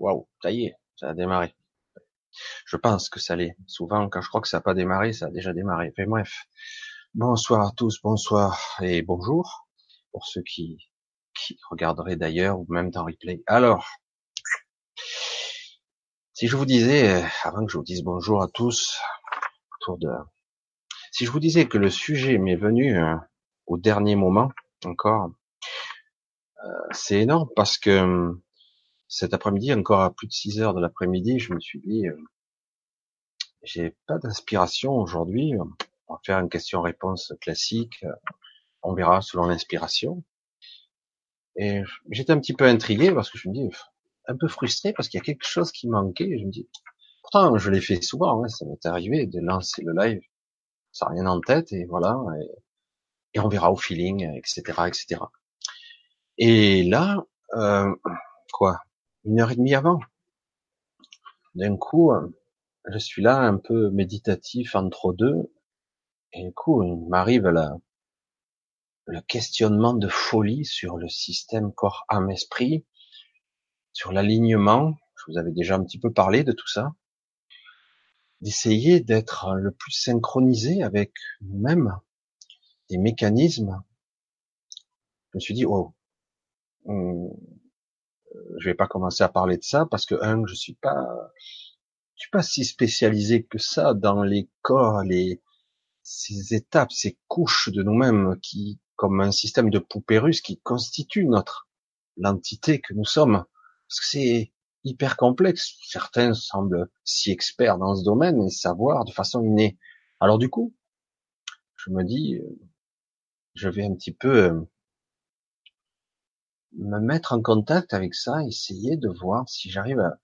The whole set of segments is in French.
Waouh, ça y est, ça a démarré. Je pense que ça l'est. Souvent, quand je crois que ça n'a pas démarré, ça a déjà démarré. Mais bref. Bonsoir à tous, bonsoir et bonjour pour ceux qui, qui regarderaient d'ailleurs ou même dans replay. Alors, si je vous disais, avant que je vous dise bonjour à tous, autour de, si je vous disais que le sujet m'est venu euh, au dernier moment encore, euh, c'est énorme parce que cet après-midi, encore à plus de 6 heures de l'après-midi, je me suis dit, j'ai pas d'inspiration aujourd'hui. On va faire une question-réponse classique. On verra selon l'inspiration. Et j'étais un petit peu intrigué parce que je me dis, un peu frustré parce qu'il y a quelque chose qui manquait. je me dis, pourtant, je l'ai fait souvent, hein, ça m'est arrivé de lancer le live, ça n'a rien en tête et voilà, et, on verra au feeling, etc., etc. Et là, euh, quoi, une heure et demie avant, d'un coup, je suis là un peu méditatif entre deux, et du coup, il m'arrive là le questionnement de folie sur le système corps âme esprit sur l'alignement, je vous avais déjà un petit peu parlé de tout ça, d'essayer d'être le plus synchronisé avec nous-mêmes, des mécanismes. Je me suis dit, oh, je vais pas commencer à parler de ça parce que un, je suis pas, je suis pas si spécialisé que ça dans les corps, les ces étapes, ces couches de nous-mêmes qui, comme un système de poupée russe qui constitue notre l'entité que nous sommes parce que c'est hyper complexe. Certains semblent si experts dans ce domaine et savoir de façon innée. Alors du coup, je me dis, euh, je vais un petit peu euh, me mettre en contact avec ça, essayer de voir si j'arrive à,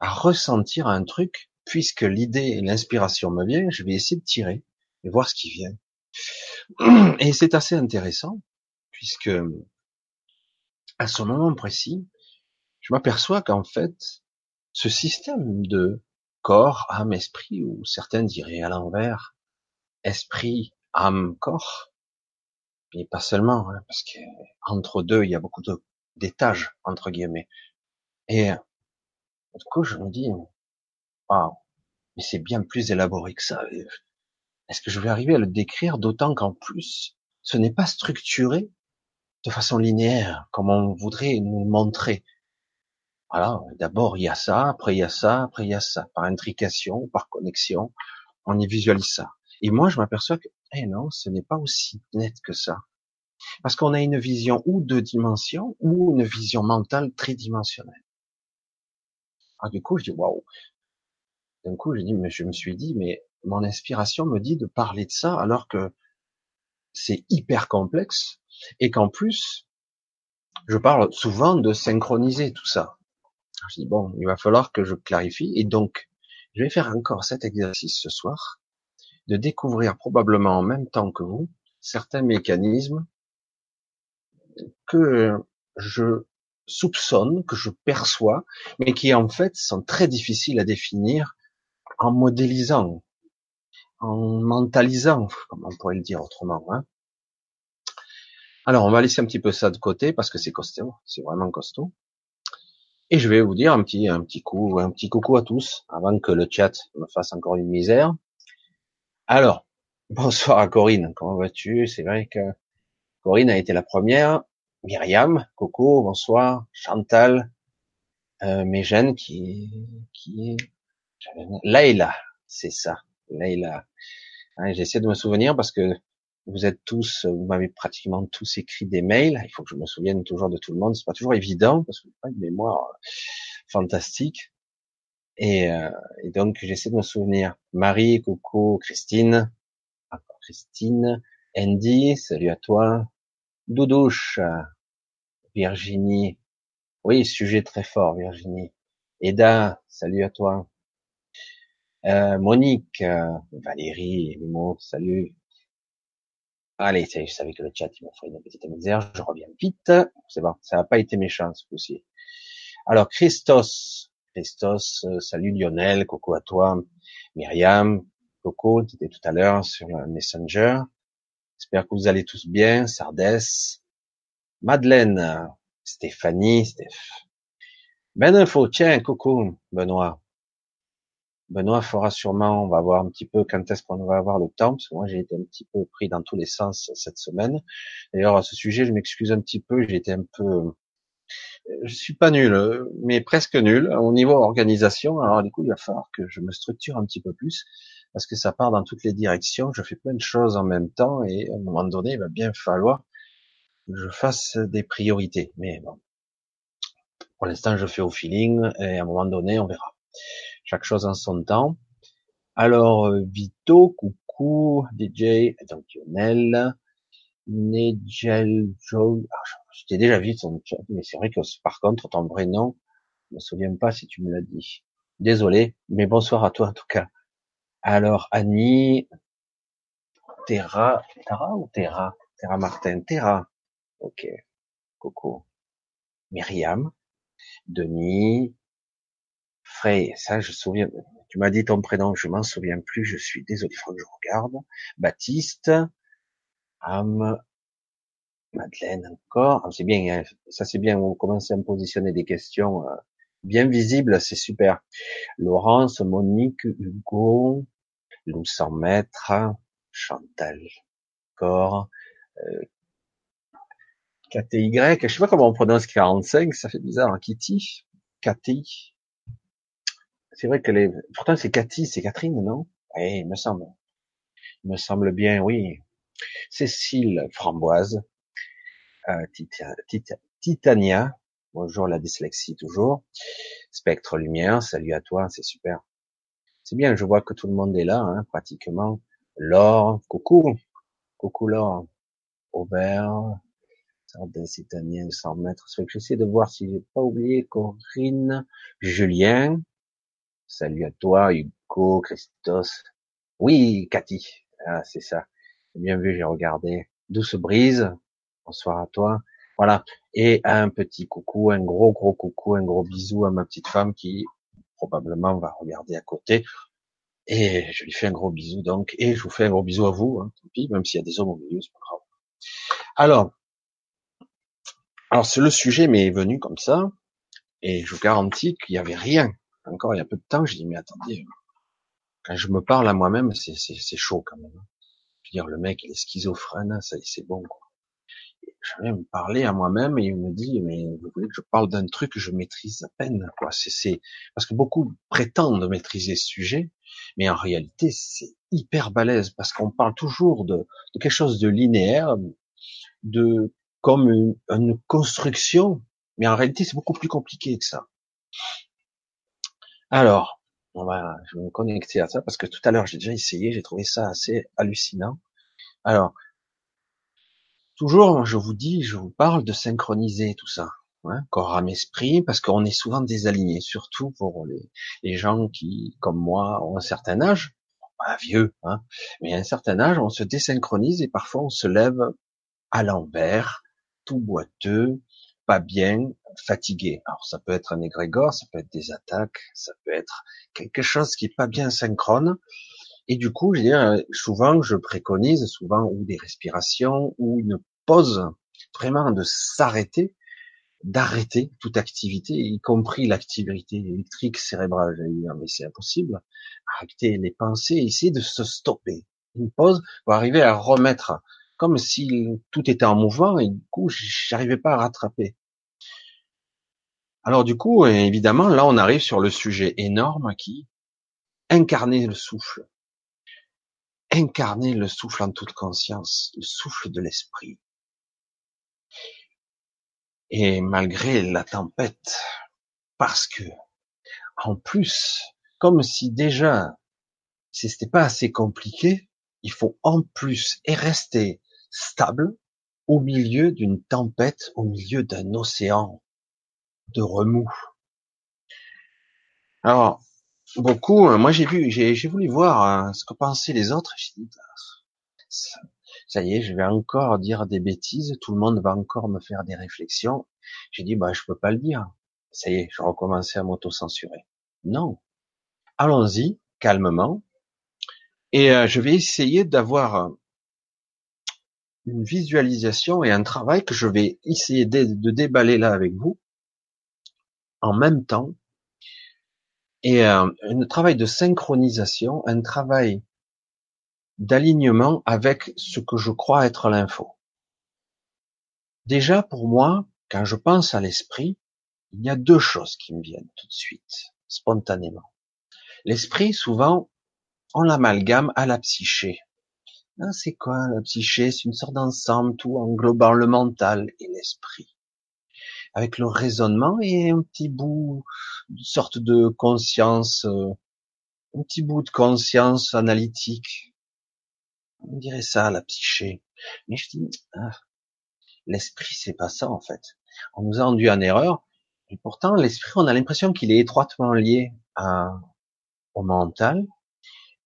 ressentir un truc, puisque l'idée et l'inspiration me viennent, je vais essayer de tirer et voir ce qui vient. Et c'est assez intéressant, puisque à ce moment précis, je m'aperçois qu'en fait, ce système de corps, âme, esprit, ou certains diraient à l'envers, esprit, âme, corps, mais pas seulement, hein, parce que entre deux, il y a beaucoup d'étages, entre guillemets. Et du coup, je me dis, waouh, mais c'est bien plus élaboré que ça. Est-ce que je vais arriver à le décrire, d'autant qu'en plus, ce n'est pas structuré de façon linéaire, comme on voudrait nous montrer? Voilà, d'abord il y a ça, après il y a ça, après il y a ça, par intrication, par connexion, on y visualise ça. Et moi je m'aperçois que, eh non, ce n'est pas aussi net que ça. Parce qu'on a une vision ou deux dimensions, ou une vision mentale tridimensionnelle. Ah, du coup, je dis, waouh. D'un coup, je dis, mais je me suis dit, mais mon inspiration me dit de parler de ça alors que c'est hyper complexe et qu'en plus, je parle souvent de synchroniser tout ça. Je dis bon, il va falloir que je clarifie et donc je vais faire encore cet exercice ce soir de découvrir probablement en même temps que vous certains mécanismes que je soupçonne, que je perçois, mais qui en fait sont très difficiles à définir en modélisant, en mentalisant, comme on pourrait le dire autrement. Hein. Alors on va laisser un petit peu ça de côté parce que c'est costaud, c'est vraiment costaud. Et je vais vous dire un petit, un petit coup, un petit coucou à tous, avant que le chat me fasse encore une misère. Alors, bonsoir à Corinne, comment vas-tu? C'est vrai que Corinne a été la première. Myriam, coucou, bonsoir. Chantal, euh, Mégène qui, qui est Layla, c'est ça, Layla. Hein, J'essaie de me souvenir parce que vous êtes tous, vous m'avez pratiquement tous écrit des mails. Il faut que je me souvienne toujours de tout le monde. C'est pas toujours évident parce que pas une mémoire euh, fantastique. Et, euh, et donc j'essaie de me souvenir. Marie, Coco, Christine, Christine, Andy, salut à toi. Doudouche, Virginie. Oui, sujet très fort, Virginie. Eda, salut à toi. Euh, Monique, euh, Valérie, Mimo, salut. Allez, je savais que le chat, il ferait une petite misère. Je reviens vite. C'est bon. Ça n'a pas été méchant, ce coup-ci. Alors, Christos. Christos, euh, salut Lionel. Coucou à toi. Myriam. Coco, tu étais tout à l'heure sur le Messenger. J'espère que vous allez tous bien. Sardès. Madeleine. Stéphanie. Steph. Ben info, tiens, coucou, Benoît. Benoît fera sûrement, on va voir un petit peu quand est-ce qu'on va avoir le temps, parce que moi j'ai été un petit peu pris dans tous les sens cette semaine. D'ailleurs, à ce sujet, je m'excuse un petit peu, j'ai été un peu, je suis pas nul, mais presque nul au niveau organisation. Alors du coup, il va falloir que je me structure un petit peu plus, parce que ça part dans toutes les directions, je fais plein de choses en même temps, et à un moment donné, il va bien falloir que je fasse des priorités. Mais bon, pour l'instant, je fais au feeling, et à un moment donné, on verra chaque chose en son temps. Alors, Vito, coucou, DJ, donc Lionel, Nigel Joe, ah, je t'ai déjà vu chat, mais c'est vrai que par contre, ton vrai nom, je me souviens pas si tu me l'as dit. Désolé, mais bonsoir à toi en tout cas. Alors, Annie, Terra, Terra ou Terra? Terra Martin, Terra. Ok. Coucou. Myriam, Denis, Frey, ça je me souviens, tu m'as dit ton prénom, je m'en souviens plus, je suis désolé, il faut que je regarde. Baptiste, Am, Madeleine encore, ah, c'est bien, hein. ça c'est bien, vous commencez à me positionner des questions euh, bien visibles, c'est super. Laurence, Monique, Hugo, Lou 100 mètres, Chantal, Cor, euh, KTY, je sais pas comment on prononce 45, ça fait bizarre, hein, Kitty, KTY, c'est vrai que les, pourtant c'est Cathy, c'est Catherine, non? Eh, il me semble. Il me semble bien, oui. Cécile Framboise, euh, Titania, bonjour la dyslexie toujours. Spectre Lumière, salut à toi, c'est super. C'est bien, je vois que tout le monde est là, hein, pratiquement. Laure, coucou, coucou Laure. Aubert, Titanien, 100 mètres. J'essaie de voir si j'ai pas oublié Corinne, Julien, Salut à toi, Hugo, Christos. Oui, Cathy. Ah, c'est ça. Bien vu, j'ai regardé. Douce brise. Bonsoir à toi. Voilà. Et un petit coucou, un gros, gros coucou, un gros bisou à ma petite femme qui probablement va regarder à côté. Et je lui fais un gros bisou donc. Et je vous fais un gros bisou à vous, hein, tant pis, même s'il y a des hommes au milieu, c'est pas grave. Alors, alors le sujet m'est venu comme ça, et je vous garantis qu'il n'y avait rien encore il y a peu de temps, j'ai dit, mais attendez, quand je me parle à moi-même, c'est, chaud quand même. Je veux dire, le mec, il est schizophrène, ça, c'est bon, quoi. Je vais me parler à moi-même et il me dit, mais vous voulez que je parle d'un truc que je maîtrise à peine, quoi. C'est, parce que beaucoup prétendent maîtriser ce sujet, mais en réalité, c'est hyper balèze parce qu'on parle toujours de, de quelque chose de linéaire, de, comme une, une construction, mais en réalité, c'est beaucoup plus compliqué que ça. Alors, on va, je vais me connecter à ça parce que tout à l'heure j'ai déjà essayé, j'ai trouvé ça assez hallucinant. Alors, toujours, je vous dis, je vous parle de synchroniser tout ça, hein, corps, âme, esprit, parce qu'on est souvent désaligné, surtout pour les, gens qui, comme moi, ont un certain âge, pas vieux, hein, mais un certain âge, on se désynchronise et parfois on se lève à l'envers, tout boiteux, pas bien, fatigué. Alors ça peut être un égrégore, ça peut être des attaques, ça peut être quelque chose qui est pas bien synchrone. Et du coup, je veux dire, souvent je préconise, souvent ou des respirations ou une pause, vraiment de s'arrêter, d'arrêter toute activité, y compris l'activité électrique cérébrale. mais c'est impossible. Arrêter les pensées, essayer de se stopper. Une pause pour arriver à remettre comme si tout était en mouvement et du coup, j'arrivais pas à rattraper. Alors du coup, évidemment, là, on arrive sur le sujet énorme qui incarner le souffle, incarner le souffle en toute conscience, le souffle de l'esprit. Et malgré la tempête, parce que, en plus, comme si déjà, si c'était pas assez compliqué, il faut en plus et rester stable au milieu d'une tempête, au milieu d'un océan de remous. Alors, beaucoup, euh, moi j'ai vu, j'ai voulu voir hein, ce que pensaient les autres. J'ai dit, ça, ça, y est, je vais encore dire des bêtises. Tout le monde va encore me faire des réflexions. J'ai dit, bah je peux pas le dire. Ça y est, je recommençais à m'auto-censurer. Non, allons-y calmement. Et euh, je vais essayer d'avoir une visualisation et un travail que je vais essayer de, déballer là avec vous, en même temps et un, un travail de synchronisation, un travail d'alignement avec ce que je crois être l'info. Déjà, pour moi, quand je pense à l'esprit, il y a deux choses qui me viennent tout de suite, spontanément. L'esprit, souvent, on l'amalgame à la psyché. Ah, c'est quoi la psyché? C'est une sorte d'ensemble, tout englobant le mental et l'esprit. Avec le raisonnement et un petit bout, une sorte de conscience, euh, un petit bout de conscience analytique. On dirait ça, la psyché. Mais je dis, ah, l'esprit, c'est pas ça en fait. On nous a rendu en erreur, et pourtant l'esprit, on a l'impression qu'il est étroitement lié à, au mental,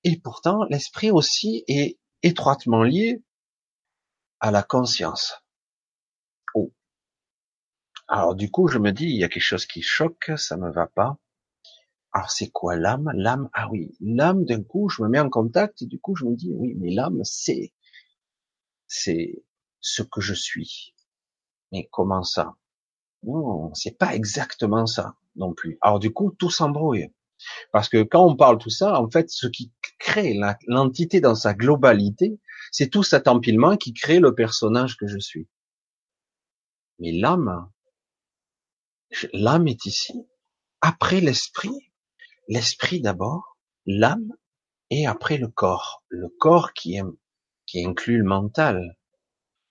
et pourtant l'esprit aussi est étroitement lié à la conscience. Alors du coup, je me dis, il y a quelque chose qui choque, ça me va pas. Alors c'est quoi l'âme? L'âme, ah oui, l'âme d'un coup, je me mets en contact et du coup je me dis, oui, mais l'âme, c'est, c'est ce que je suis. Mais comment ça? Non, c'est pas exactement ça non plus. Alors du coup, tout s'embrouille. Parce que quand on parle tout ça, en fait, ce qui crée l'entité dans sa globalité, c'est tout cet empilement qui crée le personnage que je suis. Mais l'âme, l'âme est ici. Après l'esprit, l'esprit d'abord, l'âme, et après le corps. Le corps qui, qui inclut le mental,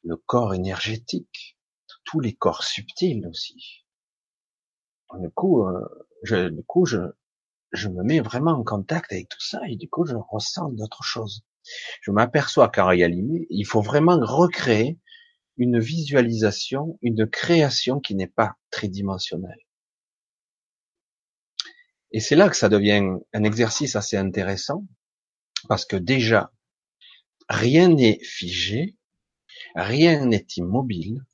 le corps énergétique, tous les corps subtils aussi. Du coup, euh, je, du coup, je, je me mets vraiment en contact avec tout ça et du coup, je ressens d'autres choses. Je m'aperçois qu'en réalité, il faut vraiment recréer une visualisation, une création qui n'est pas tridimensionnelle. Et c'est là que ça devient un exercice assez intéressant, parce que déjà, rien n'est figé, rien n'est immobile,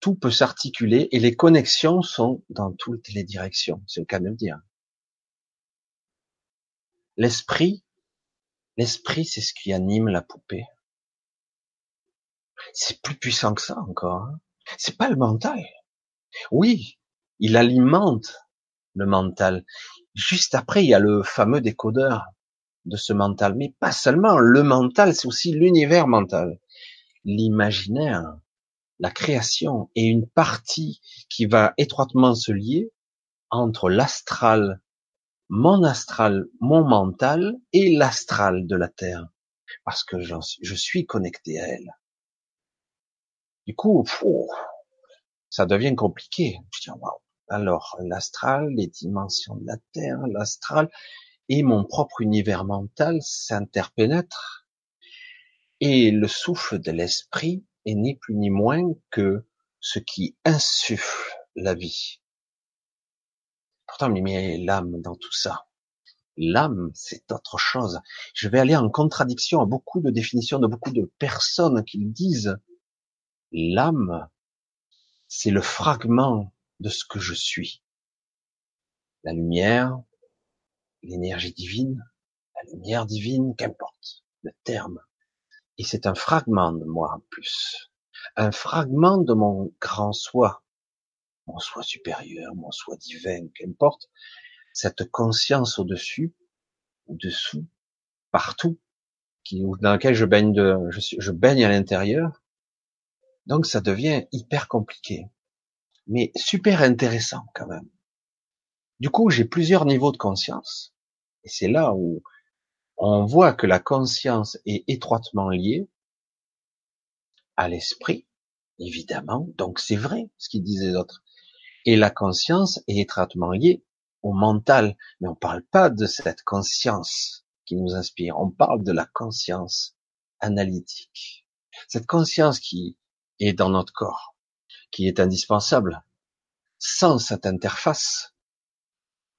tout peut s'articuler et les connexions sont dans toutes les directions, c'est le cas de le dire. L'esprit, l'esprit, c'est ce qui anime la poupée. C'est plus puissant que ça encore. Hein. C'est pas le mental. Oui, il alimente le mental. Juste après, il y a le fameux décodeur de ce mental. Mais pas seulement. Le mental, c'est aussi l'univers mental. L'imaginaire, la création est une partie qui va étroitement se lier entre l'astral mon astral, mon mental et l'astral de la Terre, parce que je suis connecté à elle. Du coup, ça devient compliqué. Alors, l'astral, les dimensions de la Terre, l'astral et mon propre univers mental s'interpénètrent. Et le souffle de l'esprit est ni plus ni moins que ce qui insuffle la vie. Pourtant, mais l'âme dans tout ça. L'âme, c'est autre chose. Je vais aller en contradiction à beaucoup de définitions de beaucoup de personnes qui disent l'âme, c'est le fragment de ce que je suis. La lumière, l'énergie divine, la lumière divine, qu'importe le terme. Et c'est un fragment de moi en plus. Un fragment de mon grand soi, mon soi supérieur, mon soi divin, qu'importe, cette conscience au-dessus, au-dessous, partout, dans laquelle je baigne à l'intérieur. Donc ça devient hyper compliqué, mais super intéressant quand même. Du coup, j'ai plusieurs niveaux de conscience, et c'est là où on voit que la conscience est étroitement liée à l'esprit, évidemment. Donc c'est vrai ce qu'ils disent les autres. Et la conscience est étroitement liée au mental. Mais on parle pas de cette conscience qui nous inspire. On parle de la conscience analytique. Cette conscience qui est dans notre corps, qui est indispensable. Sans cette interface,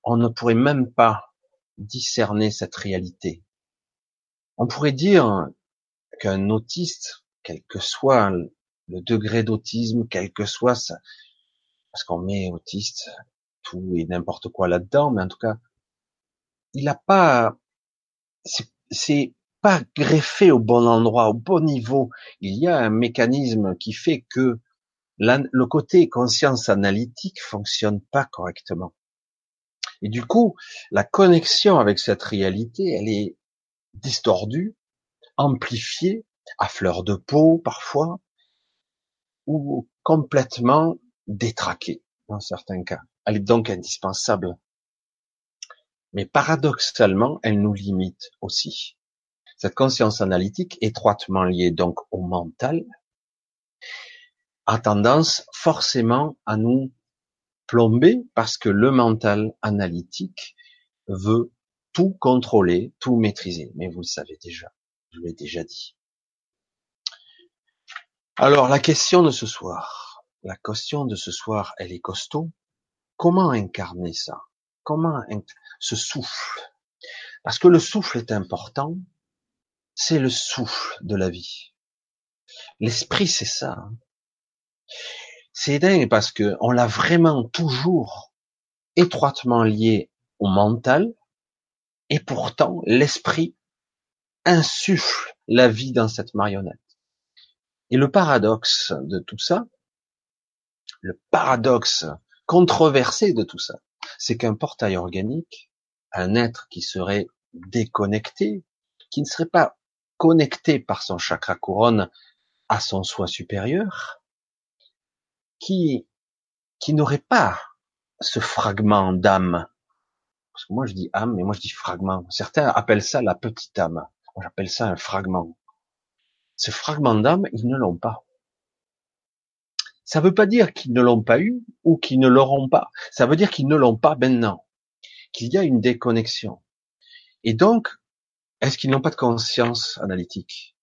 on ne pourrait même pas discerner cette réalité. On pourrait dire qu'un autiste, quel que soit le degré d'autisme, quel que soit sa, parce qu'on met autiste tout et n'importe quoi là-dedans, mais en tout cas, il n'a pas, c'est pas greffé au bon endroit, au bon niveau. Il y a un mécanisme qui fait que le côté conscience analytique fonctionne pas correctement. Et du coup, la connexion avec cette réalité, elle est distordue, amplifiée, à fleur de peau parfois, ou complètement détraquée dans certains cas. Elle est donc indispensable. Mais paradoxalement, elle nous limite aussi. Cette conscience analytique, étroitement liée donc au mental, a tendance forcément à nous plomber parce que le mental analytique veut tout contrôler, tout maîtriser. Mais vous le savez déjà, je l'ai déjà dit. Alors la question de ce soir, la question de ce soir, elle est costaud. Comment incarner ça? Comment ce souffle? Parce que le souffle est important. C'est le souffle de la vie. L'esprit, c'est ça. Hein. C'est dingue parce que on l'a vraiment toujours étroitement lié au mental, et pourtant l'esprit insuffle la vie dans cette marionnette. Et le paradoxe de tout ça, le paradoxe controversé de tout ça, c'est qu'un portail organique, un être qui serait déconnecté, qui ne serait pas connecté par son chakra couronne à son soi supérieur, qui, qui n'aurait pas ce fragment d'âme. Parce que moi je dis âme, mais moi je dis fragment. Certains appellent ça la petite âme. Moi j'appelle ça un fragment. Ce fragment d'âme, ils ne l'ont pas. Ça ne veut pas dire qu'ils ne l'ont pas eu ou qu'ils ne l'auront pas. Ça veut dire qu'ils ne l'ont pas maintenant. Qu'il y a une déconnexion. Et donc, est-ce qu'ils n'ont pas de conscience analytique,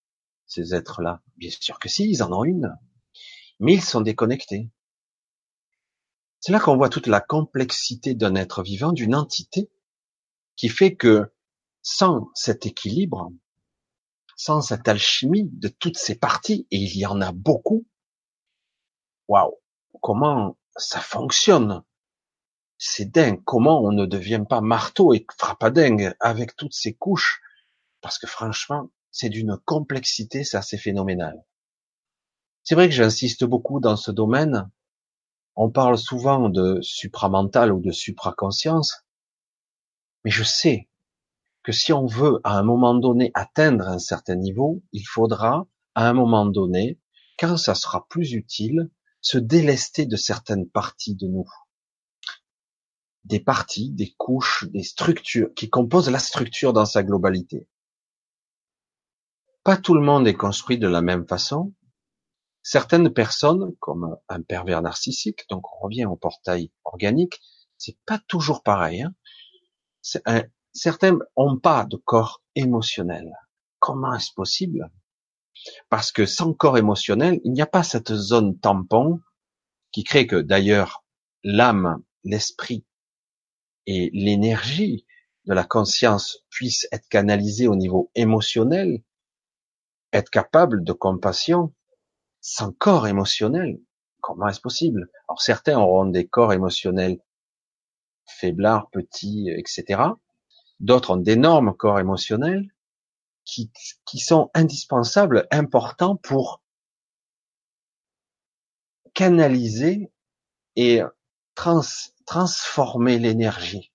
ces êtres-là? Bien sûr que si, ils en ont une. Mais ils sont déconnectés. C'est là qu'on voit toute la complexité d'un être vivant, d'une entité, qui fait que sans cet équilibre, sans cette alchimie de toutes ces parties, et il y en a beaucoup, waouh, comment ça fonctionne? C'est dingue, comment on ne devient pas marteau et frappadingue avec toutes ces couches, parce que franchement, c'est d'une complexité, c'est assez phénoménal. C'est vrai que j'insiste beaucoup dans ce domaine. On parle souvent de supramental ou de supraconscience, mais je sais que si on veut à un moment donné atteindre un certain niveau, il faudra à un moment donné, quand ça sera plus utile, se délester de certaines parties de nous. Des parties, des couches, des structures qui composent la structure dans sa globalité. Pas tout le monde est construit de la même façon, Certaines personnes, comme un pervers narcissique, donc on revient au portail organique, c'est pas toujours pareil. Hein. Certains ont pas de corps émotionnel. Comment est-ce possible? Parce que sans corps émotionnel, il n'y a pas cette zone tampon qui crée que d'ailleurs l'âme, l'esprit et l'énergie de la conscience puissent être canalisées au niveau émotionnel, être capable de compassion, sans corps émotionnel. Comment est-ce possible? Alors certains auront des corps émotionnels faiblards, petits, etc. D'autres ont d'énormes corps émotionnels qui, qui sont indispensables, importants pour canaliser et trans, transformer l'énergie.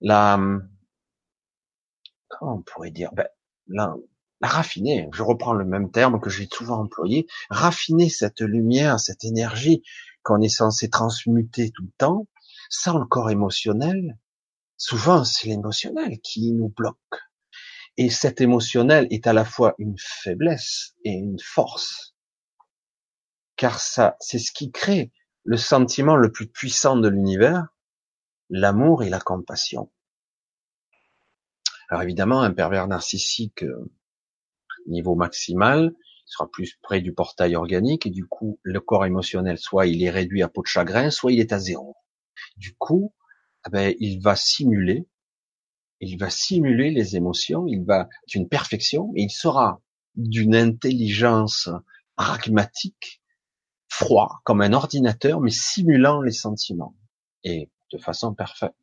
La, comment on pourrait dire? Ben, raffiner, je reprends le même terme que j'ai souvent employé, raffiner cette lumière, cette énergie qu'on est censé transmuter tout le temps, sans le corps émotionnel, souvent c'est l'émotionnel qui nous bloque. Et cet émotionnel est à la fois une faiblesse et une force. Car ça, c'est ce qui crée le sentiment le plus puissant de l'univers, l'amour et la compassion. Alors évidemment, un pervers narcissique euh, niveau maximal, il sera plus près du portail organique et du coup le corps émotionnel soit il est réduit à peau de chagrin, soit il est à zéro. Du coup, eh ben, il va simuler, il va simuler les émotions, il va d'une perfection et il sera d'une intelligence pragmatique, froid comme un ordinateur, mais simulant les sentiments et de façon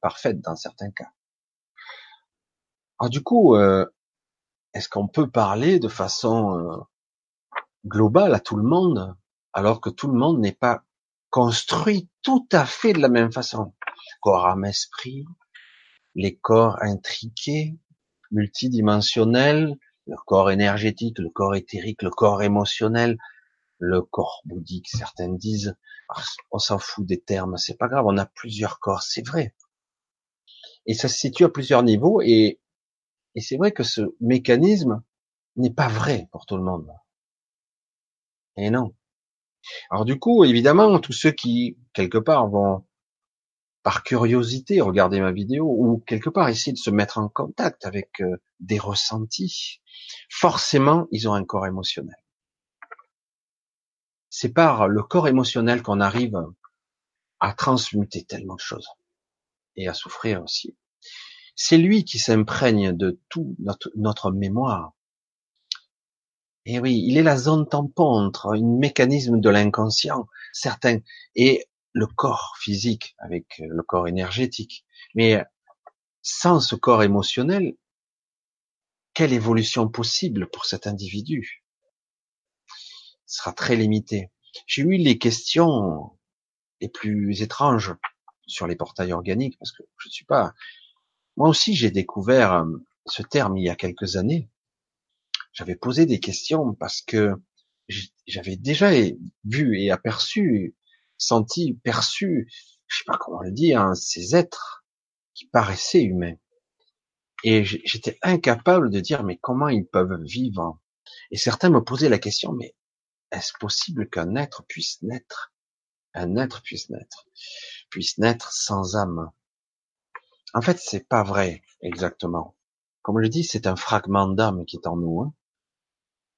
parfaite dans certains cas. Alors du coup, euh, est-ce qu'on peut parler de façon euh, globale à tout le monde alors que tout le monde n'est pas construit tout à fait de la même façon? Corps, âme, esprit, les corps intriqués, multidimensionnels, le corps énergétique, le corps éthérique, le corps émotionnel, le corps bouddhique, certains disent, ah, on s'en fout des termes, c'est pas grave, on a plusieurs corps, c'est vrai. Et ça se situe à plusieurs niveaux et, et c'est vrai que ce mécanisme n'est pas vrai pour tout le monde. Et non. Alors du coup, évidemment, tous ceux qui, quelque part, vont par curiosité regarder ma vidéo ou quelque part essayer de se mettre en contact avec euh, des ressentis, forcément, ils ont un corps émotionnel. C'est par le corps émotionnel qu'on arrive à transmuter tellement de choses et à souffrir aussi. C'est lui qui s'imprègne de tout notre, mémoire. Et oui, il est la zone tampon entre un mécanisme de l'inconscient, certain, et le corps physique avec le corps énergétique. Mais sans ce corps émotionnel, quelle évolution possible pour cet individu? Sera très limité. J'ai eu les questions les plus étranges sur les portails organiques parce que je ne suis pas. Moi aussi, j'ai découvert euh, ce terme il y a quelques années. J'avais posé des questions parce que j'avais déjà vu et aperçu, senti, perçu, je sais pas comment le dire, hein, ces êtres qui paraissaient humains. Et j'étais incapable de dire mais comment ils peuvent vivre? Et certains me posaient la question mais est-ce possible qu'un être puisse naître? Un être puisse naître, puisse naître sans âme? En fait, c'est pas vrai exactement. Comme je dis, c'est un fragment d'âme qui est en nous, hein.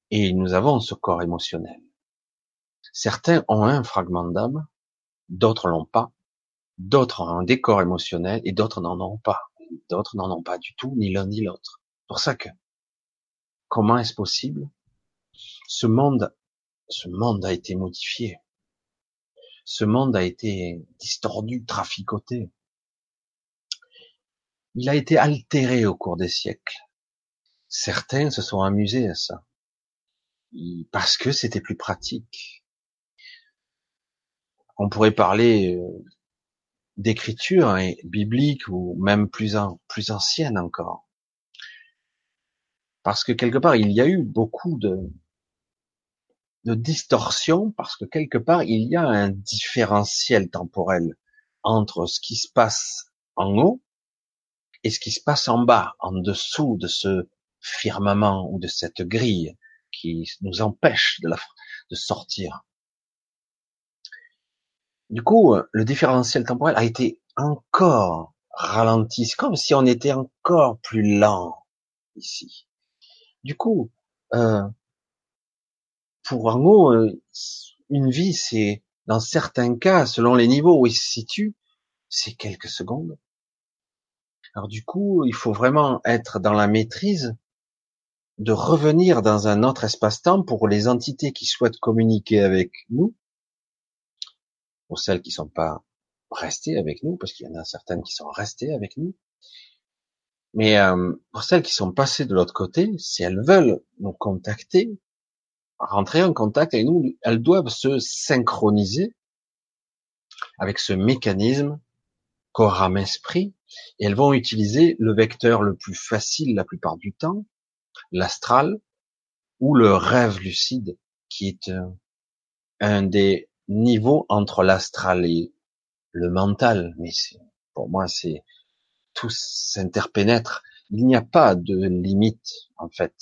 et nous avons ce corps émotionnel. Certains ont un fragment d'âme, d'autres l'ont pas, d'autres ont un décor émotionnel et d'autres n'en ont pas. D'autres n'en ont pas du tout, ni l'un ni l'autre. Pour ça que, comment est-ce possible? Ce monde ce monde a été modifié. Ce monde a été distordu, traficoté. Il a été altéré au cours des siècles. Certains se sont amusés à ça. Parce que c'était plus pratique. On pourrait parler euh, d'écriture hein, biblique ou même plus, ancienne encore. Parce que quelque part, il y a eu beaucoup de, de distorsion parce que quelque part il y a un différentiel temporel entre ce qui se passe en haut et ce qui se passe en bas, en dessous de ce firmament ou de cette grille qui nous empêche de, la, de sortir. Du coup, le différentiel temporel a été encore ralenti. C'est comme si on était encore plus lent ici. Du coup, euh, pour Arnaud, euh, une vie, c'est, dans certains cas, selon les niveaux où il se situe, c'est quelques secondes. Alors du coup, il faut vraiment être dans la maîtrise de revenir dans un autre espace-temps pour les entités qui souhaitent communiquer avec nous, pour celles qui sont pas restées avec nous, parce qu'il y en a certaines qui sont restées avec nous. Mais euh, pour celles qui sont passées de l'autre côté, si elles veulent nous contacter, rentrer en contact avec nous, elles doivent se synchroniser avec ce mécanisme corps, âme, esprit, et elles vont utiliser le vecteur le plus facile la plupart du temps, l'astral, ou le rêve lucide, qui est un, un des niveaux entre l'astral et le mental. Mais pour moi, c'est tout s'interpénètre. Il n'y a pas de limite, en fait.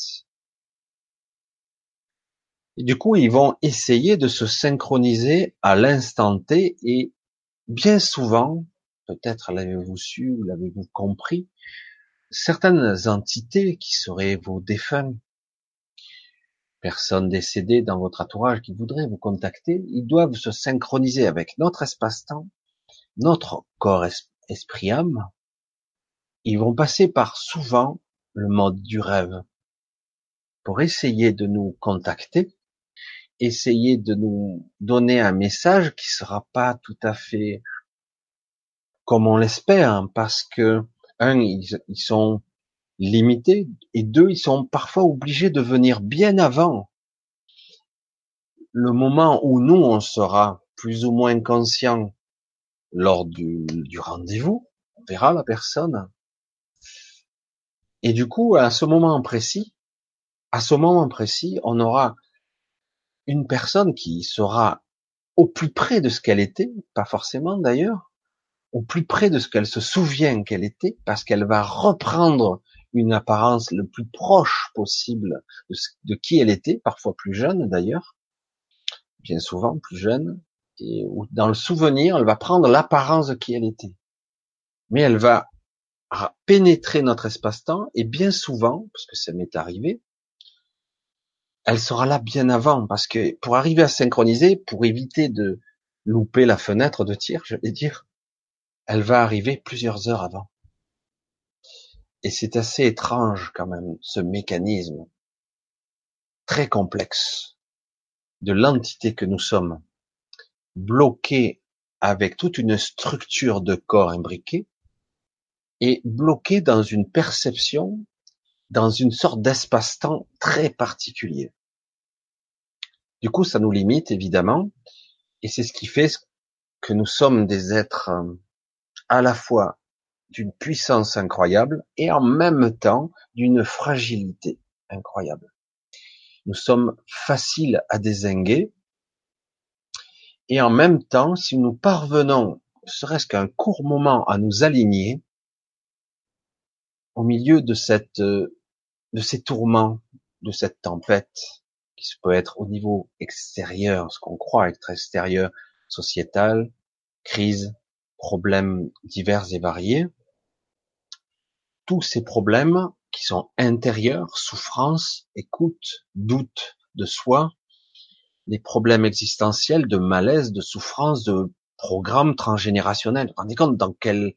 Et du coup, ils vont essayer de se synchroniser à l'instant T et bien souvent, peut-être l'avez-vous su ou l'avez-vous compris, certaines entités qui seraient vos défunts, personnes décédées dans votre entourage qui voudraient vous contacter, ils doivent se synchroniser avec notre espace-temps, notre corps esprit-âme. Ils vont passer par souvent le mode du rêve pour essayer de nous contacter essayer de nous donner un message qui sera pas tout à fait comme on l'espère, hein, parce que un, ils, sont limités, et deux, ils sont parfois obligés de venir bien avant le moment où nous, on sera plus ou moins conscient lors du, du rendez-vous, on verra la personne. Et du coup, à ce moment précis, à ce moment précis, on aura une personne qui sera au plus près de ce qu'elle était, pas forcément d'ailleurs, au plus près de ce qu'elle se souvient qu'elle était, parce qu'elle va reprendre une apparence le plus proche possible de, qui elle était, parfois plus jeune d'ailleurs, bien souvent plus jeune, et dans le souvenir, elle va prendre l'apparence de qui elle était. Mais elle va pénétrer notre espace-temps, et bien souvent, parce que ça m'est arrivé, elle sera là bien avant, parce que pour arriver à synchroniser, pour éviter de louper la fenêtre de tir, je vais dire, elle va arriver plusieurs heures avant. Et c'est assez étrange quand même, ce mécanisme très complexe de l'entité que nous sommes, bloqué avec toute une structure de corps imbriqué, et bloqué dans une perception, dans une sorte d'espace-temps très particulier. Du coup, ça nous limite évidemment, et c'est ce qui fait que nous sommes des êtres euh, à la fois d'une puissance incroyable et en même temps d'une fragilité incroyable. Nous sommes faciles à désinguer et en même temps, si nous parvenons, serait-ce qu'un court moment, à nous aligner au milieu de cette, de ces tourments, de cette tempête, qui peut être au niveau extérieur, ce qu'on croit être extérieur, sociétal, crise, problèmes divers et variés, tous ces problèmes qui sont intérieurs, souffrance, écoute, doute de soi, des problèmes existentiels, de malaise, de souffrance, de programmes transgénérationnels. Vous vous rendez compte dans quel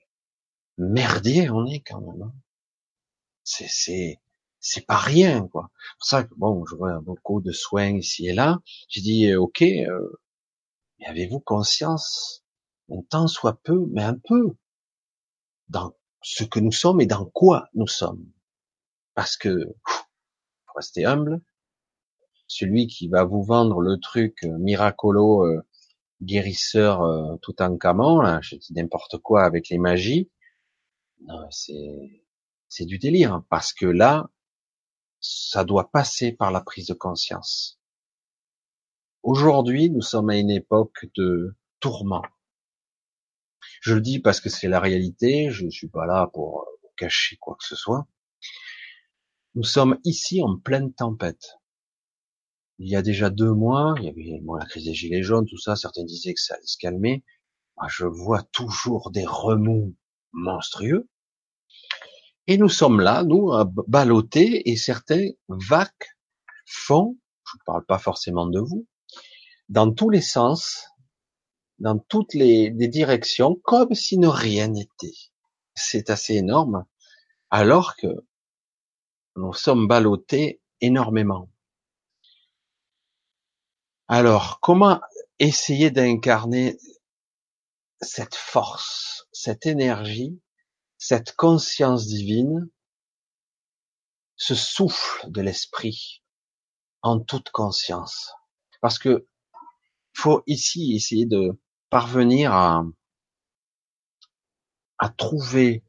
merdier on est quand même. Hein? C'est, c'est, c'est pas rien, quoi. C'est pour ça que, bon, je vois beaucoup de soins ici et là. J'ai dit, euh, ok, euh, mais avez-vous conscience, un temps soit peu, mais un peu, dans ce que nous sommes et dans quoi nous sommes. Parce que, faut rester humble, celui qui va vous vendre le truc euh, miracolo, euh, guérisseur tout en camon, là, je dis n'importe quoi avec les magies, c'est, c'est du délire, parce que là, ça doit passer par la prise de conscience. Aujourd'hui, nous sommes à une époque de tourment. Je le dis parce que c'est la réalité, je ne suis pas là pour cacher quoi que ce soit. Nous sommes ici en pleine tempête. Il y a déjà deux mois, il y avait la crise des gilets jaunes, tout ça, certains disaient que ça allait se calmer. Je vois toujours des remous monstrueux. Et nous sommes là, nous, à balloter, et certains vac font, je ne parle pas forcément de vous, dans tous les sens, dans toutes les, directions, comme si ne rien n'était. C'est assez énorme, alors que nous sommes ballottés énormément. Alors, comment essayer d'incarner cette force, cette énergie, cette conscience divine, ce souffle de l'esprit en toute conscience? Parce que faut ici essayer de parvenir à, trouver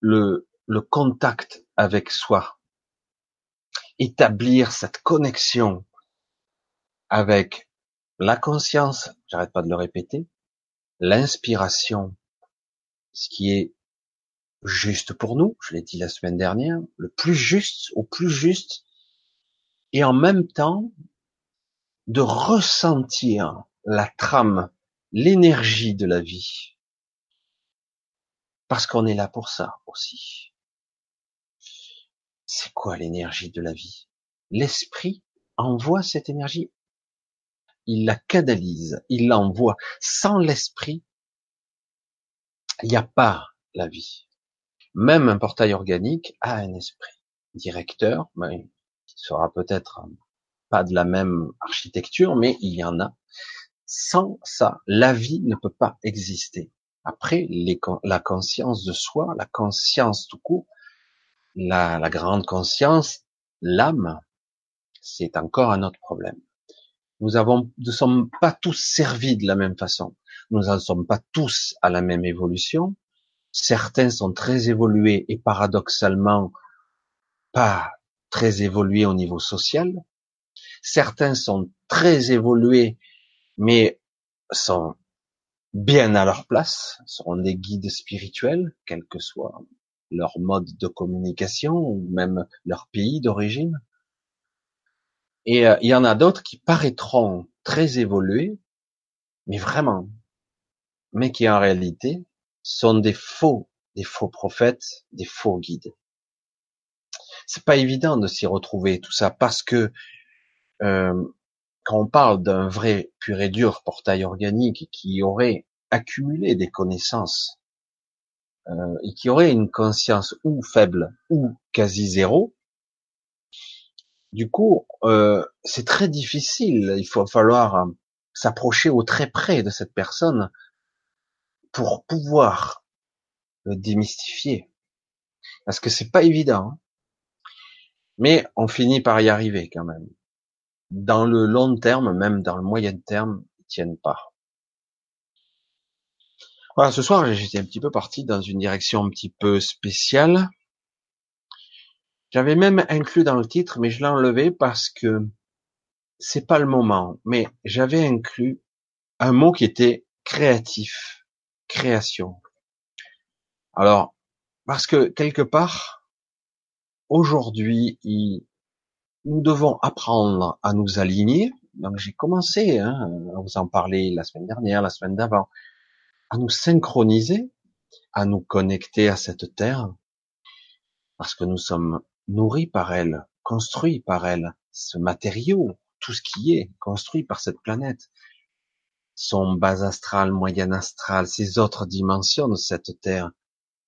le, le contact avec soi, établir cette connexion avec la conscience, j'arrête pas de le répéter, l'inspiration, ce qui est juste pour nous, je l'ai dit la semaine dernière, le plus juste, au plus juste, et en même temps de ressentir la trame, l'énergie de la vie. Parce qu'on est là pour ça aussi. C'est quoi l'énergie de la vie? L'esprit envoie cette énergie. Il la canalise, il l'envoie. Sans l'esprit, il n'y a pas la vie. Même un portail organique a un esprit directeur, mais qui sera peut-être pas de la même architecture, mais il y en a. Sans ça, la vie ne peut pas exister. Après, la conscience de soi, la conscience tout court, la, grande conscience, l'âme, c'est encore un autre problème. Nous avons, ne sommes pas tous servis de la même façon. Nous ne sommes pas tous à la même évolution. Certains sont très évolués et paradoxalement pas très évolués au niveau social. Certains sont très évolués mais sont bien à leur place, seront des guides spirituels, quel que soit leur mode de communication ou même leur pays d'origine. Et euh, il y en a d'autres qui paraîtront très évolués, mais vraiment, mais qui en réalité sont des faux, des faux prophètes, des faux guides. C'est pas évident de s'y retrouver tout ça parce que euh, quand on parle d'un vrai pur et dur portail organique qui aurait accumulé des connaissances euh, et qui aurait une conscience ou faible ou quasi zéro, du coup, euh, c'est très difficile. Il faut falloir euh, s'approcher au très près de cette personne pour pouvoir le démystifier. Parce que c'est pas évident. Hein. Mais on finit par y arriver quand même. Dans le long terme, même dans le moyen terme, ils tiennent pas. Voilà, ce soir, j'étais un petit peu parti dans une direction un petit peu spéciale. J'avais même inclus dans le titre, mais je l'ai enlevé parce que c'est pas le moment. Mais j'avais inclus un mot qui était créatif, création. Alors, parce que quelque part, aujourd'hui, nous devons apprendre à nous aligner. Donc j'ai commencé hein, à vous en parler la semaine dernière, la semaine d'avant, à nous synchroniser, à nous connecter à cette terre, parce que nous sommes nourri par elle, construit par elle, ce matériau, tout ce qui est construit par cette planète, son bas astral, moyen astral, ces autres dimensions de cette Terre.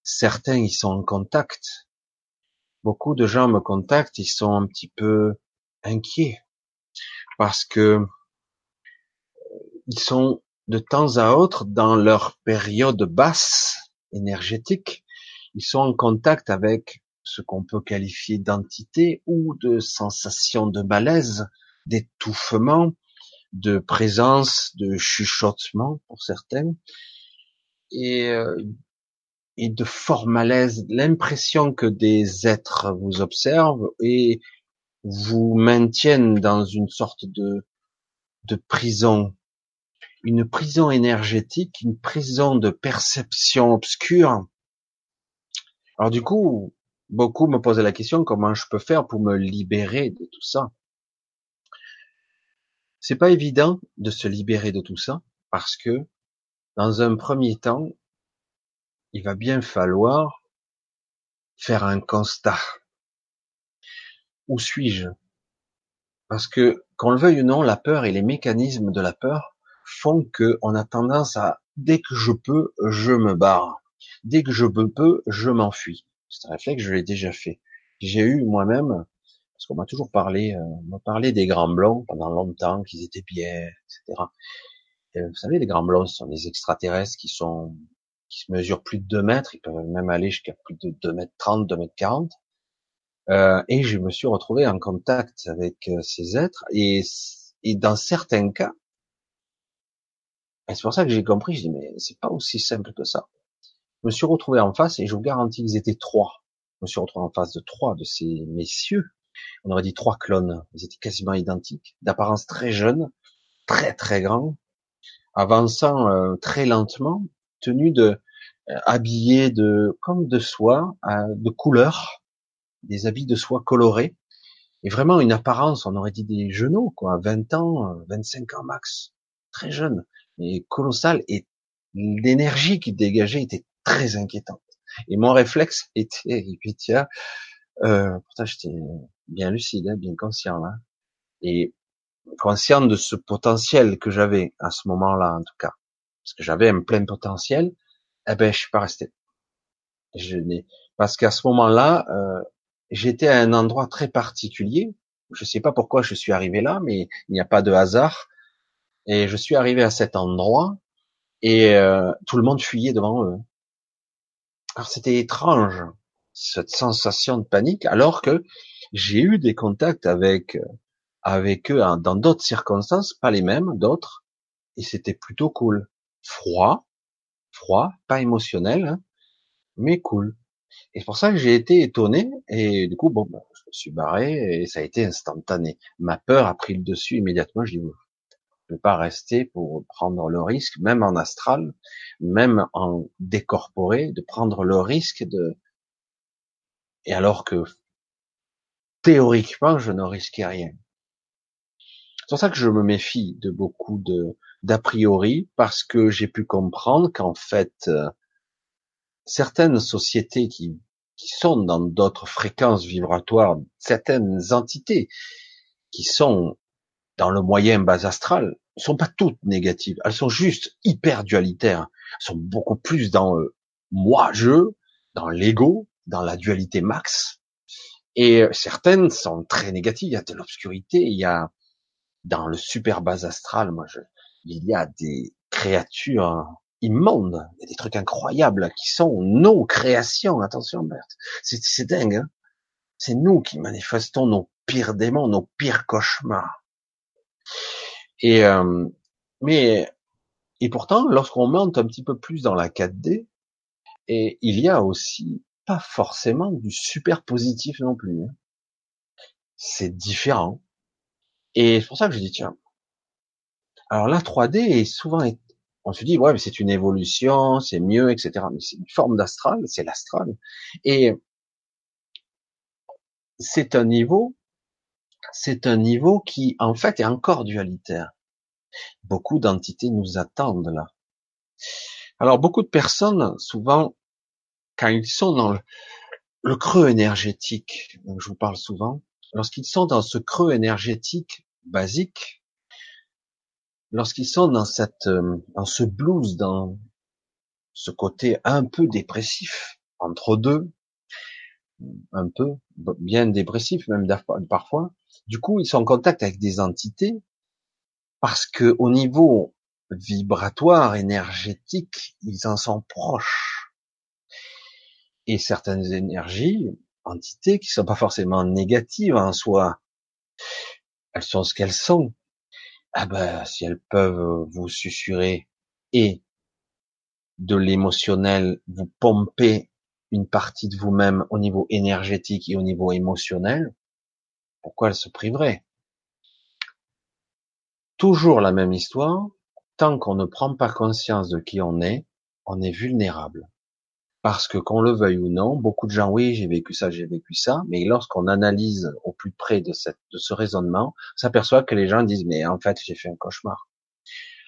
Certains y sont en contact. Beaucoup de gens me contactent, ils sont un petit peu inquiets parce que ils sont de temps à autre dans leur période basse énergétique, ils sont en contact avec ce qu'on peut qualifier d'entité ou de sensation de malaise, d'étouffement, de présence, de chuchotement pour certains, et de fort malaise, l'impression que des êtres vous observent et vous maintiennent dans une sorte de, de prison, une prison énergétique, une prison de perception obscure. Alors du coup, beaucoup me posaient la question comment je peux faire pour me libérer de tout ça? C'est pas évident de se libérer de tout ça parce que dans un premier temps, il va bien falloir faire un constat. Où suis-je? Parce que qu'on le veuille ou non, la peur et les mécanismes de la peur font que on a tendance à dès que je peux, je me barre. Dès que je peux, je m'enfuis. C'est un réflexe, je l'ai déjà fait. J'ai eu moi-même, parce qu'on m'a toujours parlé, euh, on m'a parlé des grands blancs pendant longtemps, qu'ils étaient bien, etc. Et vous savez, les grands blancs, ce sont des extraterrestres qui sont, qui se mesurent plus de 2 mètres, ils peuvent même aller jusqu'à plus de 2 mètres 30, 2 mètres 40. Euh, et je me suis retrouvé en contact avec euh, ces êtres, et, et dans certains cas, c'est pour ça que j'ai compris, je dis, mais c'est pas aussi simple que ça. Je me suis retrouvé en face et je vous garantis qu'ils étaient trois. Je me suis retrouvé en face de trois de ces messieurs. On aurait dit trois clones. Ils étaient quasiment identiques, d'apparence très jeune, très très grand, avançant euh, très lentement, tenus de euh, habillés de comme de soie, euh, de couleur, des habits de soie colorés, et vraiment une apparence, on aurait dit des genoux, quoi, 20 ans, 25 ans max, très jeune, et colossal, et l'énergie qui dégageait était très inquiétante. Et mon réflexe était, tiens, euh, pourtant j'étais bien lucide, hein, bien conscient là, et conscient de ce potentiel que j'avais à ce moment-là en tout cas, parce que j'avais un plein potentiel. Eh ben, je suis pas resté. Je n'ai parce qu'à ce moment-là, euh, j'étais à un endroit très particulier. Je sais pas pourquoi je suis arrivé là, mais il n'y a pas de hasard. Et je suis arrivé à cet endroit et euh, tout le monde fuyait devant eux. Alors c'était étrange, cette sensation de panique, alors que j'ai eu des contacts avec avec eux dans d'autres circonstances, pas les mêmes, d'autres, et c'était plutôt cool. Froid, froid, pas émotionnel, hein, mais cool. Et c'est pour ça que j'ai été étonné, et du coup, bon, bah, je me suis barré, et ça a été instantané. Ma peur a pris le dessus immédiatement, je dis, je ne vais pas rester pour prendre le risque, même en astral, même en décorporé, de prendre le risque de, et alors que théoriquement, je ne risquais rien. C'est pour ça que je me méfie de beaucoup de d'a priori, parce que j'ai pu comprendre qu'en fait, euh, certaines sociétés qui, qui sont dans d'autres fréquences vibratoires, certaines entités qui sont dans le moyen bas astral, sont pas toutes négatives. Elles sont juste hyper dualitaires. Elles sont beaucoup plus dans euh, moi-je, dans l'ego, dans la dualité max. Et euh, certaines sont très négatives. Il y a de l'obscurité. Il y a dans le super bas astral, moi, je, il y a des créatures immondes, il y a des trucs incroyables qui sont nos créations. Attention, Berthe, c'est dingue. Hein c'est nous qui manifestons nos pires démons, nos pires cauchemars. Et euh, mais et pourtant, lorsqu'on monte un petit peu plus dans la 4D, et il y a aussi pas forcément du super positif non plus. Hein. C'est différent. Et c'est pour ça que je dis tiens. Alors la 3D est souvent on se dit ouais mais c'est une évolution, c'est mieux, etc. Mais c'est une forme d'astral, c'est l'astral. Et c'est un niveau, c'est un niveau qui en fait est encore dualitaire. Beaucoup d'entités nous attendent là. Alors beaucoup de personnes, souvent, quand ils sont dans le, creux énergétique, dont je vous parle souvent, lorsqu'ils sont dans ce creux énergétique basique, lorsqu'ils sont dans cette, euh, dans ce blues, dans ce côté un peu dépressif, entre deux, un peu, bien dépressif même parfois, du coup, ils sont en contact avec des entités parce que au niveau vibratoire, énergétique, ils en sont proches. Et certaines énergies, entités qui sont pas forcément négatives en soi, elles sont ce qu'elles sont. Ah ben, si elles peuvent vous susurrer et de l'émotionnel, vous pomper une partie de vous-même au niveau énergétique et au niveau émotionnel, pourquoi elles se priveraient? Toujours la même histoire, tant qu'on ne prend pas conscience de qui on est, on est vulnérable. Parce que qu'on le veuille ou non, beaucoup de gens, oui, j'ai vécu ça, j'ai vécu ça, mais lorsqu'on analyse au plus près de, cette, de ce raisonnement, on s'aperçoit que les gens disent, mais en fait, j'ai fait un cauchemar.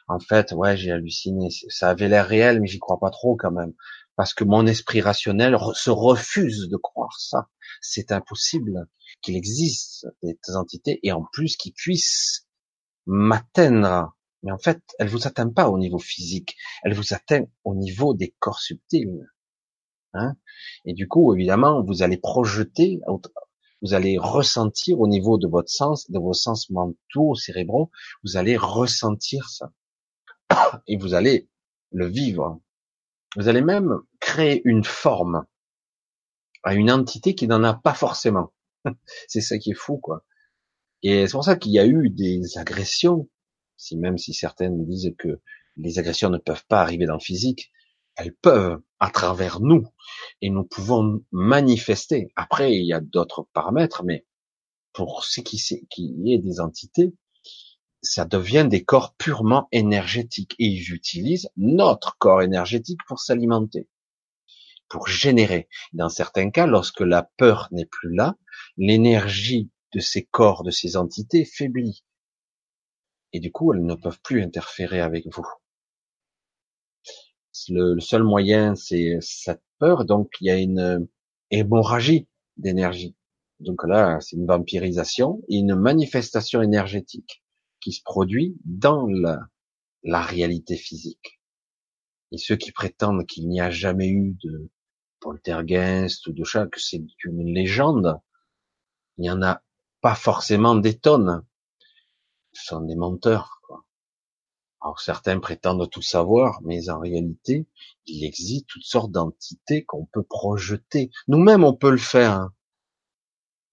En fait, ouais, j'ai halluciné. Ça avait l'air réel, mais j'y crois pas trop quand même. Parce que mon esprit rationnel se refuse de croire ça. C'est impossible qu'il existe des entités et en plus qu'ils puissent m'atteindre mais en fait, elle vous atteint pas au niveau physique, elle vous atteint au niveau des corps subtils. Hein et du coup, évidemment, vous allez projeter, vous allez ressentir au niveau de votre sens, de vos sens mentaux, cérébraux, vous allez ressentir ça. Et vous allez le vivre. Vous allez même créer une forme à une entité qui n'en a pas forcément. c'est ça qui est fou, quoi. Et c'est pour ça qu'il y a eu des agressions si même si certaines disent que les agressions ne peuvent pas arriver dans le physique, elles peuvent à travers nous et nous pouvons manifester. Après, il y a d'autres paramètres, mais pour ce qui, est des entités, ça devient des corps purement énergétiques et ils utilisent notre corps énergétique pour s'alimenter, pour générer. Dans certains cas, lorsque la peur n'est plus là, l'énergie de ces corps, de ces entités faiblit et du coup elles ne peuvent plus interférer avec vous. Le, seul moyen, c'est cette peur, donc il y a une hémorragie d'énergie. Donc là, c'est une vampirisation et une manifestation énergétique qui se produit dans la, réalité physique. Et ceux qui prétendent qu'il n'y a jamais eu de poltergeist ou de chat, que c'est une légende, il n'y en a pas forcément des tonnes sont des menteurs. Quoi. Alors certains prétendent tout savoir, mais en réalité, il existe toutes sortes d'entités qu'on peut projeter. Nous-mêmes, on peut le faire. Hein.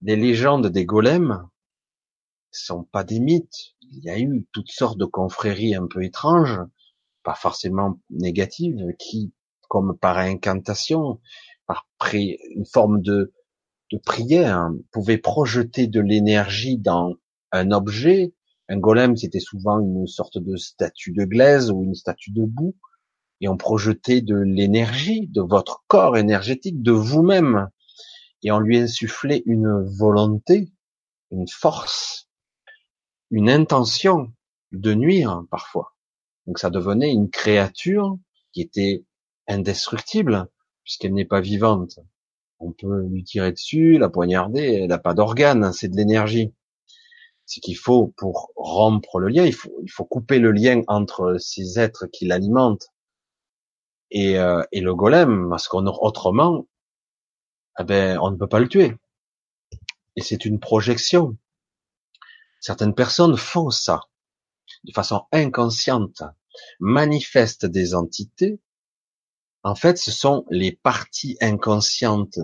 Des légendes des golems, sont pas des mythes. Il y a eu toutes sortes de confréries un peu étranges, pas forcément négatives, qui, comme par incantation, par une forme de, de prière, pouvaient projeter de l'énergie dans un objet. Un golem, c'était souvent une sorte de statue de glaise ou une statue de boue, et on projetait de l'énergie, de votre corps énergétique, de vous-même, et on lui insufflait une volonté, une force, une intention de nuire parfois. Donc ça devenait une créature qui était indestructible puisqu'elle n'est pas vivante. On peut lui tirer dessus, la poignarder, elle n'a pas d'organes, c'est de l'énergie. Ce qu'il faut pour rompre le lien, il faut, il faut couper le lien entre ces êtres qui l'alimentent et, euh, et le golem, parce qu'on autrement, eh ben, on ne peut pas le tuer. Et c'est une projection. Certaines personnes font ça de façon inconsciente, manifestent des entités. En fait, ce sont les parties inconscientes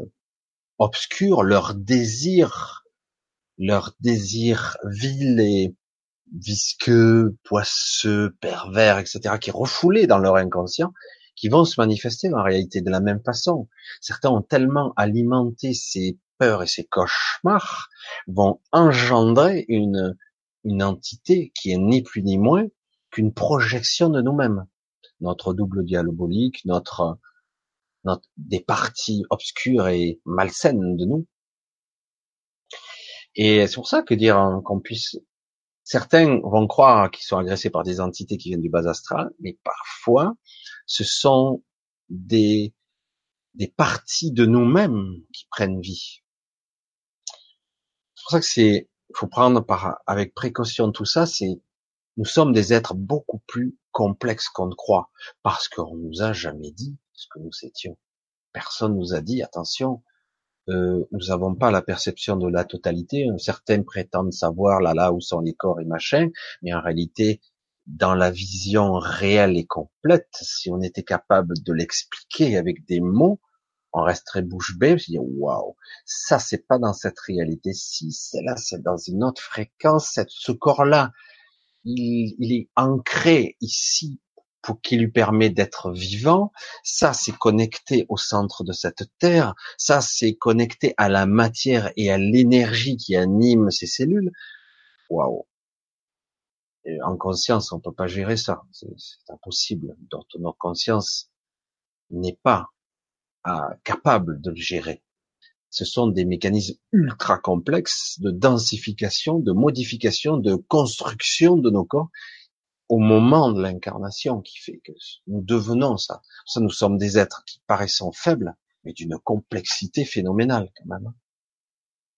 obscures, leurs désirs, leurs désirs vils et visqueux, poisseux, pervers, etc., qui refoulés dans leur inconscient qui vont se manifester en réalité de la même façon. Certains ont tellement alimenté ces peurs et ces cauchemars, vont engendrer une, une entité qui est ni plus ni moins qu'une projection de nous-mêmes. Notre double diabolique, notre, notre, des parties obscures et malsaines de nous. Et c'est pour ça que dire qu'on puisse, certains vont croire qu'ils sont agressés par des entités qui viennent du bas astral, mais parfois, ce sont des, des parties de nous-mêmes qui prennent vie. C'est pour ça que c'est, faut prendre par, avec précaution tout ça, c'est, nous sommes des êtres beaucoup plus complexes qu'on ne croit, parce qu'on nous a jamais dit ce que nous étions. Personne nous a dit, attention, euh, nous n'avons pas la perception de la totalité. Certains prétendent savoir là là où sont les corps et machin, mais en réalité, dans la vision réelle et complète, si on était capable de l'expliquer avec des mots, on resterait bouche bée, se dire waouh, ça c'est pas dans cette réalité, si c'est là, c'est dans une autre fréquence, ce corps-là, il, est ancré ici pour qui lui permet d'être vivant, ça c'est connecté au centre de cette terre, ça c'est connecté à la matière et à l'énergie qui anime ces cellules. Waouh, en conscience, on peut pas gérer ça. C'est impossible. Donc, notre conscience n'est pas euh, capable de le gérer. Ce sont des mécanismes ultra complexes de densification, de modification, de construction de nos corps au moment de l'incarnation qui fait que nous devenons ça. Ça, nous sommes des êtres qui paraissent faibles, mais d'une complexité phénoménale quand même.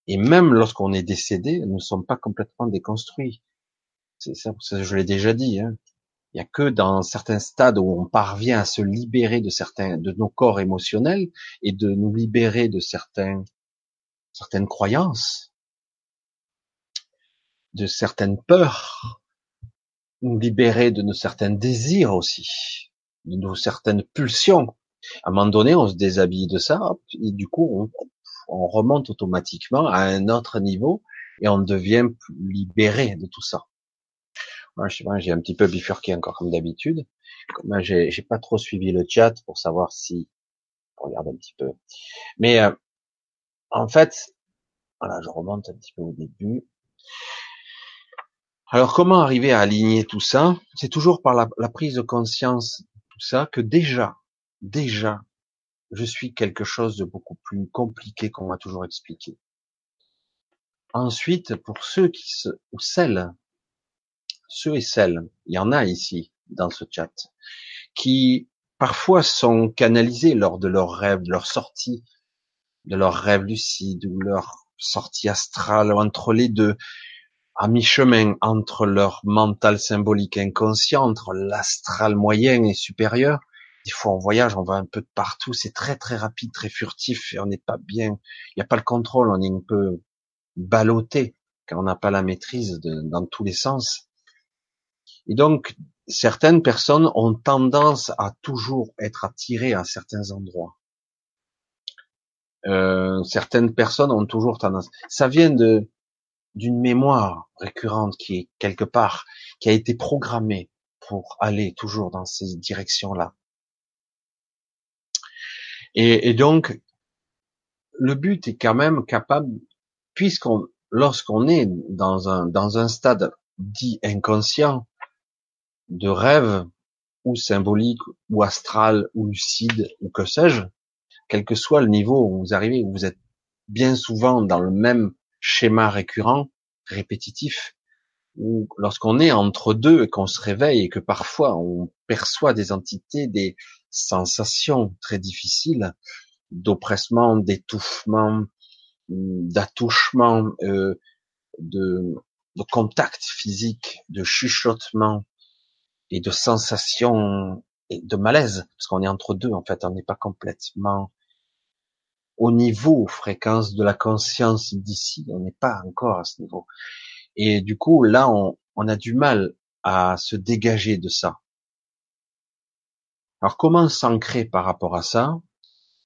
Et même lorsqu'on est décédé, nous ne sommes pas complètement déconstruits. C'est ça, je l'ai déjà dit. Hein. Il n'y a que dans certains stades où on parvient à se libérer de certains, de nos corps émotionnels et de nous libérer de certains, certaines croyances, de certaines peurs, nous libérer de nos certains désirs aussi, de nos certaines pulsions. À un moment donné, on se déshabille de ça, et du coup, on, on remonte automatiquement à un autre niveau et on devient libéré de tout ça. Moi, je sais pas, j'ai un petit peu bifurqué encore comme d'habitude. Moi, j'ai, pas trop suivi le chat pour savoir si, regarde un petit peu. Mais euh, en fait, voilà, je remonte un petit peu au début. Alors, comment arriver à aligner tout ça? C'est toujours par la, prise de conscience, tout ça, que déjà, déjà, je suis quelque chose de beaucoup plus compliqué qu'on m'a toujours expliqué. Ensuite, pour ceux qui se, ou celles ceux et celles, il y en a ici dans ce chat, qui parfois sont canalisés lors de leurs rêves, de leur sortie, de leurs rêves lucides ou leur sortie astrale, entre les deux, à mi-chemin entre leur mental symbolique inconscient, entre l'astral moyen et supérieur. Des fois, on voyage, on va un peu de partout, c'est très très rapide, très furtif, et on n'est pas bien. Il n'y a pas le contrôle, on est un peu ballotté, car on n'a pas la maîtrise de, dans tous les sens. Et donc, certaines personnes ont tendance à toujours être attirées à certains endroits. Euh, certaines personnes ont toujours tendance. Ça vient de d'une mémoire récurrente qui est quelque part, qui a été programmée pour aller toujours dans ces directions-là. Et, donc, le but est quand même capable, puisqu'on, lorsqu'on est dans un, dans un stade dit inconscient, de rêve, ou symbolique, ou astral, ou lucide, ou que sais-je, quel que soit le niveau où vous arrivez, vous êtes bien souvent dans le même schéma récurrent, répétitif, ou lorsqu'on est entre deux et qu'on se réveille et que parfois on perçoit des entités, des sensations très difficiles d'oppressement, d'étouffement, d'attouchement, euh, de, contact physique, de chuchotement et de sensations et de malaise, parce qu'on est entre deux en fait, on n'est pas complètement au niveau fréquence de la conscience d'ici, on n'est pas encore à ce niveau. Et du coup, là, on, on a du mal à se dégager de ça. Alors, comment s'ancrer par rapport à ça?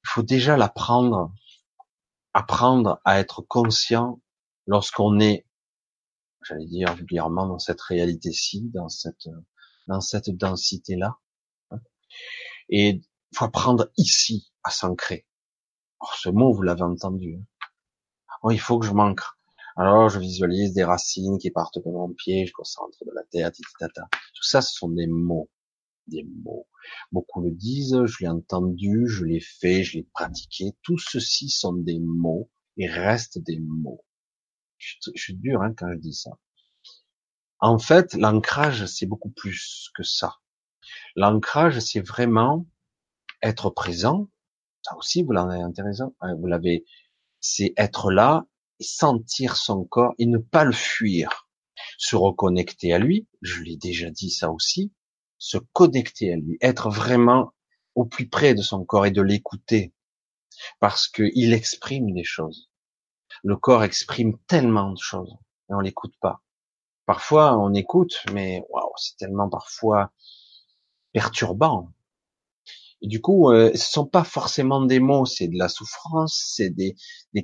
Il faut déjà l'apprendre, apprendre à être conscient lorsqu'on est, j'allais dire vulgairement, dans cette réalité-ci, dans cette, dans cette densité-là. Et il faut apprendre ici à s'ancrer. Oh, ce mot, vous l'avez entendu. Oh, il faut que je m'ancre. Alors, je visualise des racines qui partent de mon pied jusqu'au centre de la terre, tata. Tout ça, ce sont des mots. Des mots. Beaucoup le disent, je l'ai entendu, je l'ai fait, je l'ai pratiqué. Tout ceci sont des mots et restent des mots. Je, je suis dur hein, quand je dis ça. En fait, l'ancrage, c'est beaucoup plus que ça. L'ancrage, c'est vraiment être présent. Ça aussi, vous l'avez intéressant. Hein, vous l'avez, c'est être là sentir son corps et ne pas le fuir. Se reconnecter à lui, je l'ai déjà dit ça aussi, se connecter à lui, être vraiment au plus près de son corps et de l'écouter, parce qu'il exprime des choses. Le corps exprime tellement de choses et on l'écoute pas. Parfois on écoute, mais waouh, c'est tellement parfois perturbant. Du coup, euh, ce sont pas forcément des mots, c'est de la souffrance, c'est des,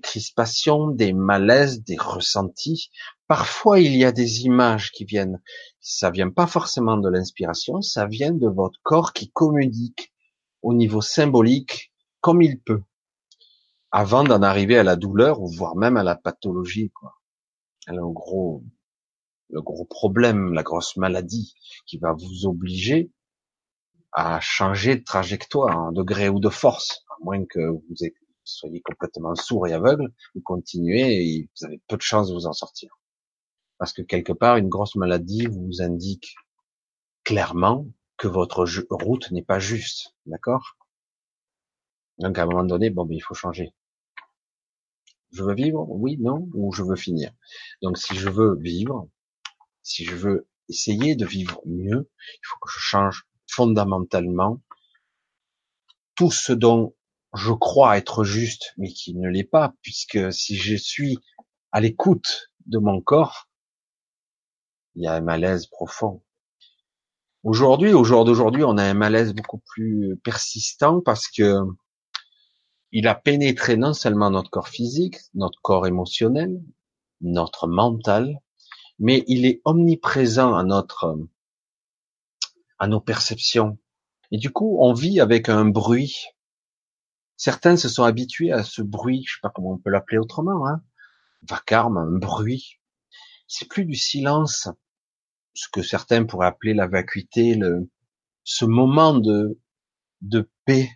crispations, des malaises, des ressentis. Parfois, il y a des images qui viennent. Ça vient pas forcément de l'inspiration, ça vient de votre corps qui communique au niveau symbolique comme il peut, avant d'en arriver à la douleur ou voire même à la pathologie, quoi. Le gros, le gros problème, la grosse maladie qui va vous obliger à changer de trajectoire, en degré ou de force, à moins que vous soyez complètement sourd et aveugle, vous continuez et vous avez peu de chances de vous en sortir. Parce que quelque part, une grosse maladie vous indique clairement que votre route n'est pas juste, d'accord? Donc à un moment donné, bon, ben, il faut changer. Je veux vivre, oui, non, ou je veux finir. Donc si je veux vivre, si je veux essayer de vivre mieux, il faut que je change fondamentalement tout ce dont je crois être juste, mais qui ne l'est pas, puisque si je suis à l'écoute de mon corps, il y a un malaise profond. Aujourd'hui, au jour d'aujourd'hui, on a un malaise beaucoup plus persistant parce que il a pénétré non seulement notre corps physique, notre corps émotionnel, notre mental, mais il est omniprésent à notre à nos perceptions. Et du coup, on vit avec un bruit. Certains se sont habitués à ce bruit, je sais pas comment on peut l'appeler autrement, hein. Vacarme, un bruit. C'est plus du silence, ce que certains pourraient appeler la vacuité, le, ce moment de, de paix,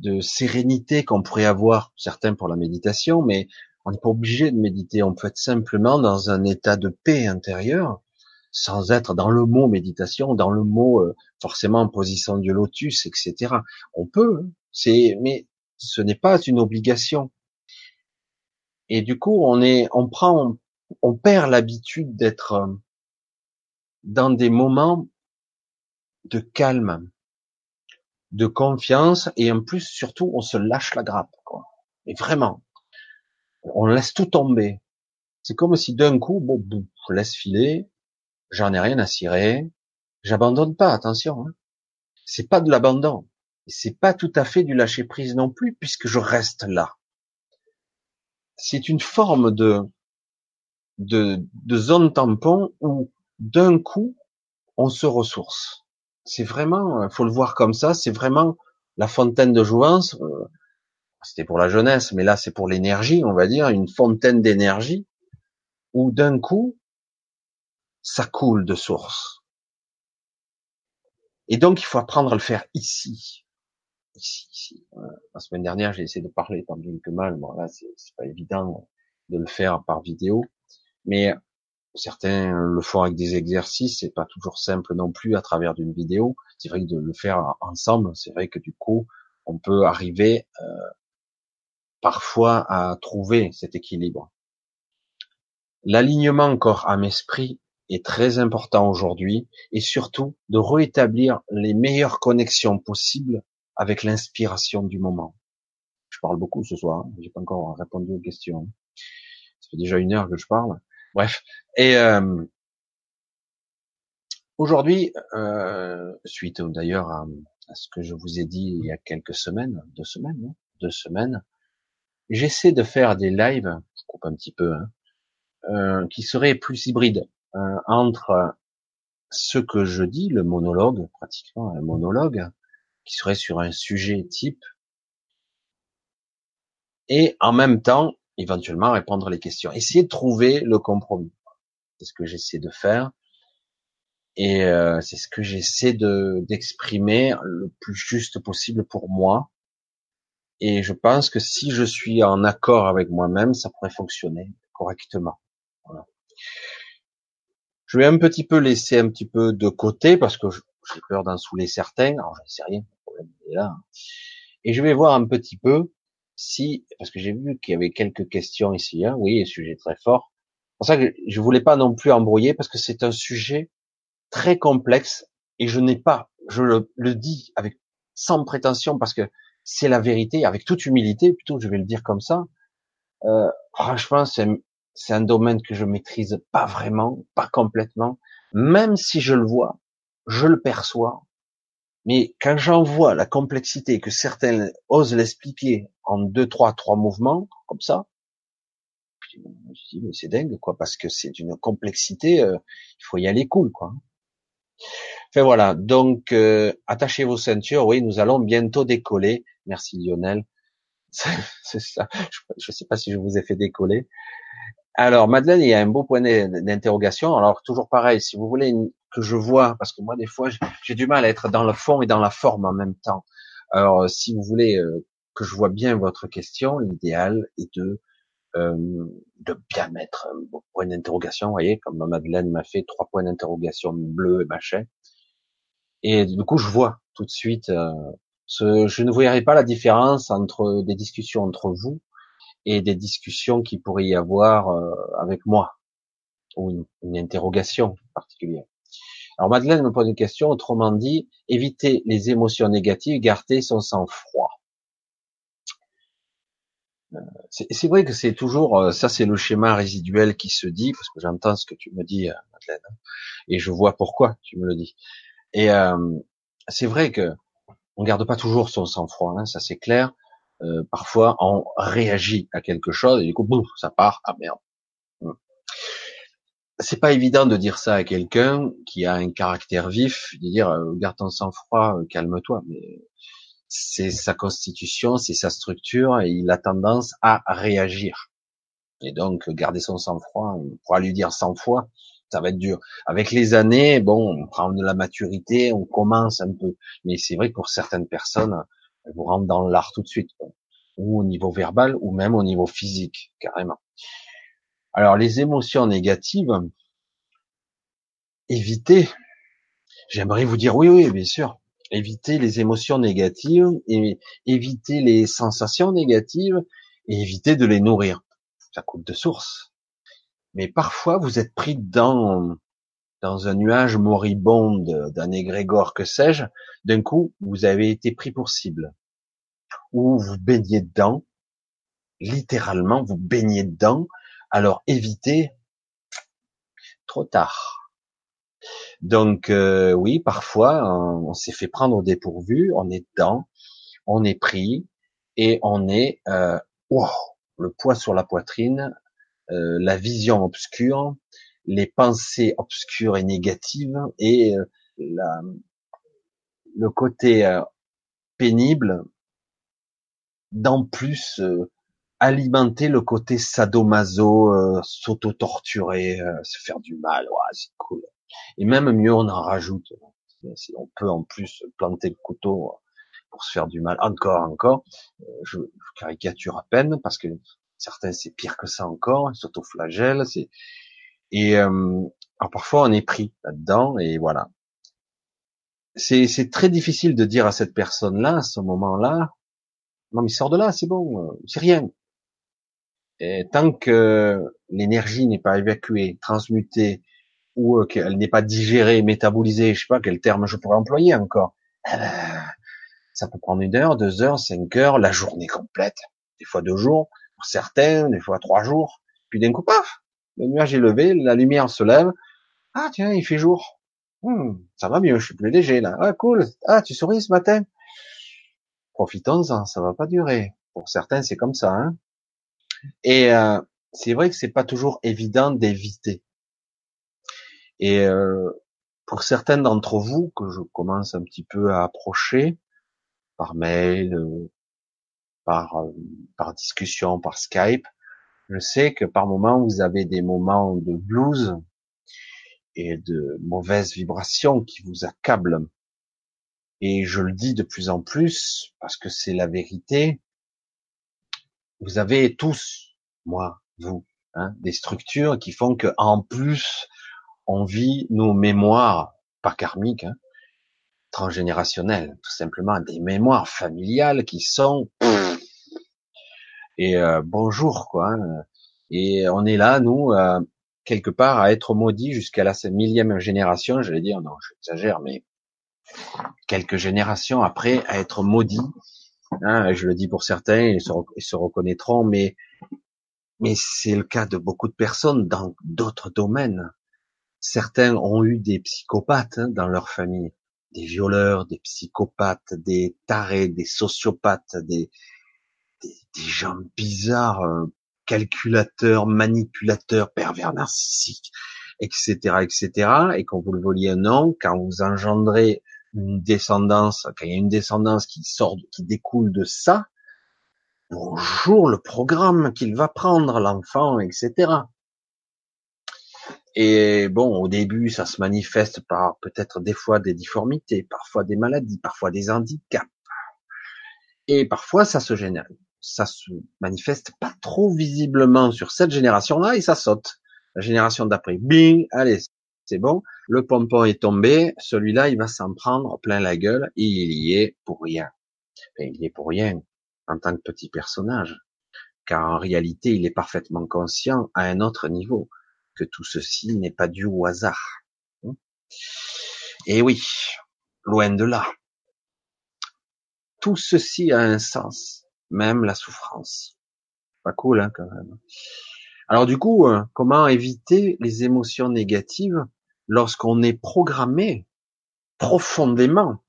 de sérénité qu'on pourrait avoir, certains pour la méditation, mais on n'est pas obligé de méditer, on peut être simplement dans un état de paix intérieure, sans être dans le mot méditation, dans le mot euh, forcément en position du lotus, etc. On peut, hein. c'est, mais ce n'est pas une obligation. Et du coup, on est, on prend, on, perd l'habitude d'être euh, dans des moments de calme, de confiance, et en plus, surtout, on se lâche la grappe, quoi. Et vraiment, on laisse tout tomber. C'est comme si d'un coup, bon, je laisse filer, j'en ai rien à cirer, j'abandonne pas, attention. Hein. C'est pas de l'abandon, c'est pas tout à fait du lâcher prise non plus, puisque je reste là. C'est une forme de de, de zones tampons où d'un coup on se ressource. C'est vraiment, faut le voir comme ça, c'est vraiment la fontaine de jouvence. Euh, c'était pour la jeunesse, mais là c'est pour l'énergie, on va dire, une fontaine d'énergie où d'un coup ça coule de source. Et donc il faut apprendre à le faire ici, ici, ici. La semaine dernière j'ai essayé de parler tant bien que mal. Bon là c'est pas évident de le faire par vidéo, mais certains le font avec des exercices, c'est pas toujours simple non plus à travers d'une vidéo. C'est vrai que de le faire ensemble, c'est vrai que du coup, on peut arriver euh, parfois à trouver cet équilibre. L'alignement corps-âme-esprit est très important aujourd'hui et surtout de rétablir les meilleures connexions possibles avec l'inspiration du moment. Je parle beaucoup ce soir, hein. j'ai pas encore répondu aux questions. Ça fait déjà une heure que je parle. Bref. Et euh, aujourd'hui, euh, suite d'ailleurs à, ce que je vous ai dit il y a quelques semaines, deux semaines, deux semaines, j'essaie de faire des lives, je coupe un petit peu, hein, euh, qui seraient plus hybrides entre ce que je dis, le monologue, pratiquement un monologue, qui serait sur un sujet type, et en même temps éventuellement répondre les questions. Essayer de trouver le compromis. C'est ce que j'essaie de faire. Et euh, c'est ce que j'essaie de d'exprimer le plus juste possible pour moi. Et je pense que si je suis en accord avec moi-même, ça pourrait fonctionner correctement. Voilà. Je vais un petit peu laisser un petit peu de côté parce que j'ai peur d'en saouler certains. Alors je ne sais rien, le problème est là. Et je vais voir un petit peu si, parce que j'ai vu qu'il y avait quelques questions ici, hein, oui, un sujet très fort. C'est pour ça que je voulais pas non plus embrouiller parce que c'est un sujet très complexe et je n'ai pas, je le, dis avec sans prétention parce que c'est la vérité, avec toute humilité, plutôt je vais le dire comme ça. Euh, franchement, c'est c'est un domaine que je maîtrise pas vraiment, pas complètement. Même si je le vois, je le perçois, mais quand j'en vois la complexité que certains osent l'expliquer en deux, trois, trois mouvements, comme ça, je dis, mais c'est dingue, quoi, parce que c'est d'une complexité, euh, il faut y aller cool, quoi. Enfin voilà, donc euh, attachez vos ceintures, oui, nous allons bientôt décoller. Merci Lionel. c'est ça. Je ne sais pas si je vous ai fait décoller. Alors Madeleine, il y a un beau point d'interrogation. Alors toujours pareil, si vous voulez que je vois, parce que moi des fois j'ai du mal à être dans le fond et dans la forme en même temps. Alors si vous voulez euh, que je vois bien votre question, l'idéal est de euh, de bien mettre un beau point d'interrogation, vous voyez, comme Madeleine m'a fait trois points d'interrogation bleus et machin. Et du coup je vois tout de suite. Euh, ce, je ne verrai pas la différence entre des discussions entre vous et des discussions qui pourrait y avoir euh, avec moi ou une, une interrogation particulière. Alors Madeleine me pose une question, autrement dit, éviter les émotions négatives, garder son sang-froid. Euh, c'est vrai que c'est toujours, euh, ça c'est le schéma résiduel qui se dit, parce que j'entends ce que tu me dis, Madeleine, hein, et je vois pourquoi tu me le dis. Et euh, c'est vrai que on garde pas toujours son sang-froid, hein, ça c'est clair. Euh, parfois on réagit à quelque chose et du coup boum, ça part ah merde hmm. c'est pas évident de dire ça à quelqu'un qui a un caractère vif de dire euh, garde ton sang froid euh, calme-toi mais c'est sa constitution c'est sa structure et il a tendance à réagir et donc garder son sang froid on pourra lui dire 100 fois ça va être dur. Avec les années, bon, on prend de la maturité, on commence un peu. Mais c'est vrai que pour certaines personnes, vous rentre dans l'art tout de suite, ou au niveau verbal, ou même au niveau physique, carrément. Alors les émotions négatives, évitez. J'aimerais vous dire oui, oui, bien sûr. Évitez les émotions négatives et évitez les sensations négatives et évitez de les nourrir. Ça coûte de source. Mais parfois vous êtes pris dans dans un nuage moribond d'un égrégore que sais-je, d'un coup, vous avez été pris pour cible. Ou vous baignez dedans, littéralement, vous baignez dedans, alors évitez trop tard. Donc euh, oui, parfois, on, s'est fait prendre au dépourvu, on est dedans, on est pris, et on est, euh, le poids sur la poitrine, euh, la vision obscure, les pensées obscures et négatives et euh, la, le côté euh, pénible d'en plus alimenter le côté sadomaso, s'auto-torturer, se faire du mal, ouais, c'est cool. Et même mieux, on en rajoute. On peut en plus planter le couteau pour se faire du mal encore, encore. Je, je caricature à peine parce que certains c'est pire que ça encore, ils s'autoflagellent, c'est et euh, alors parfois on est pris là-dedans et voilà. C'est très difficile de dire à cette personne-là à ce moment-là, non mais sors de là, c'est bon, euh, c'est rien. Et tant que l'énergie n'est pas évacuée, transmutée ou euh, qu'elle n'est pas digérée, métabolisée, je sais pas quel terme je pourrais employer encore. Eh ben, ça peut prendre une heure, deux heures, cinq heures, la journée complète, des fois deux jours certains, des fois trois jours, puis d'un coup, paf, le nuage est levé, la lumière se lève, ah tiens, il fait jour, hmm, ça va mieux, je suis plus léger là, ah cool, ah tu souris ce matin, profitons-en, ça va pas durer. Pour certains, c'est comme ça, hein. Et euh, c'est vrai que c'est pas toujours évident d'éviter. Et euh, pour certains d'entre vous que je commence un petit peu à approcher par mail, euh, par, euh, par discussion, par Skype. Je sais que par moment vous avez des moments de blues et de mauvaises vibrations qui vous accablent. Et je le dis de plus en plus parce que c'est la vérité. Vous avez tous, moi, vous, hein, des structures qui font que en plus on vit nos mémoires, pas karmiques, hein, transgénérationnelles, tout simplement des mémoires familiales qui sont et euh, bonjour quoi. Hein. Et on est là, nous, euh, quelque part, à être maudits jusqu'à la millième génération, j'allais dire, non, j'exagère, mais quelques générations après, à être maudits. Hein, je le dis pour certains, ils se, ils se reconnaîtront, mais mais c'est le cas de beaucoup de personnes dans d'autres domaines. Certains ont eu des psychopathes hein, dans leur famille, des violeurs, des psychopathes, des tarés, des sociopathes, des, des, gens bizarres, euh, calculateurs, manipulateurs, pervers narcissiques, etc., etc. Et quand vous le vouliez un nom, quand vous engendrez une descendance, quand il y a une descendance qui sort, qui découle de ça, bonjour le programme qu'il va prendre l'enfant, etc. Et bon, au début, ça se manifeste par peut-être des fois des difformités, parfois des maladies, parfois des handicaps. Et parfois, ça se génère, ça se manifeste pas trop visiblement sur cette génération-là et ça saute. La génération d'après, bing, allez, c'est bon, le pompon est tombé, celui-là, il va s'en prendre plein la gueule et il y est pour rien. il y est pour rien en tant que petit personnage, car en réalité, il est parfaitement conscient à un autre niveau que tout ceci n'est pas dû au hasard. Et oui, loin de là. Tout ceci a un sens même la souffrance. Pas cool, hein, quand même. Alors du coup, euh, comment éviter les émotions négatives lorsqu'on est programmé profondément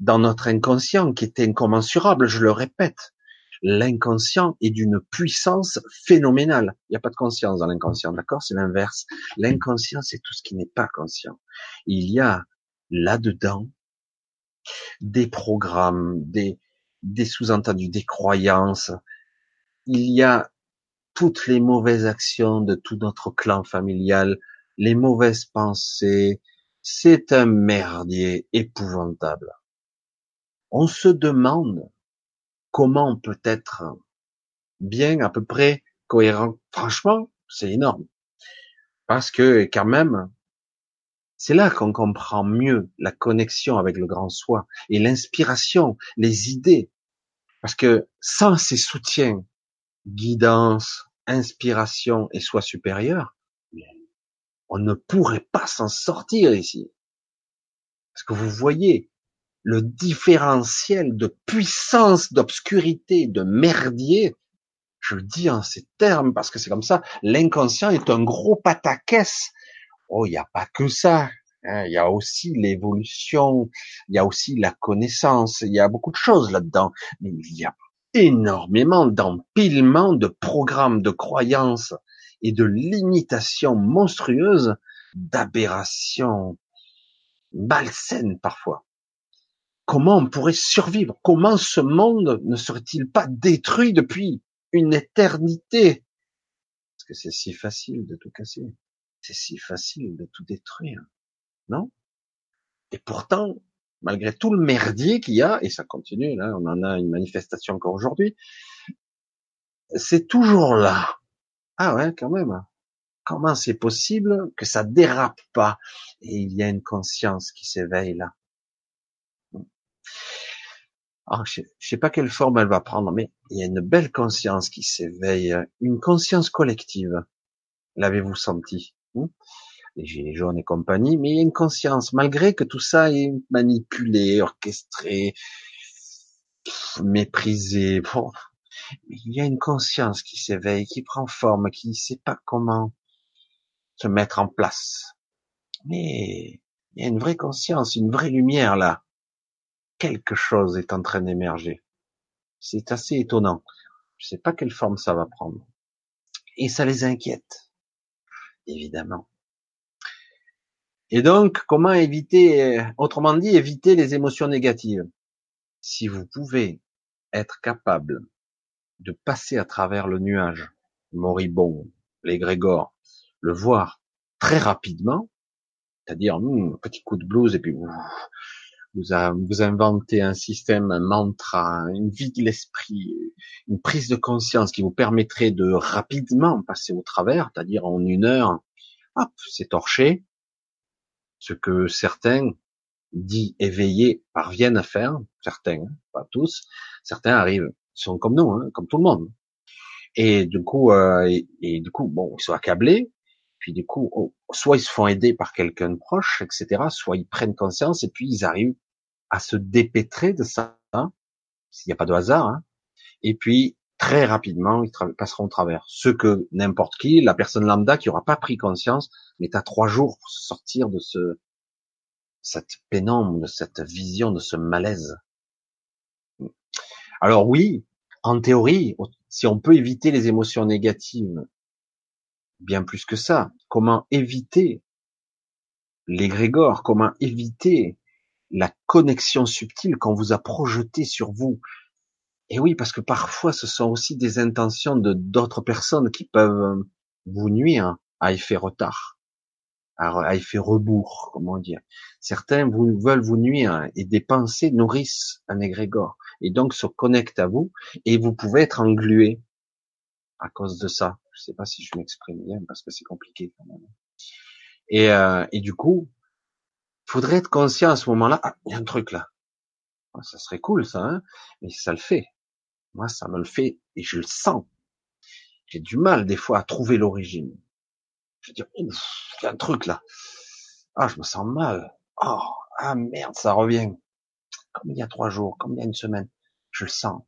dans notre inconscient qui est incommensurable, je le répète. L'inconscient est d'une puissance phénoménale. Il n'y a pas de conscience dans l'inconscient, d'accord? C'est l'inverse. L'inconscient, c'est tout ce qui n'est pas conscient. Il y a là-dedans des programmes, des, des sous-entendus, des croyances. Il y a toutes les mauvaises actions de tout notre clan familial, les mauvaises pensées. C'est un merdier épouvantable. On se demande comment on peut être bien, à peu près cohérent. Franchement, c'est énorme. Parce que quand même, c'est là qu'on comprend mieux la connexion avec le grand soi et l'inspiration, les idées. Parce que sans ces soutiens, guidance, inspiration et soi supérieur, on ne pourrait pas s'en sortir ici. Parce que vous voyez le différentiel de puissance, d'obscurité, de merdier. Je le dis en ces termes parce que c'est comme ça. L'inconscient est un gros pataquès oh, il n'y a pas que ça. Hein. Il y a aussi l'évolution, il y a aussi la connaissance, il y a beaucoup de choses là-dedans. Mais il y a énormément d'empilement de programmes, de croyances et de limitations monstrueuses, d'aberrations malsaines parfois. Comment on pourrait survivre? Comment ce monde ne serait-il pas détruit depuis une éternité? Parce que c'est si facile de tout casser. C'est si facile de tout détruire. Non? Et pourtant, malgré tout le merdier qu'il y a, et ça continue, là, on en a une manifestation encore aujourd'hui, c'est toujours là. Ah ouais, quand même. Comment c'est possible que ça dérape pas Et il y a une conscience qui s'éveille là? Alors, je, sais pas quelle forme elle va prendre, mais il y a une belle conscience qui s'éveille, une conscience collective. L'avez-vous senti? Les gilets jaunes et compagnie, mais il y a une conscience, malgré que tout ça est manipulé, orchestré, méprisé. Il y a une conscience qui s'éveille, qui prend forme, qui ne sait pas comment se mettre en place. Mais il y a une vraie conscience, une vraie lumière là. Quelque chose est en train d'émerger. C'est assez étonnant. Je ne sais pas quelle forme ça va prendre. Et ça les inquiète, évidemment. Et donc, comment éviter, autrement dit, éviter les émotions négatives? Si vous pouvez être capable de passer à travers le nuage moribond, l'égrégore, le voir très rapidement, c'est-à-dire hmm, petit coup de blues et puis vous, vous inventez un système, un mantra, une vie de l'esprit, une prise de conscience qui vous permettrait de rapidement passer au travers, c'est-à-dire en une heure, hop, c'est torché, ce que certains dits éveillés parviennent à faire, certains, pas tous, certains arrivent sont comme nous, hein, comme tout le monde. Et du coup, euh, et, du coup, bon, ils sont accablés. Puis du coup, oh, soit ils se font aider par quelqu'un de proche, etc. Soit ils prennent conscience et puis ils arrivent à se dépêtrer de ça, hein, s'il n'y a pas de hasard. Hein. Et puis très rapidement, ils passeront au travers. Ce que n'importe qui, la personne lambda qui aura pas pris conscience, mais à trois jours pour sortir de ce cette pénombre, de cette vision, de ce malaise. Alors oui, en théorie, si on peut éviter les émotions négatives, bien plus que ça, comment éviter l'égrégore, comment éviter la connexion subtile qu'on vous a projetée sur vous. Et oui, parce que parfois ce sont aussi des intentions de d'autres personnes qui peuvent vous nuire à effet retard à, effet rebours, comment dire. Certains veulent vous nuire et des pensées nourrissent un égrégore et donc se connectent à vous et vous pouvez être englué à cause de ça. Je sais pas si je m'exprime bien parce que c'est compliqué quand même. Et, euh, et du coup, faudrait être conscient à ce moment-là. Ah, il y a un truc là. Ah, ça serait cool ça, hein mais ça le fait. Moi, ça me le fait et je le sens. J'ai du mal des fois à trouver l'origine. Je dis, il y a un truc là. Ah, je me sens mal. Oh, ah merde, ça revient. Comme il y a trois jours, comme il y a une semaine. Je le sens.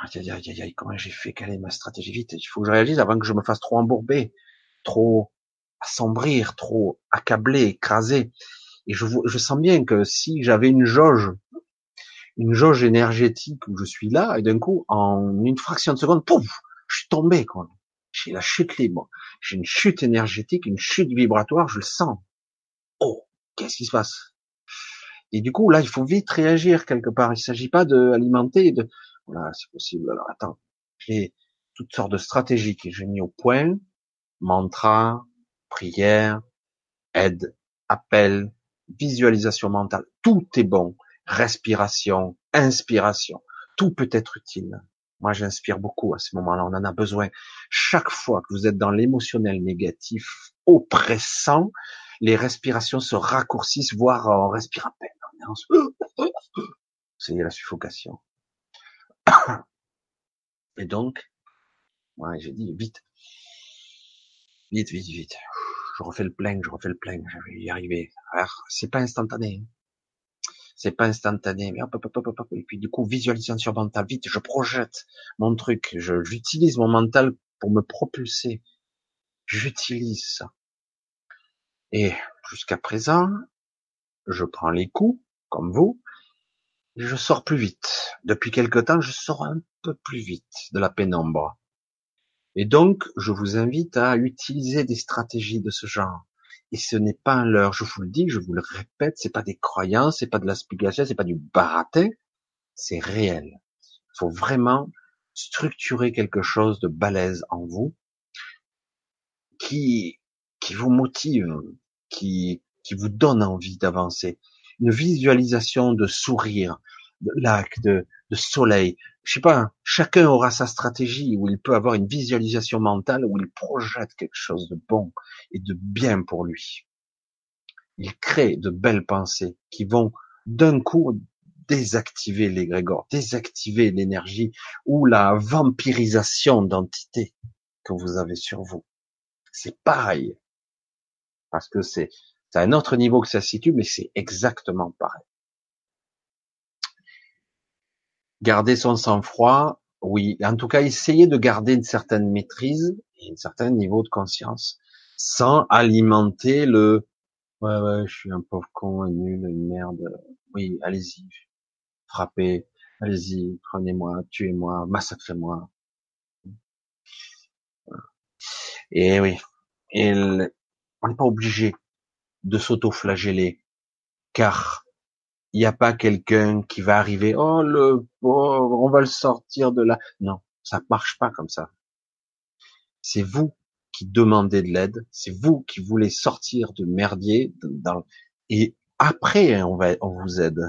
Aïe, aïe, aïe, aïe, comment j'ai fait caler ma stratégie vite? Il faut que je réalise avant que je me fasse trop embourber, trop assombrir, trop accabler, écraser. Et je, je sens bien que si j'avais une jauge, une jauge énergétique où je suis là, et d'un coup, en une fraction de seconde, pouf, je suis tombé, quoi. J'ai la chute libre. J'ai une chute énergétique, une chute vibratoire, je le sens. Oh, qu'est-ce qui se passe? Et du coup, là, il faut vite réagir quelque part. Il ne s'agit pas d'alimenter, de... Voilà, c'est possible. Alors, attends. J'ai toutes sortes de stratégies que j'ai mis au point. Mantra, prière, aide, appel, visualisation mentale. Tout est bon. Respiration, inspiration. Tout peut être utile. Moi, j'inspire beaucoup à ce moment-là. On en a besoin. Chaque fois que vous êtes dans l'émotionnel négatif, oppressant, les respirations se raccourcissent, voire on respire à peine. C'est la suffocation. Et donc, ouais, j'ai dit vite, vite, vite, vite. Je refais le plein, je refais le plein, je vais y arriver. Alors, c'est pas instantané. Hein c'est pas instantané, mais hop, hop, hop, hop, et puis du coup, visualisation mentale, vite, je projette mon truc, je, j'utilise mon mental pour me propulser, j'utilise ça. Et jusqu'à présent, je prends les coups, comme vous, je sors plus vite. Depuis quelque temps, je sors un plus vite de la pénombre. Et donc, je vous invite à utiliser des stratégies de ce genre. Et ce n'est pas un leurre, je vous le dis, je vous le répète, c'est pas des croyances, c'est pas de la spéculation, c'est pas du baratin, c'est réel. Il faut vraiment structurer quelque chose de balèze en vous qui qui vous motive, qui qui vous donne envie d'avancer. Une visualisation de sourire, de lac, de, de soleil. Je sais pas, chacun aura sa stratégie où il peut avoir une visualisation mentale où il projette quelque chose de bon et de bien pour lui. Il crée de belles pensées qui vont d'un coup désactiver l'égrégore, désactiver l'énergie ou la vampirisation d'entité que vous avez sur vous. C'est pareil. Parce que c'est, c'est un autre niveau que ça se situe, mais c'est exactement pareil. Garder son sang-froid, oui. En tout cas, essayer de garder une certaine maîtrise et un certain niveau de conscience sans alimenter le ouais ouais je suis un pauvre con un nul une merde. Oui allez-y frappez allez-y prenez-moi tuez-moi massacrez-moi. Et oui et on n'est pas obligé de s'auto-flageller car il n'y a pas quelqu'un qui va arriver, oh le on va le sortir de là. Non, ça marche pas comme ça. C'est vous qui demandez de l'aide, c'est vous qui voulez sortir de merdier et après on va on vous aide.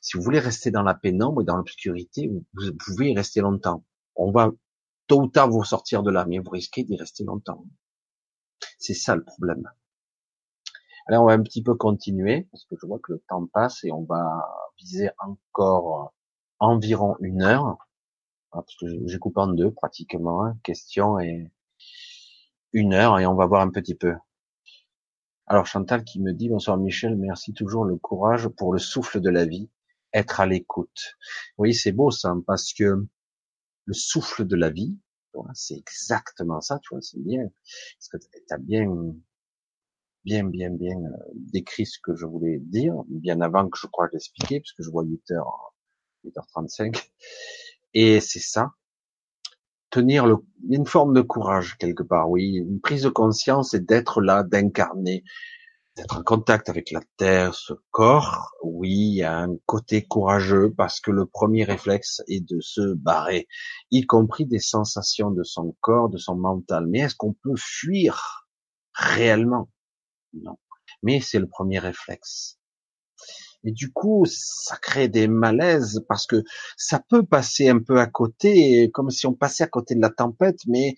Si vous voulez rester dans la pénombre et dans l'obscurité, vous pouvez y rester longtemps. On va tôt ou tard vous sortir de là, mais vous risquez d'y rester longtemps. C'est ça le problème. Alors on va un petit peu continuer parce que je vois que le temps passe et on va viser encore environ une heure ah, parce que j'ai coupé en deux pratiquement, hein, question et une heure et on va voir un petit peu. Alors Chantal qui me dit bonsoir Michel, merci toujours le courage pour le souffle de la vie, être à l'écoute. Oui c'est beau ça parce que le souffle de la vie, c'est exactement ça, tu vois, c'est bien parce que t'as bien bien, bien, bien euh, décrit ce que je voulais dire, bien avant que je crois l'expliquer, puisque je vois 8 h 8h35. Et c'est ça. Tenir le, une forme de courage quelque part, oui, une prise de conscience et d'être là, d'incarner, d'être en contact avec la terre, ce corps. Oui, il y a un côté courageux parce que le premier réflexe est de se barrer, y compris des sensations de son corps, de son mental. Mais est-ce qu'on peut fuir réellement? Non. Mais c'est le premier réflexe. Et du coup, ça crée des malaises parce que ça peut passer un peu à côté, comme si on passait à côté de la tempête, mais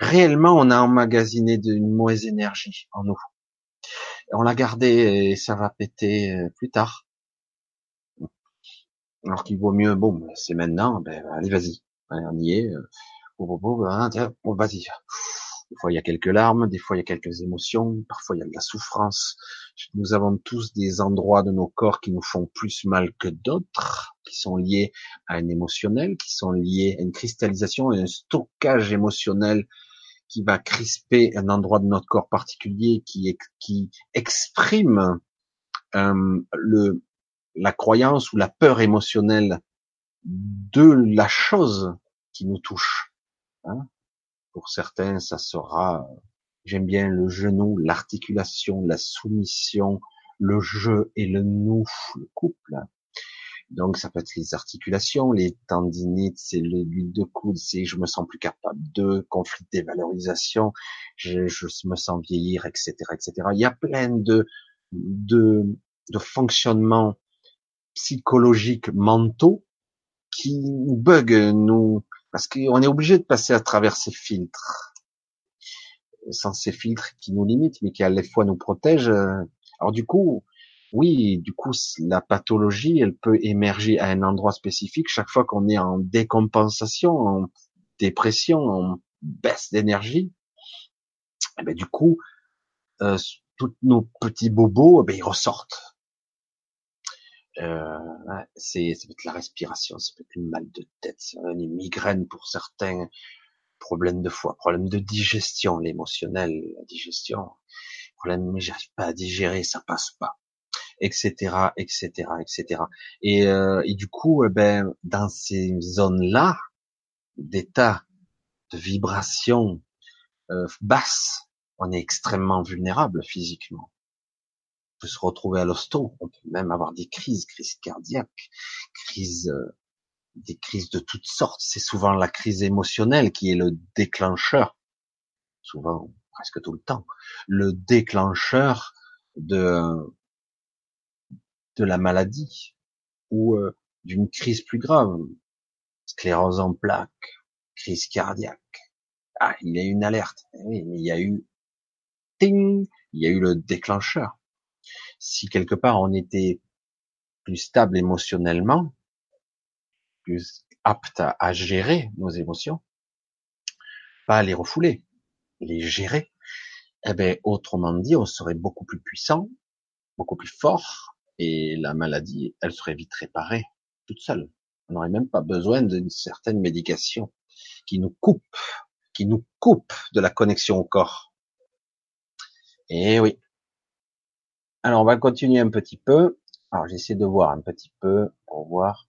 réellement, on a emmagasiné une mauvaise énergie en nous. On l'a gardé et ça va péter euh, plus tard. Alors qu'il vaut mieux, bon, c'est maintenant, ben, allez, vas-y. on y est. Euh, bon, vas-y. Des fois, il y a quelques larmes, des fois, il y a quelques émotions, parfois, il y a de la souffrance. Nous avons tous des endroits de nos corps qui nous font plus mal que d'autres, qui sont liés à un émotionnel, qui sont liés à une cristallisation et un stockage émotionnel qui va crisper un endroit de notre corps particulier, qui, exprime euh, le, la croyance ou la peur émotionnelle de la chose qui nous touche. Hein pour certains, ça sera, j'aime bien le genou, l'articulation, la soumission, le jeu et le nous, le couple. Donc ça peut être les articulations, les tendinites, c'est l'huile de coude, c'est je me sens plus capable de, conflit de dévalorisation, je, je me sens vieillir, etc., etc. Il y a plein de de, de fonctionnements psychologiques mentaux qui bug nous parce qu'on est obligé de passer à travers ces filtres. Sans ces filtres qui nous limitent, mais qui à la fois nous protègent. Alors du coup, oui, du coup, la pathologie, elle peut émerger à un endroit spécifique chaque fois qu'on est en décompensation, en dépression, en baisse d'énergie. Eh ben, du coup, euh, tous nos petits bobos, eh ben, ils ressortent. Euh, c'est ça peut être la respiration, ça peut être une mal de tête, une migraine pour certains, problème de foie, problème de digestion, l'émotionnel, la digestion, problème mais j'arrive pas à digérer, ça passe pas, etc., etc., etc. Et, euh, et du coup, eh ben dans ces zones-là d'état de vibrations euh, basses, on est extrêmement vulnérable physiquement. On peut se retrouver à l'hosto, on peut même avoir des crises, crises cardiaques, crises, euh, des crises de toutes sortes. C'est souvent la crise émotionnelle qui est le déclencheur, souvent presque tout le temps, le déclencheur de de la maladie ou euh, d'une crise plus grave, sclérose en plaques, crise cardiaque. Ah, il y a eu une alerte. Eh il y a eu, ting, il y a eu le déclencheur. Si quelque part on était plus stable émotionnellement, plus apte à, gérer nos émotions, pas les refouler, les gérer, eh ben, autrement dit, on serait beaucoup plus puissant, beaucoup plus fort, et la maladie, elle serait vite réparée toute seule. On n'aurait même pas besoin d'une certaine médication qui nous coupe, qui nous coupe de la connexion au corps. Et oui. Alors on va continuer un petit peu. Alors j'essaie de voir un petit peu pour voir.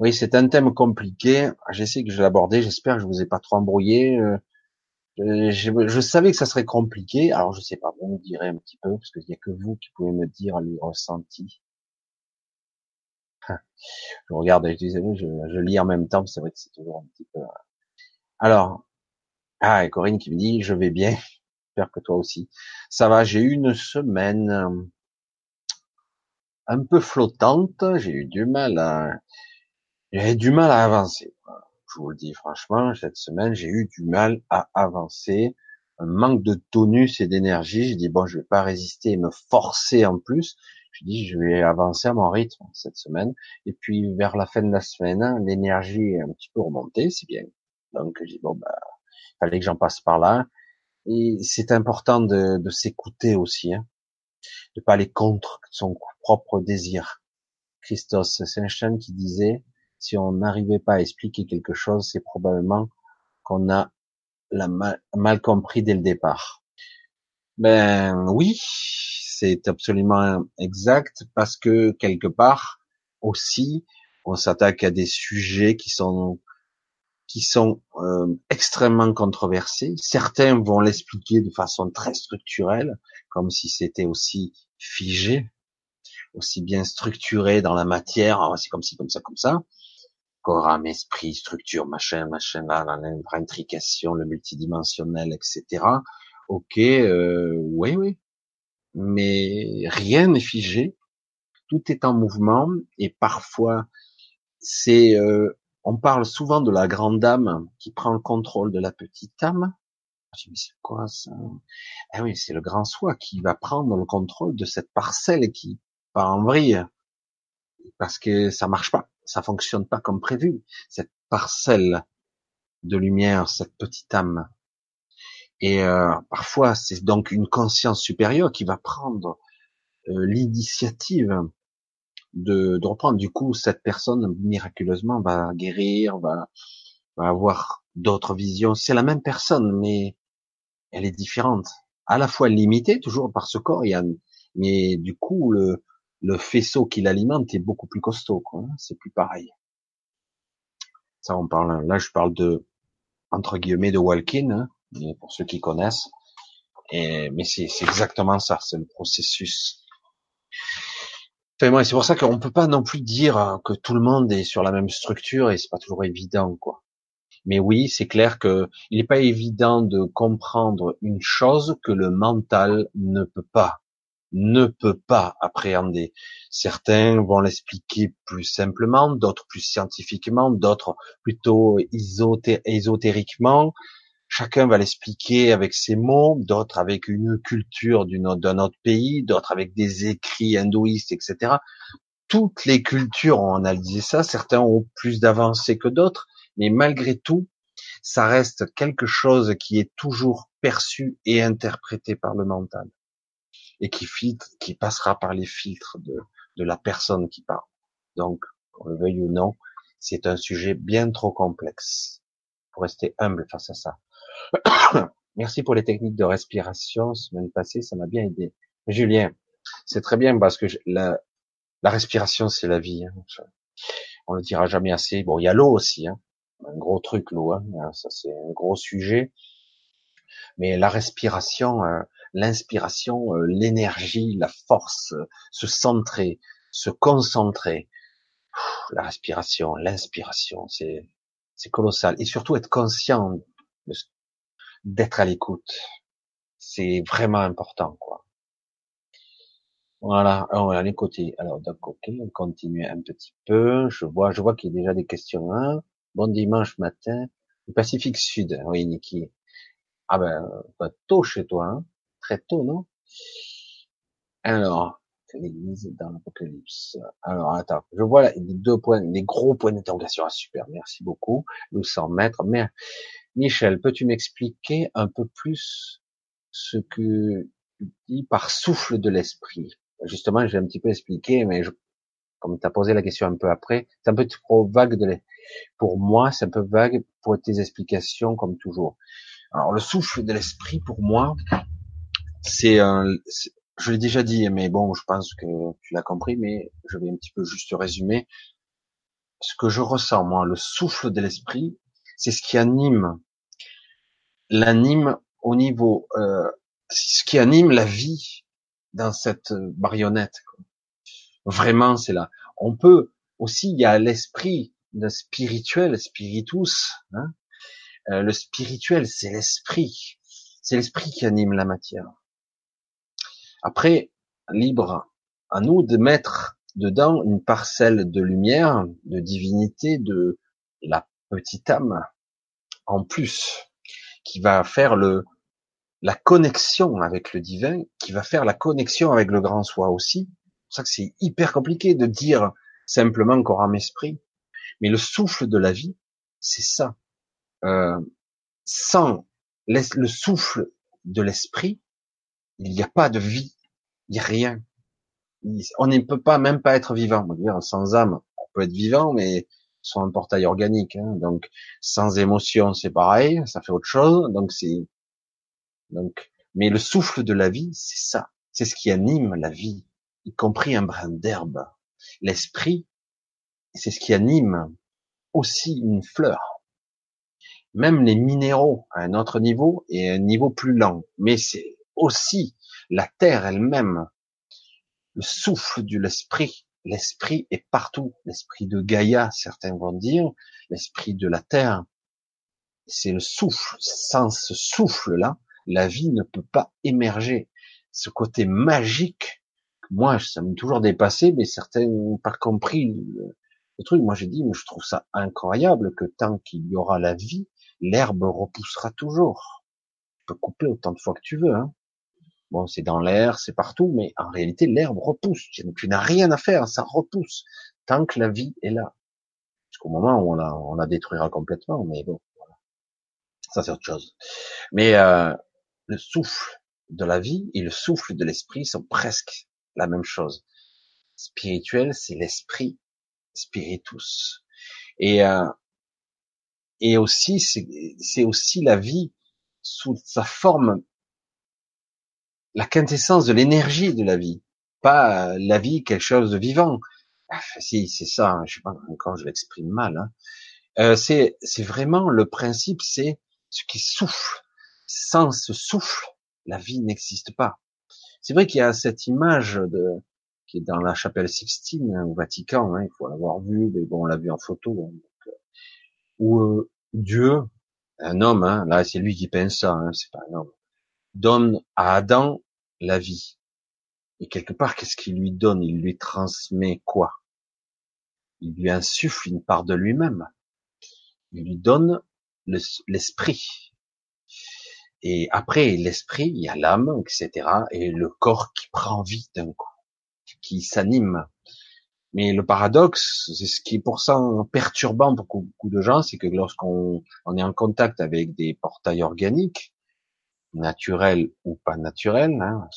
Oui, c'est un thème compliqué. J'essaie que je l'aborder. J'espère que je vous ai pas trop embrouillé. Euh, je, je, savais que ça serait compliqué. Alors je sais pas, vous me direz un petit peu parce qu'il n'y a que vous qui pouvez me dire les ressentis. je regarde, je, je, lis en même temps. C'est vrai que c'est toujours un petit peu. Alors, ah, et Corinne qui me dit, je vais bien. Que toi aussi. Ça va. J'ai eu une semaine euh, un peu flottante. J'ai eu du mal à, j'ai du mal à avancer je vous le dis franchement, cette semaine, j'ai eu du mal à avancer, un manque de tonus et d'énergie. J'ai dit bon, je vais pas résister et me forcer en plus. Je dis je vais avancer à mon rythme cette semaine. Et puis vers la fin de la semaine, l'énergie est un petit peu remontée, c'est bien. Donc j'ai dit bon bah, fallait que j'en passe par là. Et c'est important de, de s'écouter aussi, hein, de pas aller contre son propre désir. Christos Saint-Jean qui disait si on n'arrivait pas à expliquer quelque chose, c'est probablement qu'on a la mal, compris dès le départ. Ben oui, c'est absolument exact parce que quelque part aussi, on s'attaque à des sujets qui sont qui sont euh, extrêmement controversés. Certains vont l'expliquer de façon très structurelle, comme si c'était aussi figé, aussi bien structuré dans la matière, ah, c'est comme ci, comme ça, comme ça corps, âme, esprit, structure, machin, machin, là, l'intrication, le multidimensionnel, etc. Ok, euh, oui, oui. Mais rien n'est figé, tout est en mouvement et parfois c'est, euh, on parle souvent de la grande âme qui prend le contrôle de la petite âme. Je me dis, c'est quoi ça? Ah oui, c'est le grand soi qui va prendre le contrôle de cette parcelle qui part en vrille parce que ça marche pas ça fonctionne pas comme prévu. Cette parcelle de lumière, cette petite âme. Et euh, parfois, c'est donc une conscience supérieure qui va prendre euh, l'initiative de, de, reprendre. Du coup, cette personne miraculeusement va guérir, va, va avoir d'autres visions. C'est la même personne, mais elle est différente. À la fois limitée toujours par ce corps, mais du coup, le, le faisceau qui l'alimente est beaucoup plus costaud. Hein, c'est plus pareil. Ça, on parle, là, je parle de, entre guillemets, de walking, hein, pour ceux qui connaissent. Et, mais c'est, exactement ça, c'est le processus. C'est pour ça qu'on peut pas non plus dire que tout le monde est sur la même structure et c'est pas toujours évident, quoi. Mais oui, c'est clair que il n'est pas évident de comprendre une chose que le mental ne peut pas ne peut pas appréhender. Certains vont l'expliquer plus simplement, d'autres plus scientifiquement, d'autres plutôt ésotériquement. Chacun va l'expliquer avec ses mots, d'autres avec une culture d'un autre pays, d'autres avec des écrits hindouistes, etc. Toutes les cultures ont analysé ça. Certains ont plus d'avancée que d'autres, mais malgré tout, ça reste quelque chose qui est toujours perçu et interprété par le mental et qui filtre, qui passera par les filtres de la personne qui parle. Donc, qu'on le veuille ou non, c'est un sujet bien trop complexe pour rester humble face à ça. Merci pour les techniques de respiration. Semaine passée, ça m'a bien aidé. Julien, c'est très bien parce que la, la respiration, c'est la vie. Hein. On le dira jamais assez. Bon, il y a l'eau aussi. Hein. un gros truc l'eau, hein. Ah, ça c'est un gros sujet. Mais la respiration, euh, l'inspiration, euh, l'énergie, la force, euh, se centrer, se concentrer, la respiration, l'inspiration, c'est c'est colossal. Et surtout être conscient d'être à l'écoute, c'est vraiment important, quoi. Voilà, on va les côtés. Alors, donc, ok, on continue un petit peu. Je vois, je vois qu'il y a déjà des questions. Hein. Bon dimanche matin. Pacifique Sud. Oui, Niki. Ah ben, pas tôt chez toi, hein. Très tôt, non? Alors, l'église dans l'apocalypse. Alors, attends. Je vois là, les deux points, les gros points d'interrogation. Ah, super. Merci beaucoup. Nous 100 mètres. Mais, Michel, peux-tu m'expliquer un peu plus ce que tu dis par souffle de l'esprit? justement, j'ai un petit peu expliqué, mais je, comme tu as posé la question un peu après, c'est un peu trop vague de pour moi, c'est un peu vague pour tes explications, comme toujours. Alors, le souffle de l'esprit, pour moi, c'est un, je l'ai déjà dit, mais bon, je pense que tu l'as compris, mais je vais un petit peu juste résumer. Ce que je ressens, moi, le souffle de l'esprit, c'est ce qui anime, l'anime au niveau, euh, ce qui anime la vie dans cette marionnette. Vraiment, c'est là. On peut aussi, il y a l'esprit, le spirituel, spiritus. Hein euh, le spirituel, c'est l'esprit. C'est l'esprit qui anime la matière. Après, libre à nous de mettre dedans une parcelle de lumière, de divinité, de la petite âme en plus, qui va faire le, la connexion avec le divin, qui va faire la connexion avec le grand soi aussi. C'est pour ça que c'est hyper compliqué de dire simplement corps âme esprit. Mais le souffle de la vie, c'est ça. Euh, sans le souffle de l'esprit, il n'y a pas de vie, il n'y a rien. On ne peut pas même pas être vivant. sans âme, on peut être vivant, mais sans un portail organique. Hein. Donc, sans émotion, c'est pareil, ça fait autre chose. Donc, c'est donc, mais le souffle de la vie, c'est ça. C'est ce qui anime la vie, y compris un brin d'herbe. L'esprit, c'est ce qui anime aussi une fleur. Même les minéraux à un autre niveau et à un niveau plus lent. Mais c'est aussi la terre elle-même. Le souffle de l'esprit. L'esprit est partout. L'esprit de Gaïa, certains vont dire. L'esprit de la terre. C'est le souffle. Sans ce souffle-là, la vie ne peut pas émerger. Ce côté magique, moi, ça m'a toujours dépassé, mais certains n'ont pas compris le, truc. Moi, j'ai dit, mais je trouve ça incroyable que tant qu'il y aura la vie, l'herbe repoussera toujours. Tu peux couper autant de fois que tu veux. Hein. Bon, c'est dans l'air, c'est partout, mais en réalité, l'herbe repousse. Tu n'as rien à faire, ça repousse tant que la vie est là. Jusqu'au moment où on la, on la détruira complètement, mais bon, voilà. ça c'est autre chose. Mais euh, le souffle de la vie et le souffle de l'esprit sont presque la même chose. Spirituel, c'est l'esprit, spiritus. Et euh, et aussi, c'est aussi la vie sous sa forme, la quintessence de l'énergie de la vie, pas la vie quelque chose de vivant. Ah, si, c'est ça. Hein, je sais pas encore, je l'exprime mal. Hein. Euh, c'est vraiment le principe, c'est ce qui souffle sans ce souffle, la vie n'existe pas. C'est vrai qu'il y a cette image de, qui est dans la chapelle Sixtine hein, au Vatican, hein, il faut l'avoir vu, mais bon, on l'a vu en photo, hein, où euh, Dieu, un homme, hein, là c'est lui qui pense ça, c'est pas un homme, donne à Adam la vie. Et quelque part, qu'est-ce qu'il lui donne? Il lui transmet quoi? Il lui insuffle une part de lui-même. Il lui donne l'esprit. Et après l'esprit, il y a l'âme, etc. Et le corps qui prend vie d'un coup, qui s'anime. Mais le paradoxe, c'est ce qui est pour ça perturbant pour beaucoup de gens, c'est que lorsqu'on on est en contact avec des portails organiques, naturels ou pas naturels, hein,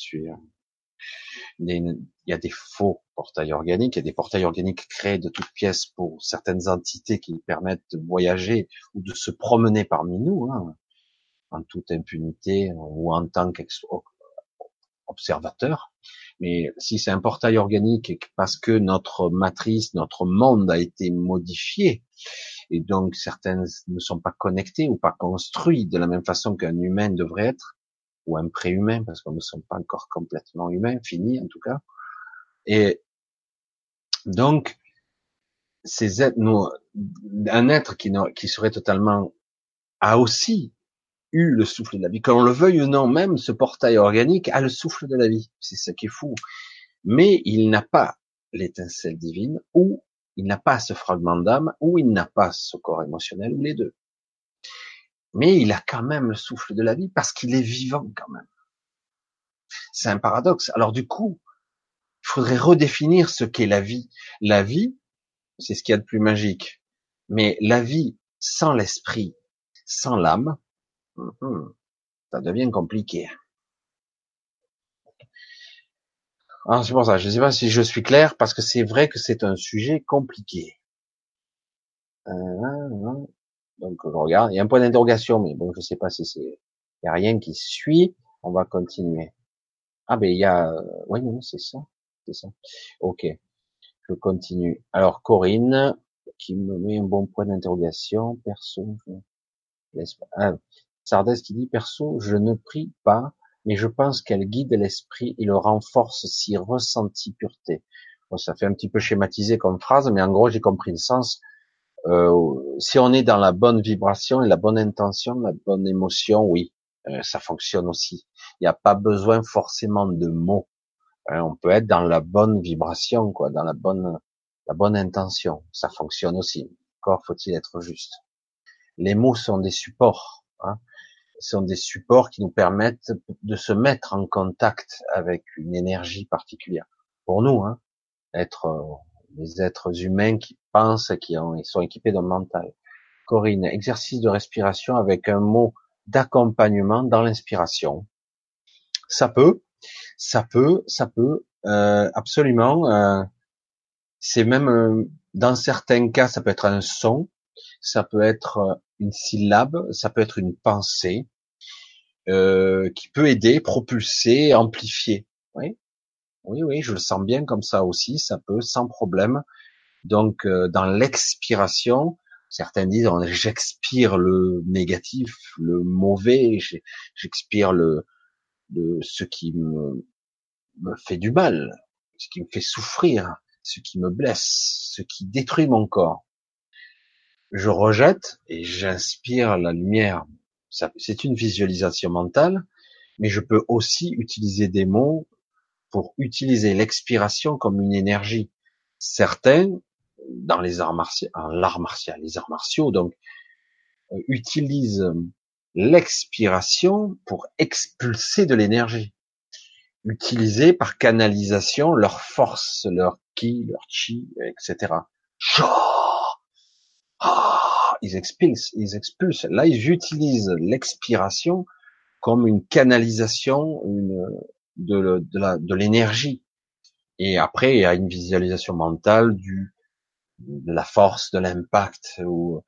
il y a des faux portails organiques, il y a des portails organiques créés de toutes pièces pour certaines entités qui permettent de voyager ou de se promener parmi nous. Hein en toute impunité ou en tant qu'observateur. Mais si c'est un portail organique parce que notre matrice, notre monde a été modifié, et donc certaines ne sont pas connectées ou pas construites de la même façon qu'un humain devrait être, ou un préhumain, parce qu'on ne sommes pas encore complètement humains, fini en tout cas. Et donc, ces êtres, nous, un être qui, serait totalement, a aussi eu le souffle de la vie, qu'on le veuille ou non, même ce portail organique a le souffle de la vie. C'est ce qui est fou. Mais il n'a pas l'étincelle divine, ou il n'a pas ce fragment d'âme, ou il n'a pas ce corps émotionnel, ou les deux. Mais il a quand même le souffle de la vie parce qu'il est vivant quand même. C'est un paradoxe. Alors du coup, il faudrait redéfinir ce qu'est la vie. La vie, c'est ce qu'il y a de plus magique. Mais la vie sans l'esprit, sans l'âme, hum, ça devient compliqué. Alors ah, c'est pour ça, je ne sais pas si je suis clair, parce que c'est vrai que c'est un sujet compliqué. Euh, donc je regarde, il y a un point d'interrogation, mais bon, je sais pas si c'est, il y a rien qui suit. On va continuer. Ah ben il y a, oui non c'est ça, c'est ça. Ok, je continue. Alors Corinne qui me met un bon point d'interrogation. Perso, je... ah, Sardès qui dit perso, je ne prie pas mais je pense qu'elle guide l'esprit et le renforce si ressenti pureté. Bon, ça fait un petit peu schématisé comme phrase, mais en gros j'ai compris le sens. Euh, si on est dans la bonne vibration et la bonne intention, la bonne émotion, oui, euh, ça fonctionne aussi. Il n'y a pas besoin forcément de mots. Hein, on peut être dans la bonne vibration, quoi, dans la bonne, la bonne intention. Ça fonctionne aussi. Encore faut-il être juste. Les mots sont des supports. Hein sont des supports qui nous permettent de se mettre en contact avec une énergie particulière. Pour nous, hein, être euh, des êtres humains qui pensent, qui sont équipés d'un mental. Corinne, exercice de respiration avec un mot d'accompagnement dans l'inspiration. Ça peut, ça peut, ça peut, euh, absolument. Euh, c'est même dans certains cas, ça peut être un son, ça peut être une syllabe, ça peut être une pensée, euh, qui peut aider, propulser, amplifier. Oui, oui, oui, je le sens bien comme ça aussi, ça peut sans problème. Donc euh, dans l'expiration, certains disent j'expire le négatif, le mauvais, j'expire le, le ce qui me, me fait du mal, ce qui me fait souffrir, ce qui me blesse, ce qui détruit mon corps. Je rejette et j'inspire la lumière c'est une visualisation mentale, mais je peux aussi utiliser des mots pour utiliser l'expiration comme une énergie. Certains, dans les arts martiaux, l'art martial, les arts martiaux, donc, euh, utilisent l'expiration pour expulser de l'énergie. Utiliser par canalisation leur force, leur ki, leur chi, etc ils expulsent, ils expulsent. Là, ils utilisent l'expiration comme une canalisation une, de, de l'énergie. Et après, il y a une visualisation mentale du, de la force, de l'impact, où,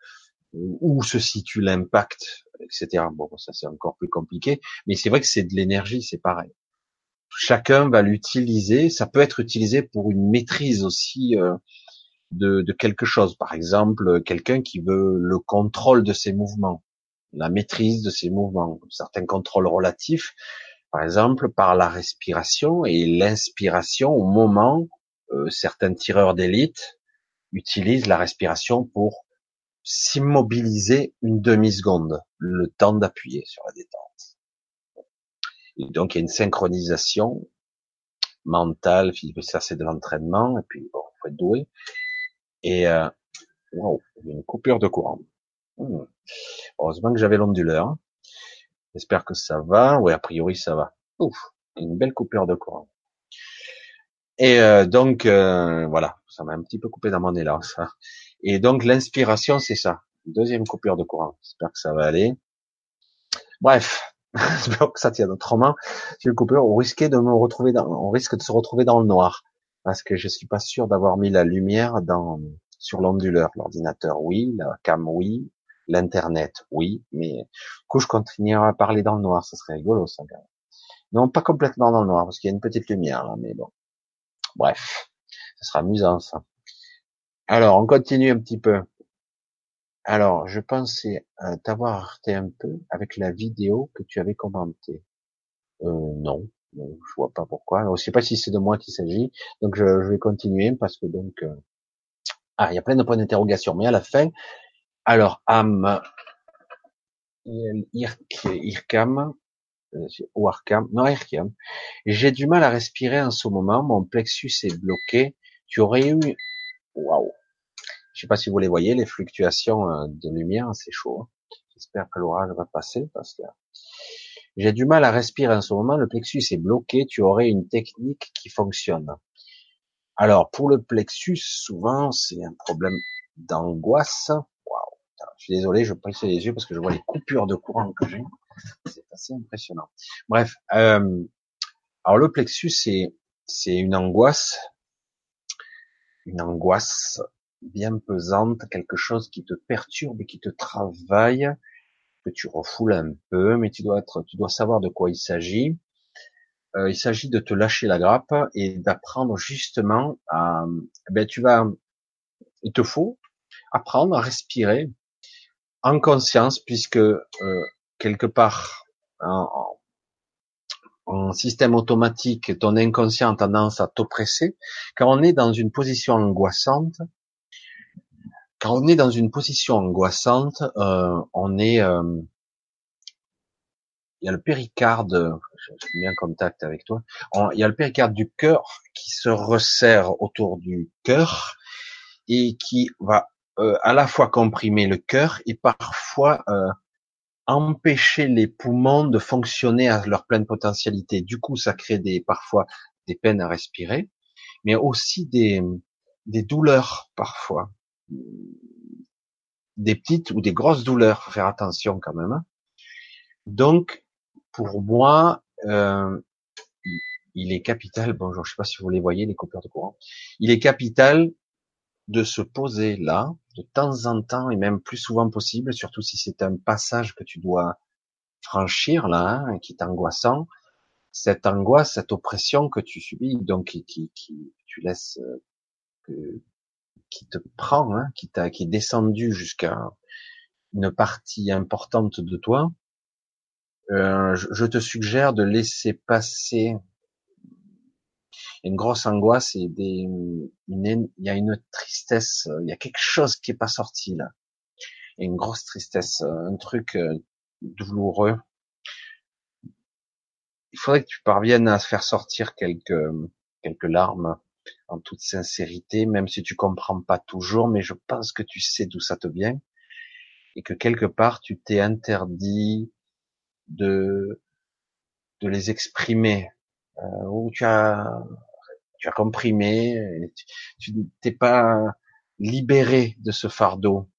où se situe l'impact, etc. Bon, ça c'est encore plus compliqué, mais c'est vrai que c'est de l'énergie, c'est pareil. Chacun va l'utiliser, ça peut être utilisé pour une maîtrise aussi euh, de, quelque chose. Par exemple, quelqu'un qui veut le contrôle de ses mouvements, la maîtrise de ses mouvements, certains contrôles relatifs, par exemple par la respiration et l'inspiration au moment, euh, certains tireurs d'élite utilisent la respiration pour s'immobiliser une demi-seconde, le temps d'appuyer sur la détente. Et donc il y a une synchronisation mentale, ça c'est de l'entraînement, et puis bon, faut être doué. Et euh, wow, une coupure de courant. Hmm. Heureusement que j'avais l'onduleur. J'espère que ça va. Oui, a priori ça va. Ouf, une belle coupure de courant. Et euh, donc euh, voilà, ça m'a un petit peu coupé dans mon élan. Ça. Et donc l'inspiration, c'est ça. Deuxième coupure de courant. J'espère que ça va aller. Bref, j'espère que ça tient autrement. Si une coupure, on risquait de me on risque de se retrouver dans le noir parce que je suis pas sûr d'avoir mis la lumière dans sur l'onduleur. L'ordinateur, oui, la cam, oui, l'internet, oui, mais du coup je continuerai à parler dans le noir, ça serait rigolo ça. Non, pas complètement dans le noir parce qu'il y a une petite lumière là, mais bon. Bref, ça sera amusant ça. Alors, on continue un petit peu. Alors, je pensais euh, t'avoir heurté un peu avec la vidéo que tu avais commentée. Euh, non, non, je vois pas pourquoi. Je sais pas si c'est de moi qu'il s'agit, donc je, vais continuer parce que donc euh, ah, il y a plein de points d'interrogation, mais à la fin, alors Am Irkam euh, ou Arkham, non Irkam, j'ai du mal à respirer en ce moment, mon plexus est bloqué. Tu aurais eu, waouh, je sais pas si vous les voyez, les fluctuations euh, de lumière, c'est chaud. Hein. J'espère que l'orage va passer parce que j'ai du mal à respirer en ce moment, le plexus est bloqué, tu aurais une technique qui fonctionne. Alors, pour le plexus, souvent, c'est un problème d'angoisse. Waouh, je suis désolé, je presse les yeux parce que je vois les coupures de courant que j'ai. C'est assez impressionnant. Bref, euh, alors le plexus, c'est c'est une angoisse, une angoisse bien pesante, quelque chose qui te perturbe, qui te travaille, que tu refoules un peu, mais tu dois être, tu dois savoir de quoi il s'agit. Euh, il s'agit de te lâcher la grappe et d'apprendre justement à, eh ben tu vas, il te faut apprendre à respirer en conscience puisque euh, quelque part en, système automatique, ton inconscient a tendance à t'oppresser. Quand on est dans une position angoissante, quand on est dans une position angoissante, euh, on est, euh, il y a le péricarde, je suis bien en contact avec toi, il y a le péricarde du cœur qui se resserre autour du cœur et qui va euh, à la fois comprimer le cœur et parfois empêcher les poumons de fonctionner à leur pleine potentialité. Du coup, ça crée des parfois des peines à respirer, mais aussi des, des douleurs parfois des petites ou des grosses douleurs. Faut faire attention quand même. Hein. Donc, pour moi, euh, il est capital. Bonjour, je sais pas si vous les voyez, les coupures de courant. Il est capital de se poser là, de temps en temps et même plus souvent possible, surtout si c'est un passage que tu dois franchir là, hein, qui est angoissant. Cette angoisse, cette oppression que tu subis, donc qui, qui, qui tu laisses euh, qui te prend, hein, qui t'a, qui est descendu jusqu'à une partie importante de toi, euh, je, te suggère de laisser passer une grosse angoisse et des, il y a une tristesse, il y a quelque chose qui est pas sorti là, une grosse tristesse, un truc euh, douloureux. Il faudrait que tu parviennes à faire sortir quelques quelques larmes en toute sincérité, même si tu comprends pas toujours, mais je pense que tu sais d'où ça te vient et que quelque part tu t'es interdit de de les exprimer euh, ou tu as tu as comprimé, tu t'es pas libéré de ce fardeau.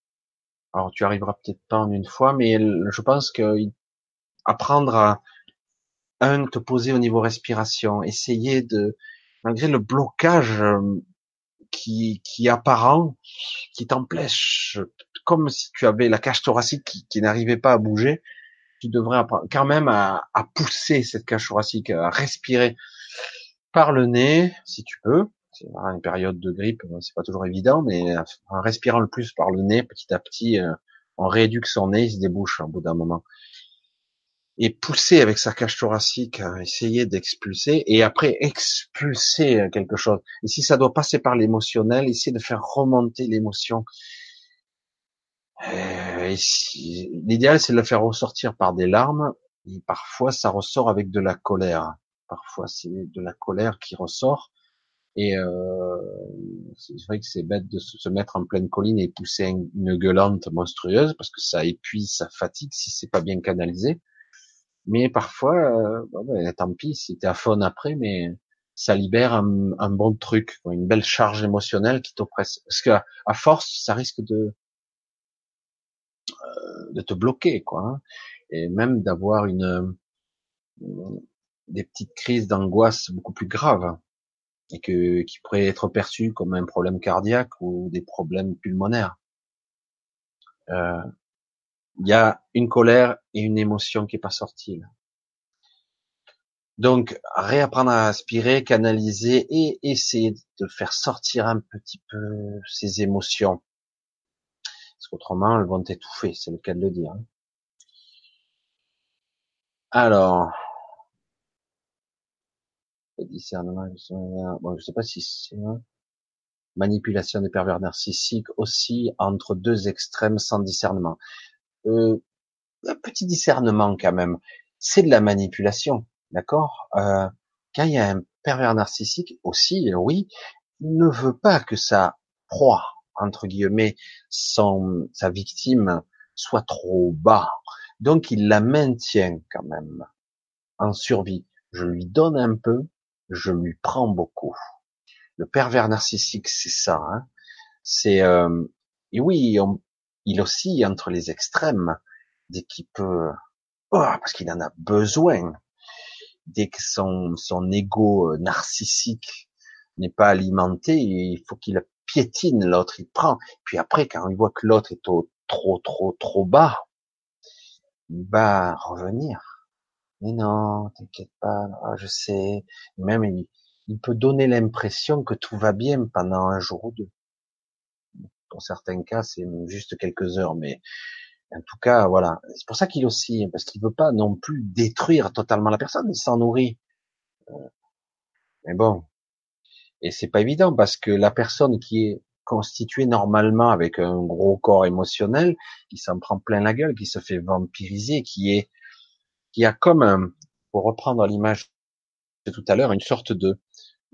Alors tu arriveras peut-être pas en une fois, mais je pense que apprendre à un te poser au niveau respiration, essayer de malgré le blocage euh, qui, qui est apparent, qui t'empêche, comme si tu avais la cage thoracique qui, n'arrivait pas à bouger, tu devrais apprendre quand même à, pousser cette cage thoracique, à respirer par le nez, si tu peux. C'est une période de grippe, c'est pas toujours évident, mais en respirant le plus par le nez, petit à petit, euh, on rééduque son nez, il se débouche au bout d'un moment et pousser avec sa cage thoracique, à essayer d'expulser, et après expulser quelque chose. Et si ça doit passer par l'émotionnel, essayer de faire remonter l'émotion. Euh, L'idéal, c'est de le faire ressortir par des larmes, et parfois ça ressort avec de la colère. Parfois, c'est de la colère qui ressort. Et euh, c'est vrai que c'est bête de se mettre en pleine colline et pousser une gueulante monstrueuse parce que ça épuise, ça fatigue si c'est pas bien canalisé. Mais parfois, euh, ben, tant pis si à fond après, mais ça libère un, un, bon truc, une belle charge émotionnelle qui t'oppresse. Parce que à force, ça risque de euh, de te bloquer, quoi. Hein. Et même d'avoir une des petites crises d'angoisse beaucoup plus graves et que qui pourraient être perçues comme un problème cardiaque ou des problèmes pulmonaires. Euh, il y a une colère et une émotion qui est pas sortie. Là. Donc, réapprendre à aspirer, canaliser et essayer de faire sortir un petit peu ces émotions. Parce qu'autrement, elles vont t'étouffer, c'est le cas de le dire. Hein. Alors, le discernement, je sais pas si c'est manipulation des pervers narcissiques aussi entre deux extrêmes sans discernement. Euh, un petit discernement quand même, c'est de la manipulation, d'accord? Euh, Quand il y a un pervers narcissique aussi, oui, il ne veut pas que sa proie, entre guillemets, son, sa victime soit trop bas. Donc il la maintient quand même en survie. Je lui donne un peu, je lui prends beaucoup. Le pervers narcissique, c'est ça. Hein c'est euh, et oui, il oscille entre les extrêmes dès qu'il peut, oh, parce qu'il en a besoin. Dès que son son ego euh, narcissique n'est pas alimenté, il faut qu'il piétine l'autre, il prend. Puis après, quand il voit que l'autre est au, trop trop trop bas, il va revenir. Mais non, t'inquiète pas, ah, je sais. Même il, il peut donner l'impression que tout va bien pendant un jour ou deux. Pour certains cas, c'est juste quelques heures, mais en tout cas, voilà. C'est pour ça qu'il aussi, parce qu'il veut pas non plus détruire totalement la personne, il s'en nourrit. Euh, mais bon. Et c'est pas évident parce que la personne qui est constituée normalement avec un gros corps émotionnel, qui s'en prend plein la gueule, qui se fait vampiriser, qui est, qui a comme un, pour reprendre l'image de tout à l'heure, une sorte de,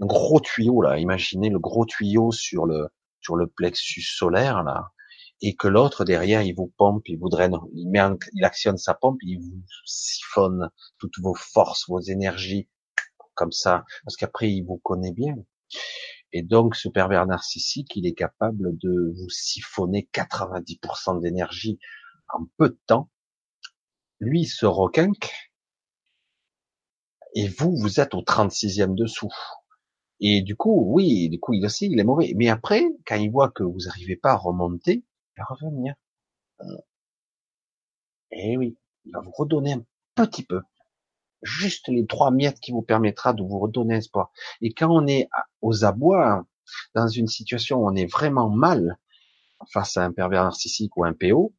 un gros tuyau là. Imaginez le gros tuyau sur le sur le plexus solaire là, et que l'autre derrière il vous pompe, il vous draine, il met, il actionne sa pompe, il vous siphonne toutes vos forces, vos énergies comme ça, parce qu'après il vous connaît bien. Et donc ce pervers narcissique, il est capable de vous siphonner 90% d'énergie en peu de temps. Lui se requinque, et vous, vous êtes au 36e dessous. Et du coup, oui, du coup, il aussi, il est mauvais. Mais après, quand il voit que vous n'arrivez pas à remonter, il va revenir. Et eh oui, il va vous redonner un petit peu. Juste les trois miettes qui vous permettra de vous redonner espoir. Et quand on est aux abois, dans une situation où on est vraiment mal, face à un pervers narcissique ou un PO,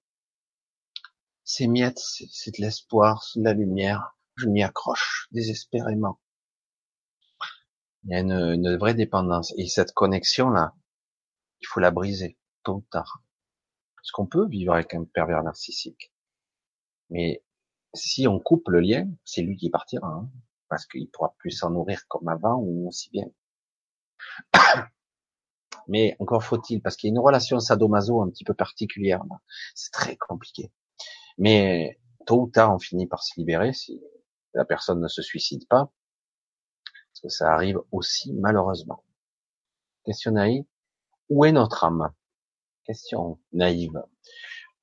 ces miettes, c'est de l'espoir, c'est de la lumière. Je m'y accroche désespérément. Il y a une, vraie dépendance. Et cette connexion-là, il faut la briser, tôt ou tard. Parce qu'on peut vivre avec un pervers narcissique. Mais si on coupe le lien, c'est lui qui partira. Hein, parce qu'il pourra plus s'en nourrir comme avant ou aussi bien. Mais encore faut-il, parce qu'il y a une relation sadomaso un petit peu particulière. C'est très compliqué. Mais tôt ou tard, on finit par se libérer si la personne ne se suicide pas ça arrive aussi malheureusement. Question naïve, où est notre âme? Question naïve.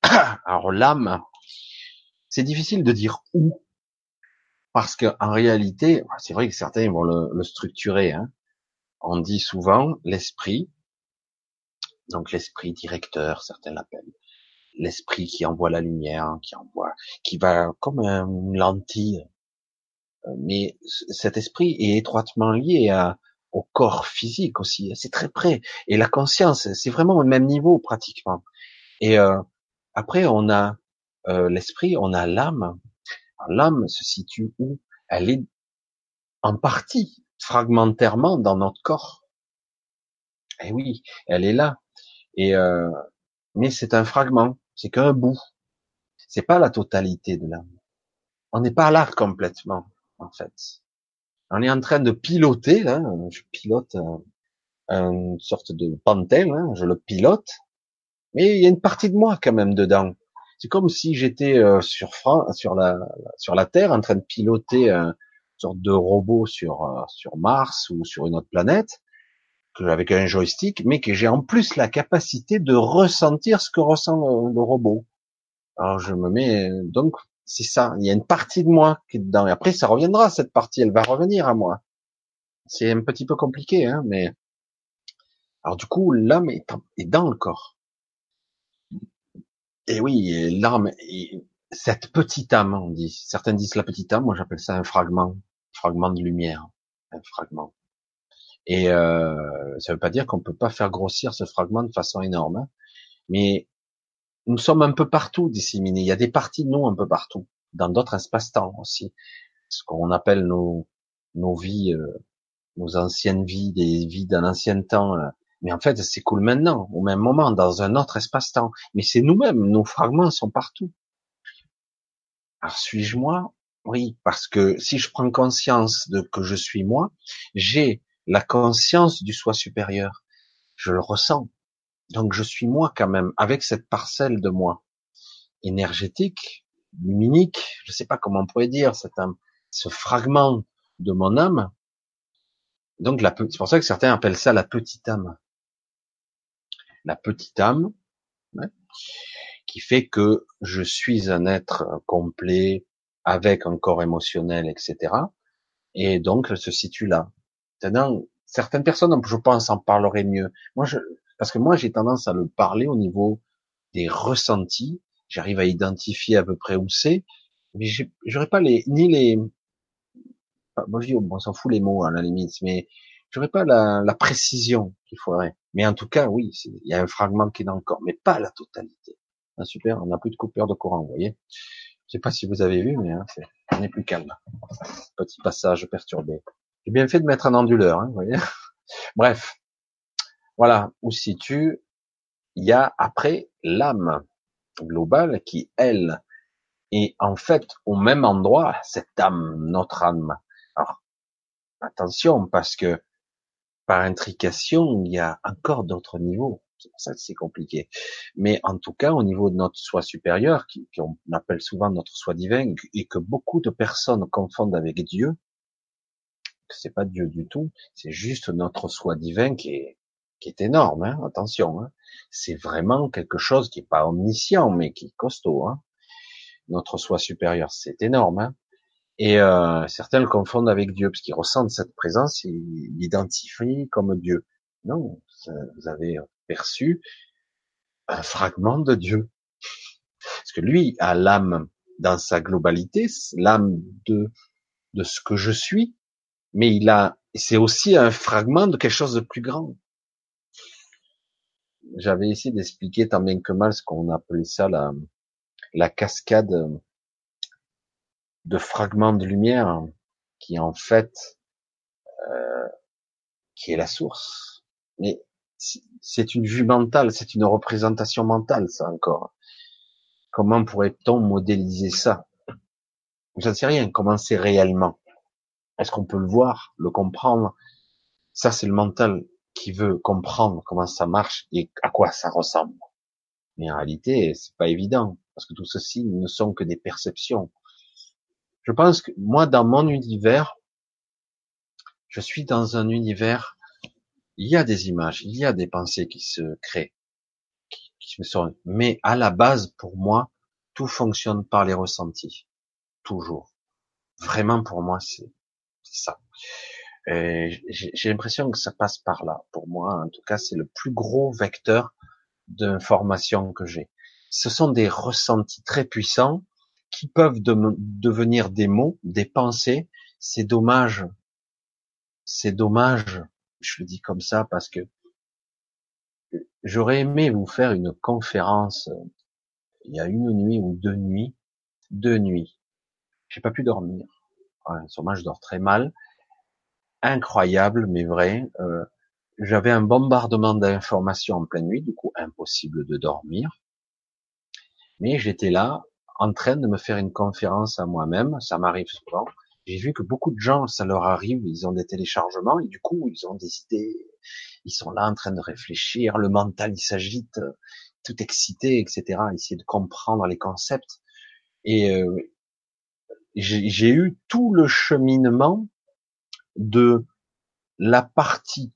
Alors l'âme, c'est difficile de dire où, parce que en réalité, c'est vrai que certains vont le, structurer. Hein. On dit souvent l'esprit, donc l'esprit directeur, certains l'appellent, l'esprit qui envoie la lumière, qui envoie, qui va comme une lentille mais cet esprit est étroitement lié à, au corps physique aussi, c'est très près. Et la conscience, c'est vraiment au même niveau pratiquement. Et euh, après, on a euh, l'esprit, on a l'âme. L'âme se situe où? Elle est en partie, fragmentairement, dans notre corps. Eh oui, elle est là. Et euh, mais c'est un fragment, c'est qu'un bout. C'est pas la totalité de l'âme. On n'est pas là complètement en fait. On est en train de piloter, là, je pilote une sorte de pantel, hein, je le pilote, mais il y a une partie de moi quand même dedans. C'est comme si j'étais euh, sur sur la sur la Terre en train de piloter une sorte de robot sur euh, sur Mars ou sur une autre planète, avec un joystick, mais que j'ai en plus la capacité de ressentir ce que ressent le robot. Alors je me mets donc c'est ça. Il y a une partie de moi qui est dedans. Et après, ça reviendra, cette partie. Elle va revenir à moi. C'est un petit peu compliqué, hein, mais... Alors du coup, l'âme est, dans le corps. Et oui, l'âme, cette petite âme, on dit. Certains disent la petite âme, moi j'appelle ça un fragment. fragment de lumière. Un fragment. Et euh, ça veut pas dire qu'on peut pas faire grossir ce fragment de façon énorme. Hein. Mais nous sommes un peu partout disséminés. Il y a des parties de nous un peu partout, dans d'autres espaces-temps aussi. Ce qu'on appelle nos, nos vies, euh, nos anciennes vies, des vies d'un ancien temps. Euh. Mais en fait, c'est cool maintenant, au même moment, dans un autre espace-temps. Mais c'est nous-mêmes, nos fragments sont partout. Alors suis-je moi? Oui, parce que si je prends conscience de que je suis moi, j'ai la conscience du soi supérieur. Je le ressens. Donc je suis moi quand même, avec cette parcelle de moi énergétique, luminique, je ne sais pas comment on pourrait dire, c'est un, ce fragment de mon âme. Donc c'est pour ça que certains appellent ça la petite âme. La petite âme, qui fait que je suis un être complet avec un corps émotionnel, etc. Et donc elle se situe là. Maintenant, certaines personnes, je pense, en parleraient mieux. Moi, je, parce que moi, j'ai tendance à le parler au niveau des ressentis. J'arrive à identifier à peu près où c'est, mais j'aurais pas les, ni les, moi je dis, on s'en fout les mots à la limite, mais j'aurais pas la, la précision qu'il faudrait. Mais en tout cas, oui, il y a un fragment qui est dans le corps, mais pas la totalité. Ah, super, on n'a plus de coupure de courant, vous voyez. Je sais pas si vous avez vu, mais hein, on est plus calme. Petit passage perturbé. J'ai bien fait de mettre un onduleur, hein, vous voyez. Bref, voilà, où situe, il y a après l'âme globale qui, elle, est en fait au même endroit, cette âme, notre âme. Alors, attention, parce que par intrication, il y a encore d'autres niveaux. C'est ça c'est compliqué. Mais en tout cas, au niveau de notre soi supérieur, qu'on appelle souvent notre soi divin, et que beaucoup de personnes confondent avec Dieu, c'est pas Dieu du tout, c'est juste notre soi divin qui est qui est énorme, hein, attention. Hein. C'est vraiment quelque chose qui est pas omniscient, mais qui est costaud. Hein. Notre soi supérieur, c'est énorme. Hein. Et euh, certains le confondent avec Dieu, parce qu'ils ressentent cette présence, ils l'identifient comme Dieu. Non, vous avez perçu un fragment de Dieu. Parce que lui a l'âme dans sa globalité, l'âme de, de ce que je suis, mais il a, c'est aussi un fragment de quelque chose de plus grand j'avais essayé d'expliquer tant bien que mal ce qu'on appelait ça la, la cascade de fragments de lumière qui en fait euh, qui est la source. Mais c'est une vue mentale, c'est une représentation mentale, ça encore. Comment pourrait-on modéliser ça? Je ne sais rien. Comment c'est réellement? Est-ce qu'on peut le voir, le comprendre? Ça, c'est le mental qui veut comprendre comment ça marche et à quoi ça ressemble. Mais en réalité, c'est pas évident parce que tout ceci ne sont que des perceptions. Je pense que moi, dans mon univers, je suis dans un univers. Il y a des images, il y a des pensées qui se créent, qui, me sont. Mais à la base, pour moi, tout fonctionne par les ressentis, toujours. Vraiment, pour moi, c'est ça. J'ai l'impression que ça passe par là. Pour moi, en tout cas, c'est le plus gros vecteur d'information que j'ai. Ce sont des ressentis très puissants qui peuvent devenir des mots, des pensées. C'est dommage. C'est dommage. Je le dis comme ça parce que j'aurais aimé vous faire une conférence euh, il y a une nuit ou deux nuits, deux nuits. J'ai pas pu dormir. Ouais, sûrement je dors très mal incroyable, mais vrai. Euh, j'avais un bombardement d'informations en pleine nuit, du coup impossible de dormir. Mais j'étais là, en train de me faire une conférence à moi-même, ça m'arrive souvent. J'ai vu que beaucoup de gens, ça leur arrive, ils ont des téléchargements et du coup ils ont décidé, ils sont là en train de réfléchir, le mental il s'agite, tout excité, etc. Essayer de comprendre les concepts. Et euh, j'ai eu tout le cheminement de la partie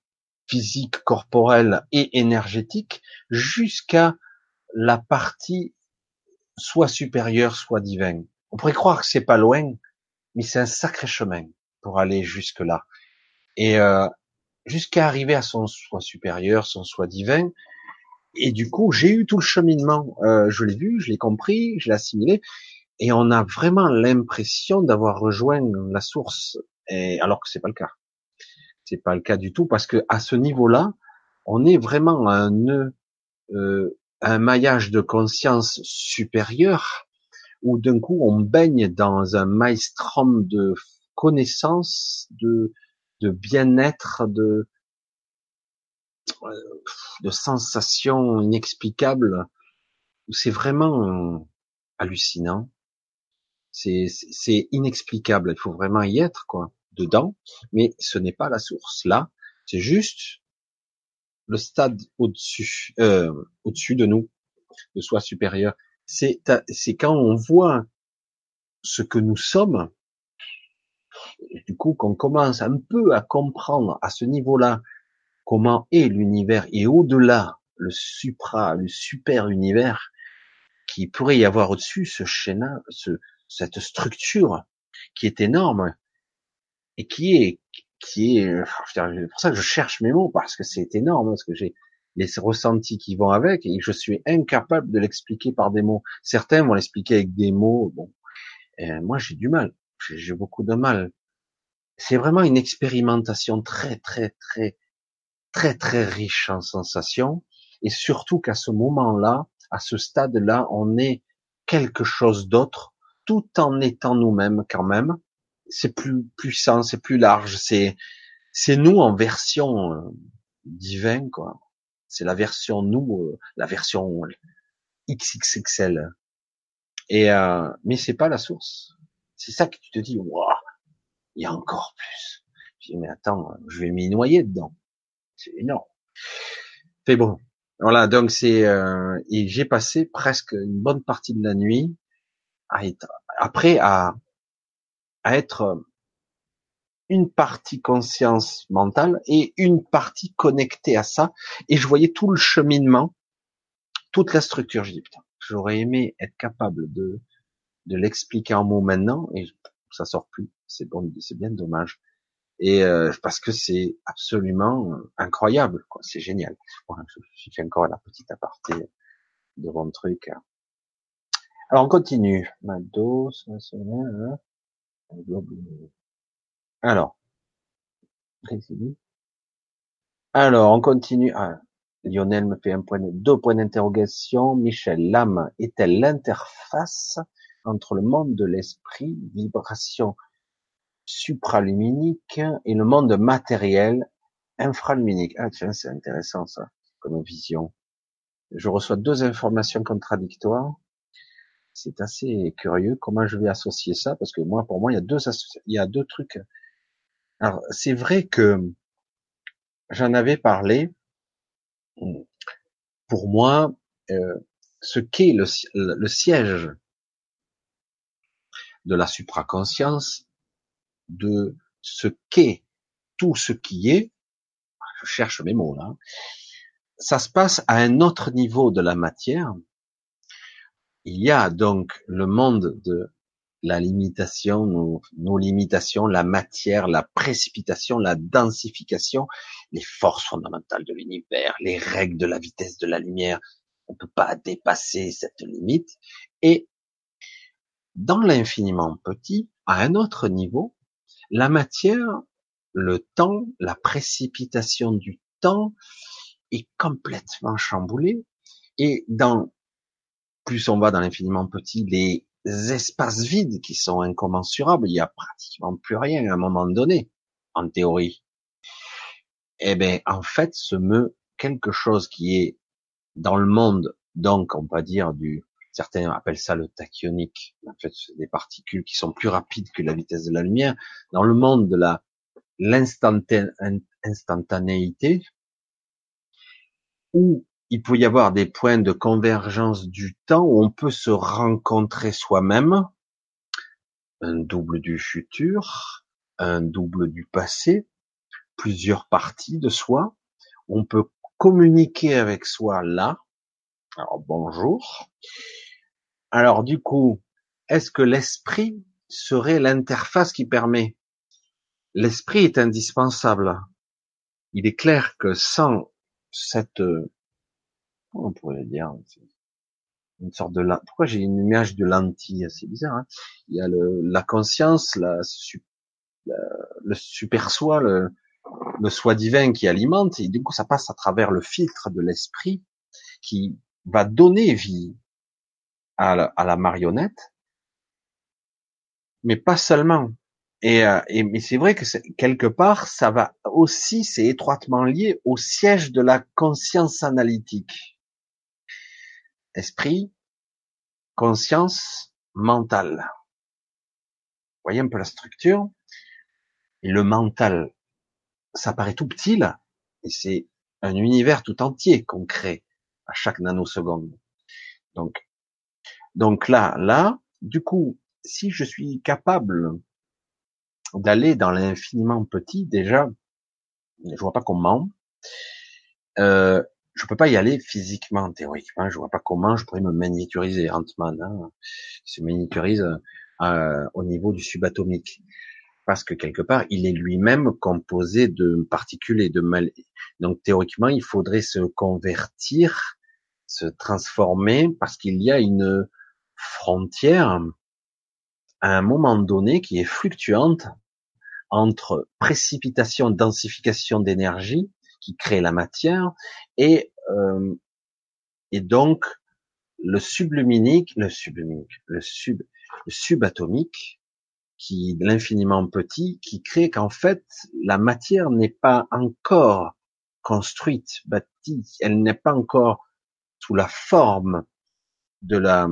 physique, corporelle et énergétique jusqu'à la partie soit supérieure, soit divine. On pourrait croire que c'est pas loin, mais c'est un sacré chemin pour aller jusque là. Et euh, jusqu'à arriver à son soi supérieur, son soi divin. Et du coup, j'ai eu tout le cheminement. Euh, je l'ai vu, je l'ai compris, je l'ai assimilé. Et on a vraiment l'impression d'avoir rejoint la source et alors que c'est pas le cas. C'est pas le cas du tout parce que à ce niveau-là, on est vraiment un nœud euh, un maillage de conscience supérieur où d'un coup on baigne dans un maelstrom de connaissances, de, de bien-être, de, de sensations inexplicables. C'est vraiment hallucinant. C'est, c'est inexplicable. Il faut vraiment y être, quoi, dedans. Mais ce n'est pas la source. Là, c'est juste le stade au-dessus, euh, au-dessus de nous, de soi supérieur. C'est, c'est quand on voit ce que nous sommes, du coup, qu'on commence un peu à comprendre à ce niveau-là comment est l'univers et au-delà le supra, le super univers qui pourrait y avoir au-dessus, ce schéma, ce, cette structure qui est énorme et qui est qui est c'est pour ça que je cherche mes mots parce que c'est énorme parce que j'ai les ressentis qui vont avec et je suis incapable de l'expliquer par des mots. Certains vont l'expliquer avec des mots, bon, moi j'ai du mal, j'ai beaucoup de mal. C'est vraiment une expérimentation très très très très très riche en sensations et surtout qu'à ce moment-là, à ce stade-là, on est quelque chose d'autre tout en étant nous-mêmes quand même. C'est plus puissant, c'est plus large, c'est c'est nous en version euh, divine quoi. C'est la version nous, euh, la version XXXL. Et euh, mais c'est pas la source. C'est ça que tu te dis, waouh, il y a encore plus. Je dis mais attends, je vais m'y noyer dedans. C'est énorme. Mais bon, voilà, donc c'est euh, et j'ai passé presque une bonne partie de la nuit à être après à, à être une partie conscience mentale et une partie connectée à ça. Et je voyais tout le cheminement, toute la structure. J'ai dit putain, j'aurais aimé être capable de de l'expliquer en mots maintenant et ça sort plus. C'est bon, c'est bien dommage. Et euh, parce que c'est absolument incroyable, quoi. C'est génial. Voilà, je, fais encore la petite aparté de mon truc. Alors on continue. Hein. Alors, alors on continue. Ah, Lionel me fait un point, deux points d'interrogation. Michel, l'âme est-elle l'interface entre le monde de l'esprit, vibration supraluminique, et le monde matériel, infraluminique? Ah tiens, c'est intéressant ça, comme vision. Je reçois deux informations contradictoires c'est assez curieux comment je vais associer ça parce que moi pour moi il y a deux il y a deux trucs. Alors c'est vrai que j'en avais parlé. Pour moi euh, ce qu'est le, le, siège de la supraconscience de ce qu'est tout ce qui est je cherche mes mots là ça se passe à un autre niveau de la matière il y a donc le monde de la limitation, nos, limitations, la matière, la précipitation, la densification, les forces fondamentales de l'univers, les règles de la vitesse de la lumière. On ne peut pas dépasser cette limite. Et dans l'infiniment petit, à un autre niveau, la matière, le temps, la précipitation du temps est complètement chamboulée. Et dans plus on va dans l'infiniment petit, les espaces vides qui sont incommensurables, il y a pratiquement plus rien à un moment donné, en théorie. Eh ben, en fait, se meut quelque chose qui est dans le monde, donc on va dire du, certains appellent ça le tachyonique. En fait, des particules qui sont plus rapides que la vitesse de la lumière. Dans le monde de la l'instantanéité, où il peut y avoir des points de convergence du temps où on peut se rencontrer soi-même, un double du futur, un double du passé, plusieurs parties de soi. On peut communiquer avec soi là. Alors bonjour. Alors du coup, est-ce que l'esprit serait l'interface qui permet? L'esprit est indispensable. Il est clair que sans cette on pourrait dire une sorte de pourquoi j'ai une image de lentille c'est bizarre hein il y a le, la conscience la, le super soi le, le soi divin qui alimente et du coup ça passe à travers le filtre de l'esprit qui va donner vie à la, marionnette, mais pas seulement. Et, euh, et mais c'est vrai que quelque part, ça va aussi, c'est étroitement lié au siège de la conscience analytique. Esprit, conscience, mentale. Vous voyez un peu la structure. Et le mental, ça paraît tout petit là, et c'est un univers tout entier qu'on crée à chaque nanoseconde. Donc, donc là, là, du coup, si je suis capable d'aller dans l'infiniment petit, déjà, je vois pas comment. Euh, je peux pas y aller physiquement, théoriquement. Je vois pas comment je pourrais me miniaturiser. Ant-Man hein, se miniaturise euh, au niveau du subatomique, parce que quelque part, il est lui-même composé de particules et de mal. Donc théoriquement, il faudrait se convertir, se transformer, parce qu'il y a une frontière à un moment donné qui est fluctuante entre précipitation, densification d'énergie qui crée la matière et euh, et donc le subluminique, le subluminique, le sub, le subatomique, qui l'infiniment petit, qui crée qu'en fait la matière n'est pas encore construite, bâtie, elle n'est pas encore sous la forme de la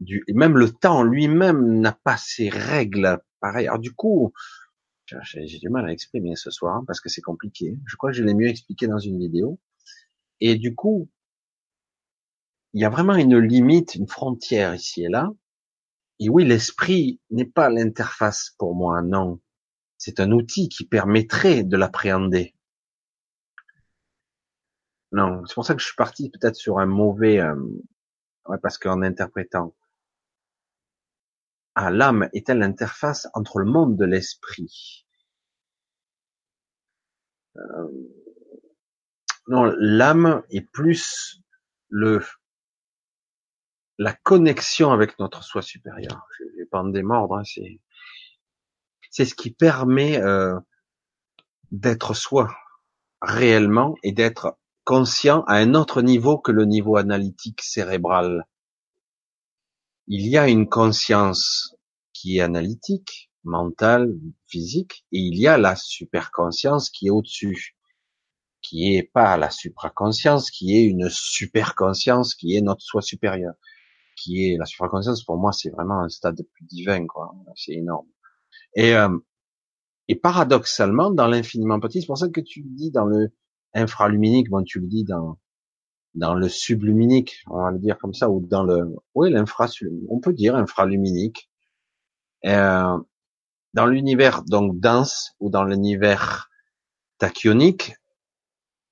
du même le temps lui-même n'a pas ses règles pareil. Alors du coup, j'ai du mal à exprimer ce soir parce que c'est compliqué. Je crois que je l'ai mieux expliqué dans une vidéo. Et du coup, il y a vraiment une limite, une frontière ici et là. Et oui, l'esprit n'est pas l'interface pour moi, non. C'est un outil qui permettrait de l'appréhender. Non, c'est pour ça que je suis parti peut-être sur un mauvais, euh, ouais, parce qu'en interprétant, ah, l'âme est-elle l'interface entre le monde de l'esprit euh, Non, l'âme est plus le la connexion avec notre soi supérieur. Je vais pas en démordre, hein, c'est c'est ce qui permet euh, d'être soi réellement et d'être conscient à un autre niveau que le niveau analytique cérébral. Il y a une conscience qui est analytique, mentale, physique, et il y a la superconscience qui est au-dessus, qui est pas la supraconscience, qui est une superconscience, qui est notre soi supérieur qui est la supraconscience, pour moi, c'est vraiment un stade plus divin, quoi. C'est énorme. Et, euh, et paradoxalement, dans l'infiniment petit, c'est pour ça que tu le dis dans le infraluminique, bon, tu le dis dans dans le subluminique, on va le dire comme ça, ou dans le, oui, l'infra, on peut dire infraluminique. Euh, dans l'univers donc dense ou dans l'univers tachyonique,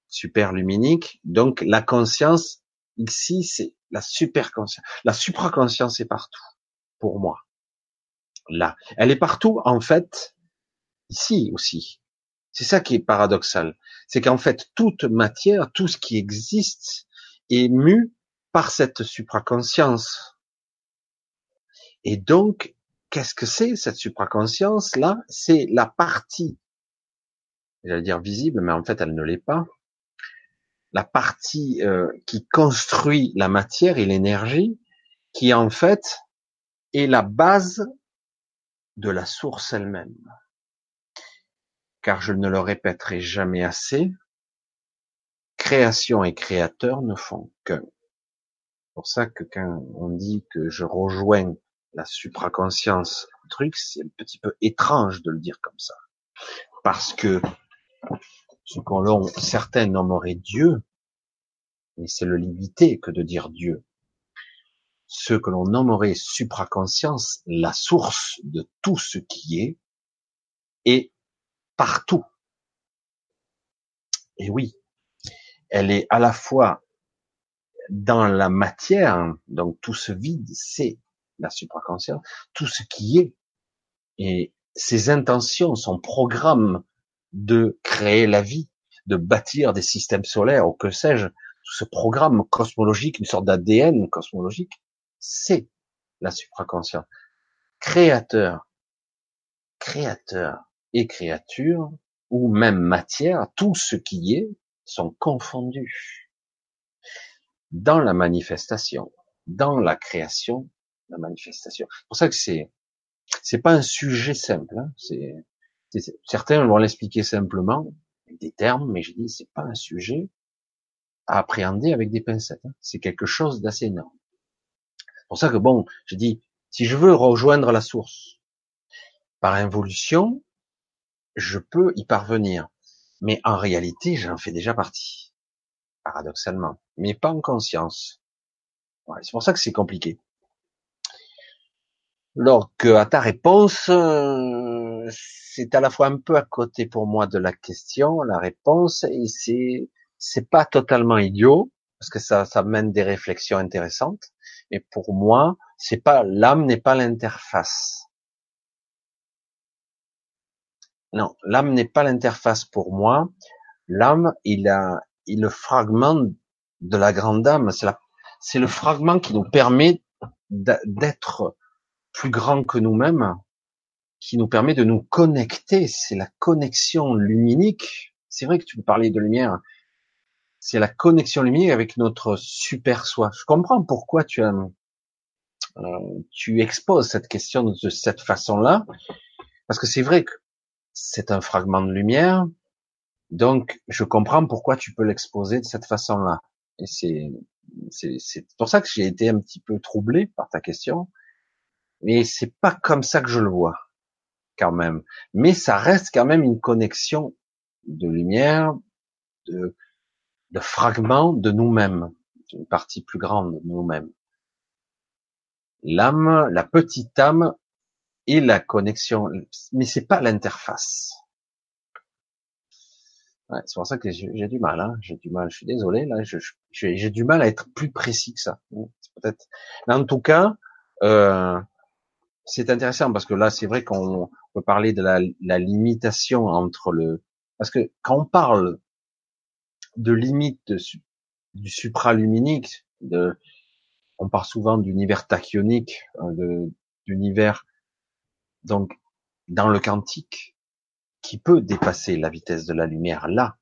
superluminique, donc la conscience ici c'est la superconscience. La supraconscience est partout, pour moi. Là. Elle est partout, en fait, ici aussi. C'est ça qui est paradoxal. C'est qu'en fait, toute matière, tout ce qui existe, est mu par cette supraconscience. Et donc, qu'est-ce que c'est cette supraconscience là C'est la partie, j'allais dire visible, mais en fait elle ne l'est pas, la partie euh, qui construit la matière et l'énergie, qui en fait est la base de la source elle-même. Car je ne le répéterai jamais assez, création et créateur ne font qu'un. C'est pour ça que quand on dit que je rejoins la supraconscience, truc, c'est un petit peu étrange de le dire comme ça. Parce que ce qu'on certains nommeraient Dieu, mais c'est le limiter que de dire Dieu. Ce que l'on nommerait supraconscience, la source de tout ce qui est, est partout. Et oui, elle est à la fois dans la matière, donc tout ce vide, c'est la supraconscience, tout ce qui est, et ses intentions, son programme de créer la vie, de bâtir des systèmes solaires, ou que sais-je, ce programme cosmologique, une sorte d'ADN cosmologique, c'est la supraconscience. Créateur, créateur et créature, ou même matière, tout ce qui est, sont confondus. dans la manifestation, dans la création, la manifestation. C'est pour ça que c'est c'est pas un sujet simple. Hein. C'est certains vont l'expliquer simplement avec des termes, mais je dis c'est pas un sujet à appréhender avec des pincettes. Hein. C'est quelque chose d'assez énorme. C'est pour ça que bon, je dis si je veux rejoindre la source par involution, je peux y parvenir. Mais en réalité, j'en fais déjà partie. Paradoxalement. Mais pas en conscience. c'est pour ça que c'est compliqué. Donc, à ta réponse, euh, c'est à la fois un peu à côté pour moi de la question, la réponse, et c'est, c'est pas totalement idiot, parce que ça, ça mène des réflexions intéressantes. Mais pour moi, c'est pas, l'âme n'est pas l'interface. Non, l'âme n'est pas l'interface pour moi. L'âme, il a, il le fragment de la grande âme. C'est la, c'est le fragment qui nous permet d'être plus grand que nous-mêmes, qui nous permet de nous connecter. C'est la connexion luminique. C'est vrai que tu peux parler de lumière. C'est la connexion luminique avec notre super soi. Je comprends pourquoi tu euh, tu exposes cette question de cette façon-là, parce que c'est vrai que c'est un fragment de lumière, donc je comprends pourquoi tu peux l'exposer de cette façon-là. Et c'est c'est pour ça que j'ai été un petit peu troublé par ta question, mais c'est pas comme ça que je le vois quand même. Mais ça reste quand même une connexion de lumière, de, de fragments de nous-mêmes, une partie plus grande de nous-mêmes. L'âme, la petite âme et la connexion, mais c'est pas l'interface. Ouais, c'est pour ça que j'ai du mal, hein. j'ai du mal. Je suis désolé, là, j'ai du mal à être plus précis que ça. Peut-être. En tout cas, euh, c'est intéressant parce que là, c'est vrai qu'on peut parler de la, limitation entre le, parce que quand on parle de limite du supraluminique, de, on parle souvent d'univers tachyonique, de d'univers donc dans le quantique qui peut dépasser la vitesse de la lumière là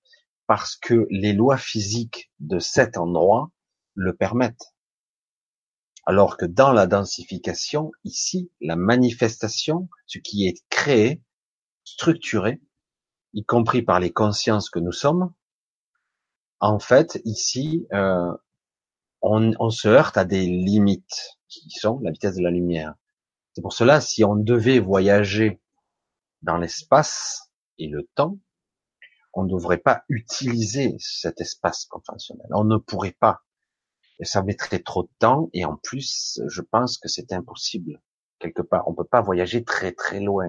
parce que les lois physiques de cet endroit le permettent. Alors que dans la densification, ici, la manifestation, ce qui est créé, structuré, y compris par les consciences que nous sommes, en fait, ici, euh, on, on, se heurte à des limites qui sont la vitesse de la lumière. C'est pour cela, si on devait voyager dans l'espace et le temps, on ne devrait pas utiliser cet espace conventionnel. On ne pourrait pas. Ça mettrait trop de temps et en plus, je pense que c'est impossible. Quelque part, on peut pas voyager très très loin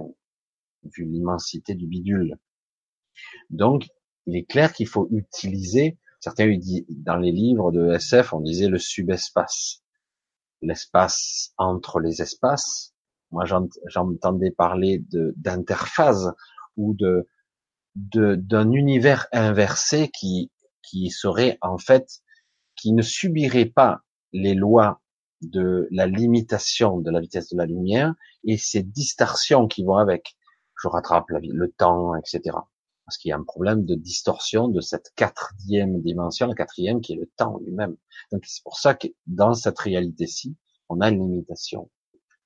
vu l'immensité du bidule. Donc, il est clair qu'il faut utiliser Certains dans les livres de SF, on disait le subespace, l'espace entre les espaces. Moi, j'entendais parler d'interphase ou de d'un univers inversé qui qui serait en fait qui ne subirait pas les lois de la limitation de la vitesse de la lumière et ces distorsions qui vont avec. Je rattrape le temps, etc parce qu'il y a un problème de distorsion de cette quatrième dimension, la quatrième qui est le temps lui-même. Donc c'est pour ça que dans cette réalité-ci, on a une limitation.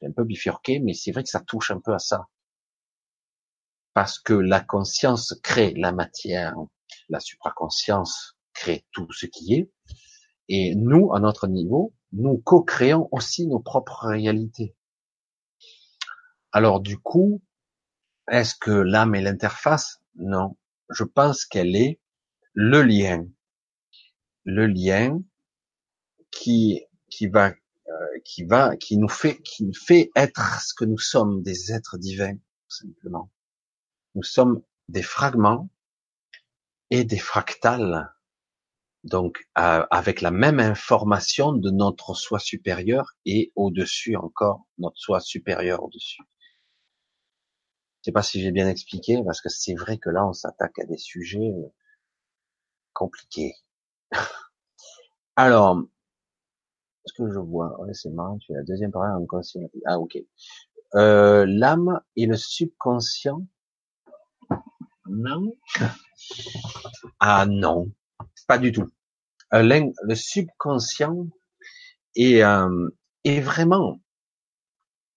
Un peu bifurqué, mais c'est vrai que ça touche un peu à ça. Parce que la conscience crée la matière, la supraconscience crée tout ce qui est, et nous, à notre niveau, nous co-créons aussi nos propres réalités. Alors du coup, est-ce que l'âme est l'interface? Non, je pense qu'elle est le lien, le lien qui qui va qui va qui nous fait qui fait être ce que nous sommes des êtres divins simplement. Nous sommes des fragments et des fractales donc avec la même information de notre soi supérieur et au-dessus encore notre soi supérieur au-dessus. Je sais pas si j'ai bien expliqué, parce que c'est vrai que là, on s'attaque à des sujets euh, compliqués. Alors, ce que je vois, ouais, c'est marrant, tu es la deuxième parole en conscient. Ah, ok. Euh, L'âme et le subconscient. Non. Ah non, pas du tout. le subconscient est, euh, est vraiment,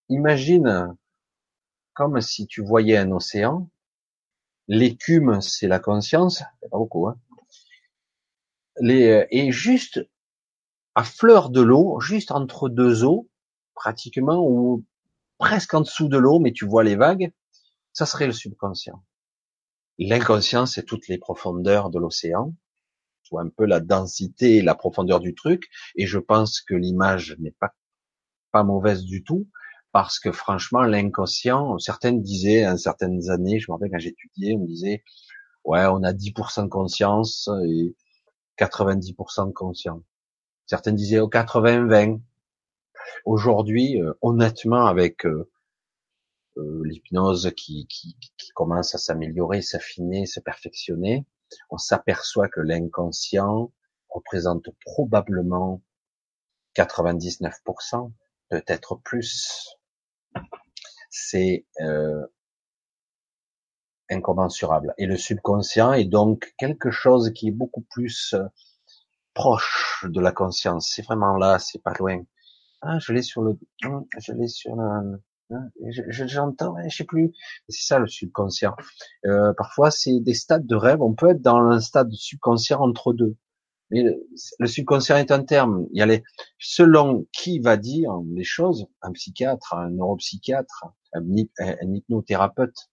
imagine comme si tu voyais un océan, l'écume c'est la conscience, pas beaucoup, hein. Les, et juste à fleur de l'eau, juste entre deux eaux, pratiquement, ou presque en dessous de l'eau, mais tu vois les vagues, ça serait le subconscient. L'inconscient, c'est toutes les profondeurs de l'océan, vois un peu la densité et la profondeur du truc, et je pense que l'image n'est pas, pas mauvaise du tout, parce que franchement, l'inconscient, certaines disaient, en certaines années, je me rappelle quand j'étudiais, on disait, ouais, on a 10% de conscience et 90% de conscient. Certaines disaient au 80-20. Aujourd'hui, euh, honnêtement, avec euh, euh, l'hypnose qui, commence à s'améliorer, s'affiner, se perfectionner, on s'aperçoit que l'inconscient représente probablement 99%, peut-être plus. C'est euh, incommensurable. Et le subconscient est donc quelque chose qui est beaucoup plus proche de la conscience. C'est vraiment là, c'est pas loin. Ah, je l'ai sur le, hum, je l'ai sur le, hein, j'entends, je, je sais plus. C'est ça le subconscient. Euh, parfois, c'est des stades de rêve. On peut être dans un stade subconscient entre deux. Mais le, subconscient est un terme. Il y a les, selon qui va dire les choses, un psychiatre, un neuropsychiatre, un, un hypnothérapeute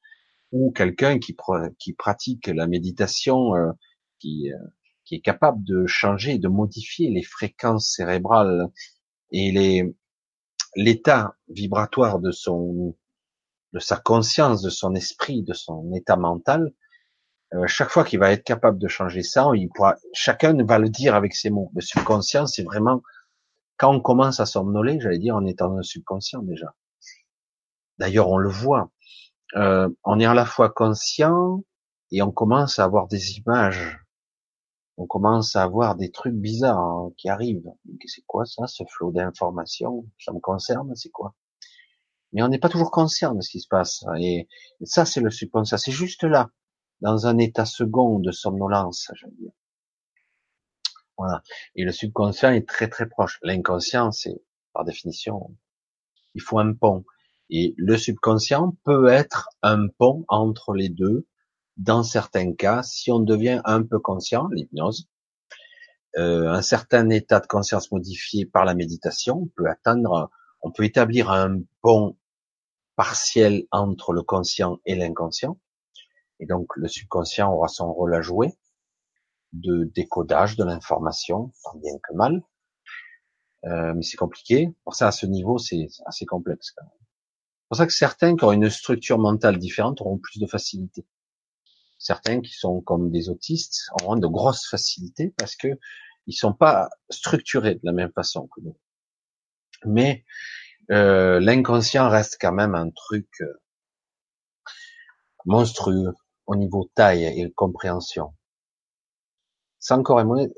ou quelqu'un qui, qui pratique la méditation, euh, qui, euh, qui est capable de changer, de modifier les fréquences cérébrales et l'état vibratoire de son, de sa conscience, de son esprit, de son état mental, euh, chaque fois qu'il va être capable de changer ça, il pourra, chacun va le dire avec ses mots. Le subconscient, c'est vraiment, quand on commence à somnoler, j'allais dire, on est dans un subconscient déjà. D'ailleurs, on le voit. Euh, on est à la fois conscient et on commence à avoir des images on commence à avoir des trucs bizarres hein, qui arrivent. C'est quoi ça, ce flot d'informations? Ça me concerne, c'est quoi? Mais on n'est pas toujours conscient de ce qui se passe. Et, ça, c'est le subconscient. C'est juste là, dans un état second de somnolence, je dire. Voilà. Et le subconscient est très très proche. L'inconscient, c'est par définition, il faut un pont. Et le subconscient peut être un pont entre les deux dans certains cas, si on devient un peu conscient, l'hypnose, euh, un certain état de conscience modifié par la méditation, on peut atteindre, on peut établir un pont partiel entre le conscient et l'inconscient. Et donc le subconscient aura son rôle à jouer de décodage de l'information, tant bien que mal. Euh, mais c'est compliqué. Pour ça, à ce niveau, c'est assez complexe. C'est pour ça que certains qui ont une structure mentale différente auront plus de facilité. Certains qui sont comme des autistes auront de grosses facilités parce que ils sont pas structurés de la même façon que nous. Mais euh, l'inconscient reste quand même un truc euh, monstrueux au niveau taille et compréhension. Sans corps émotionnel,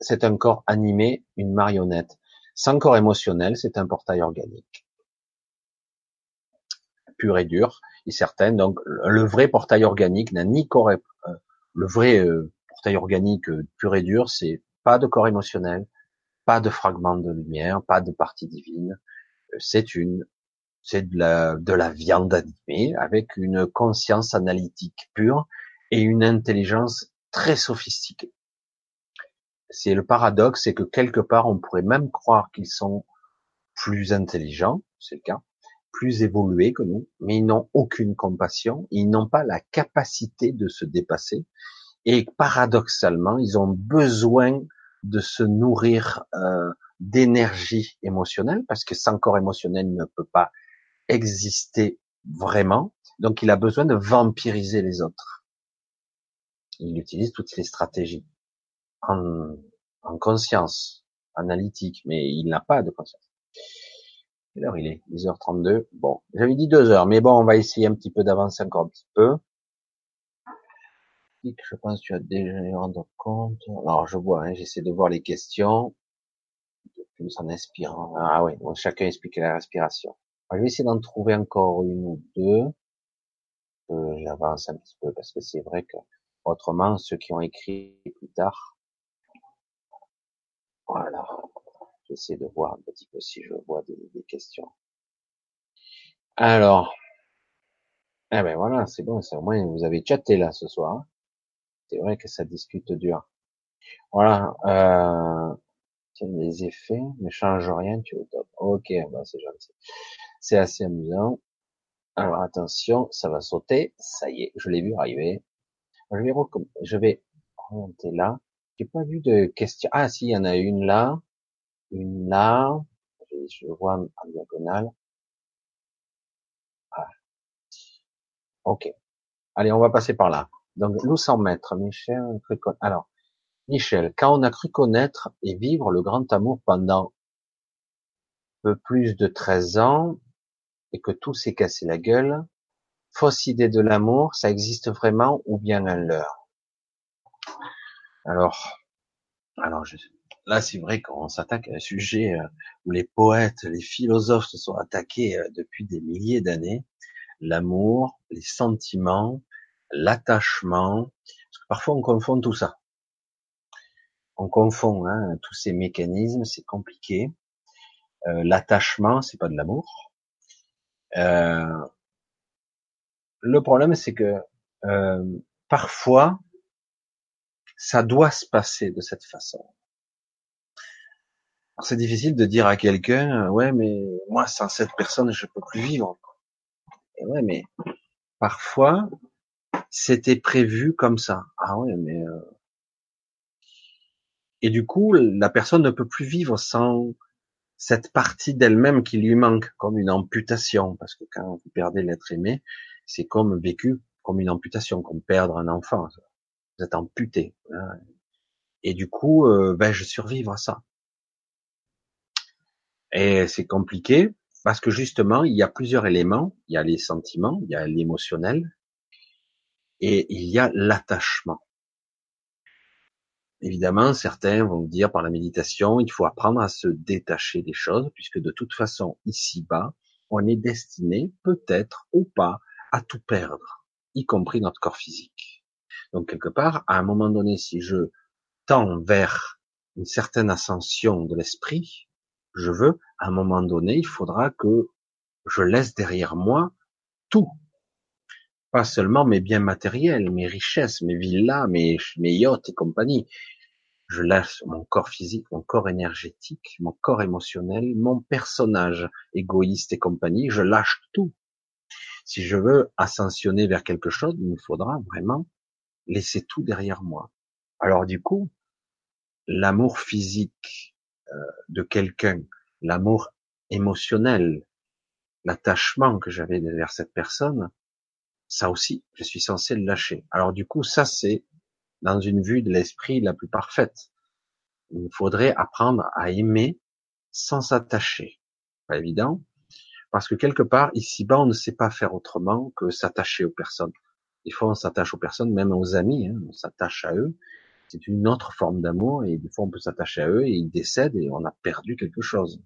c'est un corps animé, une marionnette. Sans corps émotionnel, c'est un portail organique. Pur et dur et certaines. Donc le vrai portail organique n'a ni corps, euh, le vrai euh, portail organique euh, pur et dur, c'est pas de corps émotionnel, pas de fragments de lumière, pas de partie divine. C'est une, c'est de la, de la viande animée avec une conscience analytique pure et une intelligence très sophistiquée. C'est le paradoxe, c'est que quelque part on pourrait même croire qu'ils sont plus intelligents, c'est le cas, plus évolués que nous, mais ils n'ont aucune compassion, ils n'ont pas la capacité de se dépasser, et paradoxalement, ils ont besoin de se nourrir euh, d'énergie émotionnelle, parce que sans corps émotionnel, ne peut pas exister vraiment, donc il a besoin de vampiriser les autres. Il utilise toutes les stratégies en, en conscience analytique, mais il n'a pas de conscience. Quelle il est 10h32. Bon, j'avais dit 2 heures, mais bon, on va essayer un petit peu d'avancer encore un petit peu. Je pense que tu as déjà rendre compte. Alors, je vois, hein, j'essaie de voir les questions. Plus en inspirant. Ah oui, chacun explique la respiration. je vais essayer d'en trouver encore une ou deux. Euh, J'avance un petit peu parce que c'est vrai que autrement, ceux qui ont écrit plus tard, J'essaie de voir un petit peu si je vois des, des questions. Alors, eh ben voilà, c'est bon, c'est au moins vous avez chatté là ce soir. C'est vrai que ça discute dur. Voilà, euh, les effets ne changent rien, tu es au top. Ok, bah c'est gentil. C'est assez amusant. Alors attention, ça va sauter. Ça y est, je l'ai vu arriver. Je vais, je vais remonter là. J'ai pas vu de questions. Ah si, il y en a une là, une là. Je vois en diagonale. Ah. Ok. Allez, on va passer par là. Donc, nous sans maître, Michel, alors, Michel, quand on a cru connaître et vivre le grand amour pendant peu plus de 13 ans, et que tout s'est cassé la gueule, fausse idée de l'amour, ça existe vraiment ou bien un leurre Alors, alors là c'est vrai qu'on s'attaque à un sujet euh, où les poètes, les philosophes se sont attaqués euh, depuis des milliers d'années, l'amour, les sentiments, l'attachement, parfois on confond tout ça. On confond hein, tous ces mécanismes, c'est compliqué. Euh, l'attachement, c'est pas de l'amour. Euh, le problème, c'est que euh, parfois, ça doit se passer de cette façon. C'est difficile de dire à quelqu'un, ouais, mais moi, sans cette personne, je peux plus vivre. Et ouais, mais parfois, c'était prévu comme ça. Ah ouais, mais euh, et du coup, la personne ne peut plus vivre sans cette partie d'elle-même qui lui manque, comme une amputation, parce que quand vous perdez l'être aimé, c'est comme vécu comme une amputation, comme perdre un enfant. Vous êtes amputé. Hein. Et du coup, euh, ben, je survivre à ça. Et c'est compliqué parce que justement, il y a plusieurs éléments. Il y a les sentiments, il y a l'émotionnel et il y a l'attachement. Évidemment, certains vont dire par la méditation, il faut apprendre à se détacher des choses, puisque de toute façon, ici-bas, on est destiné, peut-être ou pas, à tout perdre, y compris notre corps physique. Donc quelque part, à un moment donné, si je tends vers une certaine ascension de l'esprit, je veux, à un moment donné, il faudra que je laisse derrière moi tout. Pas seulement mes biens matériels, mes richesses, mes villas, mes, yachts et compagnie, je lâche mon corps physique, mon corps énergétique, mon corps émotionnel, mon personnage égoïste et compagnie, je lâche tout. Si je veux ascensionner vers quelque chose, il me faudra vraiment laisser tout derrière moi. Alors du coup, l'amour physique de quelqu'un, l'amour émotionnel, l'attachement que j'avais vers cette personne, ça aussi, je suis censé le lâcher. Alors du coup, ça c'est dans une vue de l'esprit la plus parfaite. Il faudrait apprendre à aimer sans s'attacher. Pas évident, parce que quelque part, ici-bas, on ne sait pas faire autrement que s'attacher aux personnes. Des fois, on s'attache aux personnes, même aux amis, hein, on s'attache à eux. C'est une autre forme d'amour, et des fois, on peut s'attacher à eux, et ils décèdent, et on a perdu quelque chose.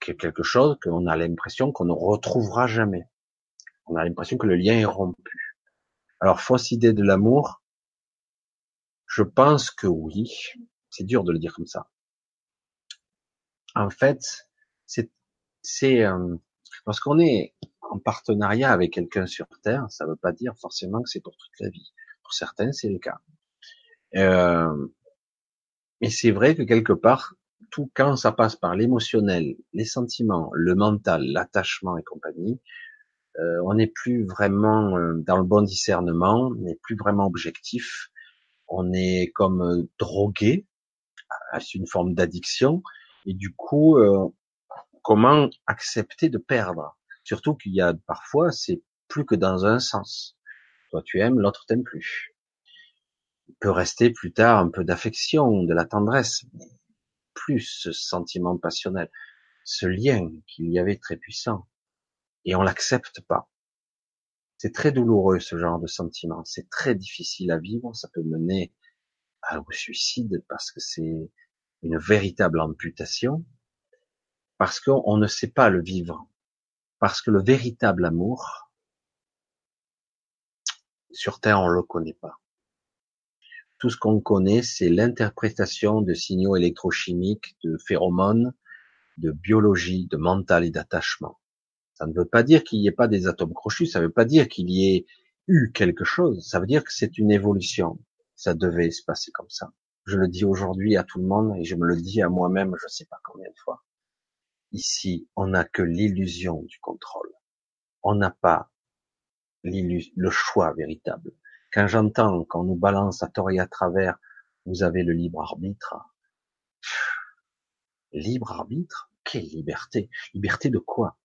Quelque chose qu'on a l'impression qu'on ne retrouvera jamais. On a l'impression que le lien est rompu. Alors, fausse idée de l'amour, je pense que oui. C'est dur de le dire comme ça. En fait, c'est c'est euh, parce qu'on est en partenariat avec quelqu'un sur Terre, ça ne veut pas dire forcément que c'est pour toute la vie. Pour certains, c'est le cas. Euh, mais c'est vrai que quelque part, tout quand ça passe par l'émotionnel, les sentiments, le mental, l'attachement et compagnie, euh, on n'est plus vraiment euh, dans le bon discernement, on n'est plus vraiment objectif, on est comme euh, drogué, c'est une forme d'addiction, et du coup, euh, comment accepter de perdre? Surtout qu'il y a parfois, c'est plus que dans un sens. Toi tu aimes, l'autre t'aime plus. Peut rester plus tard un peu d'affection, de la tendresse, plus ce sentiment passionnel, ce lien qu'il y avait très puissant, et on l'accepte pas. C'est très douloureux ce genre de sentiment. C'est très difficile à vivre. Ça peut mener au suicide parce que c'est une véritable amputation. Parce qu'on ne sait pas le vivre. Parce que le véritable amour, sur Terre, on le connaît pas. Tout ce qu'on connaît, c'est l'interprétation de signaux électrochimiques, de phéromones, de biologie, de mental et d'attachement. Ça ne veut pas dire qu'il n'y ait pas des atomes crochus, ça ne veut pas dire qu'il y ait eu quelque chose, ça veut dire que c'est une évolution. Ça devait se passer comme ça. Je le dis aujourd'hui à tout le monde et je me le dis à moi-même, je ne sais pas combien de fois. Ici, on n'a que l'illusion du contrôle. On n'a pas le choix véritable. Quand j'entends qu'on nous balance à tort et à travers, vous avez le libre arbitre. Libre arbitre? Quelle liberté Liberté de quoi?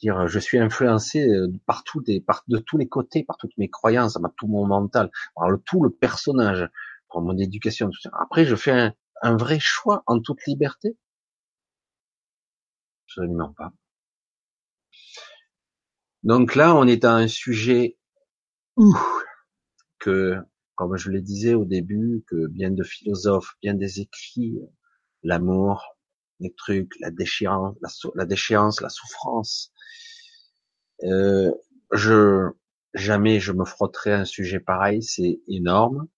Dire je suis influencé euh, partout de tous les côtés, par toutes mes croyances, par tout mon mental, par tout le personnage, par mon éducation. Tout ça. Après, je fais un, vrai choix en toute liberté? Absolument pas. Donc là, on est à un sujet où que, comme je le disais au début, que bien de philosophes, bien des écrits, l'amour, les trucs, la déchéance, la, déchéance, la souffrance. Euh, je jamais je me frotterai à un sujet pareil, c'est énorme.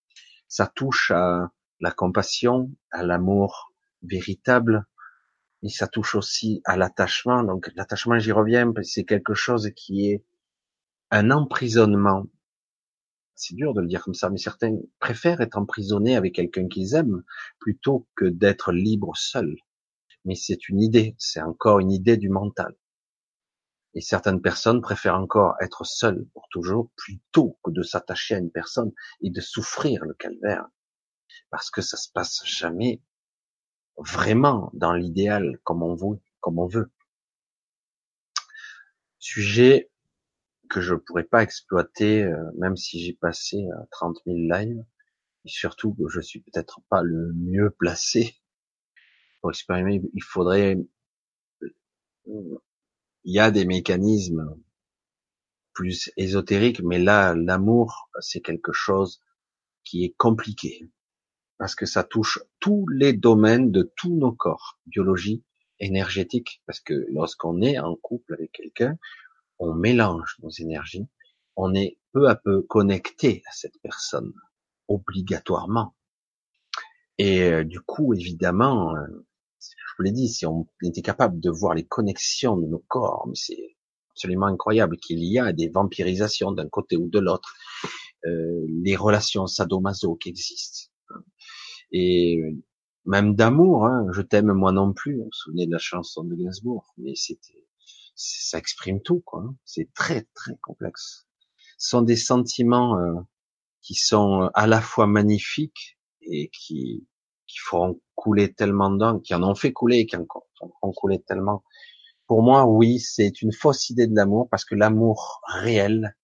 Ça touche à la compassion, à l'amour véritable, et ça touche aussi à l'attachement. Donc l'attachement, j'y reviens, c'est quelque chose qui est un emprisonnement. C'est dur de le dire comme ça, mais certains préfèrent être emprisonnés avec quelqu'un qu'ils aiment plutôt que d'être libres seuls mais c'est une idée, c'est encore une idée du mental. Et certaines personnes préfèrent encore être seules pour toujours plutôt que de s'attacher à une personne et de souffrir le calvaire. Parce que ça se passe jamais vraiment dans l'idéal comme on veut, comme on veut. Sujet que je pourrais pas exploiter, euh, même si j'ai passé 30 000 lives, et surtout que je suis peut-être pas le mieux placé pour expérimenter, il faudrait, il y a des mécanismes plus ésotériques, mais là, l'amour, c'est quelque chose qui est compliqué parce que ça touche tous les domaines de tous nos corps, biologie, énergétique, parce que lorsqu'on est en couple avec quelqu'un, on mélange nos énergies, on est peu à peu connecté à cette personne, obligatoirement. Et euh, du coup, évidemment, euh, je vous l'ai dit, si on était capable de voir les connexions de nos corps, c'est absolument incroyable qu'il y a des vampirisations d'un côté ou de l'autre, euh, les relations sadomaso qui existent. Et même d'amour, hein, je t'aime moi non plus, vous vous souvenez de la chanson de Gainsbourg, mais c'était, ça exprime tout, quoi. Hein. C'est très très complexe. Ce sont des sentiments euh, qui sont à la fois magnifiques et qui qui feront couler tellement d'encre, qui en ont fait couler, qui en feront couler tellement. Pour moi, oui, c'est une fausse idée de l'amour parce que l'amour réel,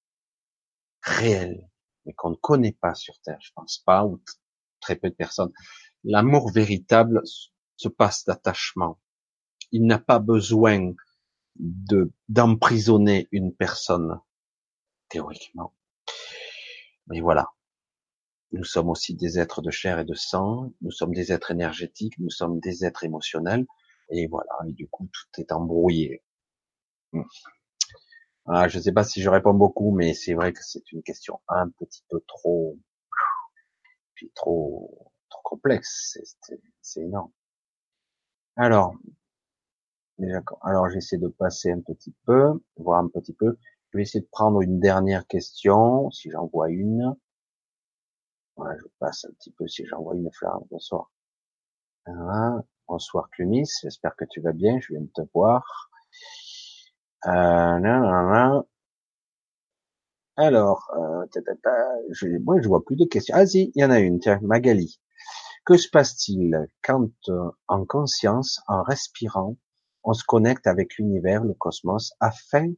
réel, mais qu'on ne connaît pas sur Terre, je pense pas, ou très peu de personnes, l'amour véritable se passe d'attachement. Il n'a pas besoin de d'emprisonner une personne théoriquement. Mais voilà, nous sommes aussi des êtres de chair et de sang, nous sommes des êtres énergétiques, nous sommes des êtres émotionnels, et voilà, et du coup tout est embrouillé. Hmm. Ah, je ne sais pas si je réponds beaucoup, mais c'est vrai que c'est une question un petit peu trop, puis trop, trop complexe. C'est énorme. Alors, alors j'essaie de passer un petit peu, voir un petit peu. Je vais essayer de prendre une dernière question, si j'en vois une. Voilà, je passe un petit peu si j'envoie une fleur. Bonsoir. Bonsoir Clunis, j'espère que tu vas bien, je viens de te voir. Euh, Alors, euh, je, moi je vois plus de questions. Ah si, il y en a une, tiens, Magali. Que se passe-t-il quand, euh, en conscience, en respirant, on se connecte avec l'univers, le cosmos, afin,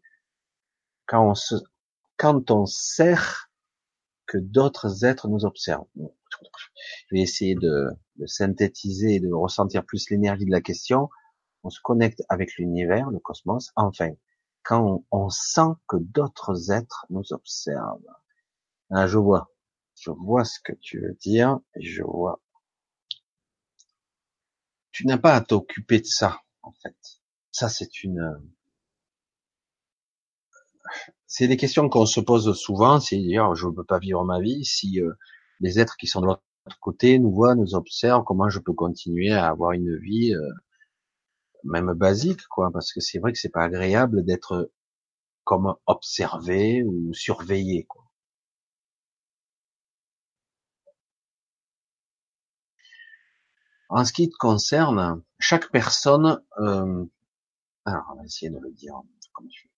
quand on se, quand on sert que d'autres êtres nous observent. Je vais essayer de, synthétiser et de ressentir plus l'énergie de la question. On se connecte avec l'univers, le cosmos. Enfin, quand on, sent que d'autres êtres nous observent. Ah, je vois. Je vois ce que tu veux dire je vois. Tu n'as pas à t'occuper de ça, en fait. Ça, c'est une, c'est des questions qu'on se pose souvent, c'est dire je ne peux pas vivre ma vie si euh, les êtres qui sont de l'autre côté, nous voit, nous observe comment je peux continuer à avoir une vie, euh, même basique, quoi, parce que c'est vrai que c'est pas agréable d'être comme observé ou surveillé, quoi. En ce qui te concerne, chaque personne, euh, alors on va essayer de le dire comme tu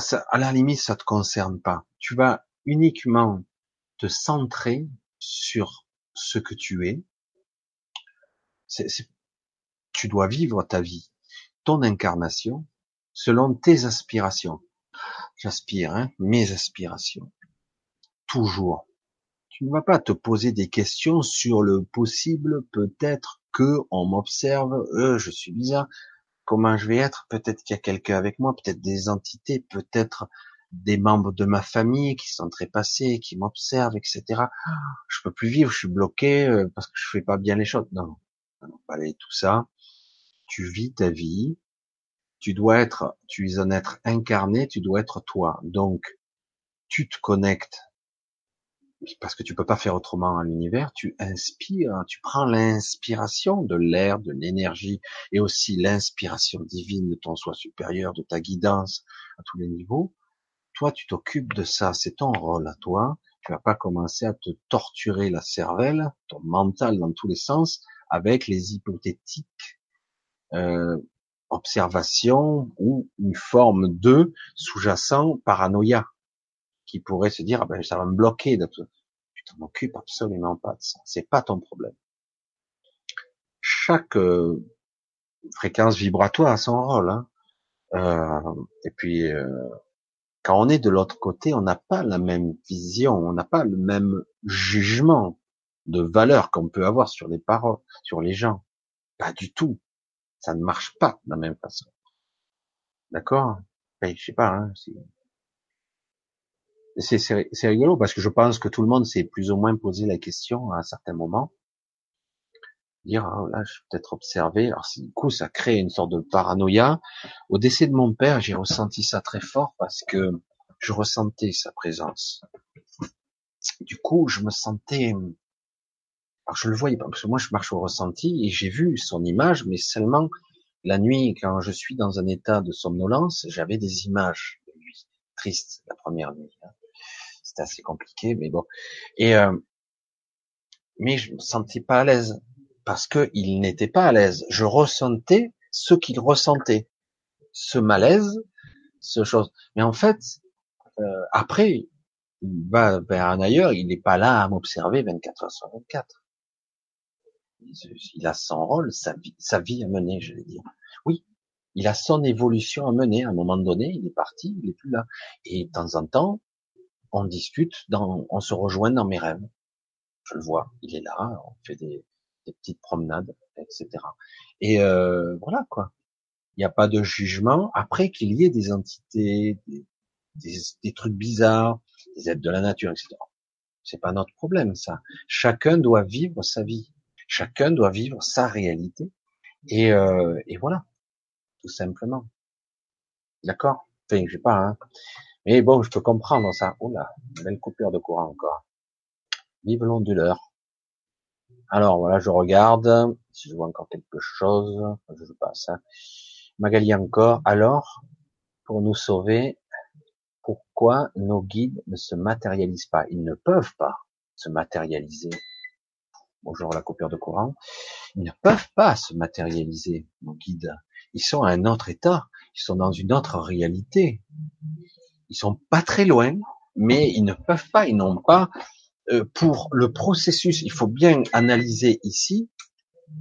ça, à la limite, ça te concerne pas. Tu vas uniquement te centrer sur ce que tu es. tu dois vivre ta vie, ton incarnation, selon tes aspirations. J'aspire, hein, mes aspirations. Toujours. Tu ne vas pas te poser des questions sur le possible, peut-être que on m'observe, euh, je suis bizarre comment je vais être, peut-être qu'il y a quelqu'un avec moi, peut-être des entités, peut-être des membres de ma famille qui sont très passés, qui m'observent, etc. Je peux plus vivre, je suis bloqué euh, parce que je fais pas bien les choses. Non, non, allez, tout ça. Tu vis ta vie. Tu dois être, tu es un être incarné, tu dois être toi. Donc, tu te connectes parce que tu peux pas faire autrement à l'univers, tu inspires, tu prends l'inspiration de l'air, de l'énergie, et aussi l'inspiration divine de ton soi supérieur, de ta guidance à tous les niveaux. Toi, tu t'occupes de ça, c'est ton rôle à toi. Tu vas pas commencer à te torturer la cervelle, ton mental dans tous les sens, avec les hypothétiques euh, observations ou une forme de sous-jacent paranoïa qui pourrait se dire, ah ben, ça va me bloquer. De. Tu t'en occupes absolument pas de ça. C'est pas ton problème. Chaque euh, fréquence vibratoire a son rôle. Hein. Euh, et puis, euh, quand on est de l'autre côté, on n'a pas la même vision, on n'a pas le même jugement de valeur qu'on peut avoir sur les paroles, sur les gens. Pas du tout. Ça ne marche pas de la même façon. D'accord? Ben, Je sais pas. Hein, c'est rigolo parce que je pense que tout le monde s'est plus ou moins posé la question à un certain moment. Dire, oh là, je suis peut-être observé. Alors, du coup, ça crée une sorte de paranoïa. Au décès de mon père, j'ai ressenti ça très fort parce que je ressentais sa présence. Du coup, je me sentais, alors je le voyais pas, parce que moi, je marche au ressenti et j'ai vu son image, mais seulement la nuit, quand je suis dans un état de somnolence, j'avais des images de lui. Triste, la première nuit. Hein c'était assez compliqué, mais bon. Et euh, mais je me sentais pas à l'aise parce que il n'était pas à l'aise. Je ressentais ce qu'il ressentait, ce malaise, ce chose. Mais en fait, euh, après, il va vers un ailleurs. Il n'est pas là à m'observer 24 heures sur 24. Il a son rôle, sa vie, sa vie à mener, je vais dire. Oui, il a son évolution à mener. À un moment donné, il est parti, il est plus là. Et de temps en temps, on discute, dans, on se rejoint dans mes rêves. Je le vois, il est là, on fait des, petites promenades, etc. Et euh, voilà quoi. Il n'y a pas de jugement. Après qu'il y ait des entités, des, trucs bizarres, des êtres de la nature, etc. C'est pas notre problème ça. Chacun doit vivre sa vie. Chacun doit vivre sa réalité. Et, euh, et voilà, tout simplement. D'accord? Enfin, je sais pas. Hein. Mais bon, je peux comprendre ça. Oula, belle coupure de courant encore. Vive l'onduleur. Alors voilà, je regarde si je vois encore quelque chose. Je passe. Hein. Magali encore. Alors, pour nous sauver, pourquoi nos guides ne se matérialisent pas? Ils ne peuvent pas se matérialiser. Bonjour la coupure de courant. Ils ne peuvent pas se matérialiser, nos guides. Ils sont à un autre état. Ils sont dans une autre réalité ils sont pas très loin, mais ils ne peuvent pas, ils n'ont pas euh, pour le processus. Il faut bien analyser ici.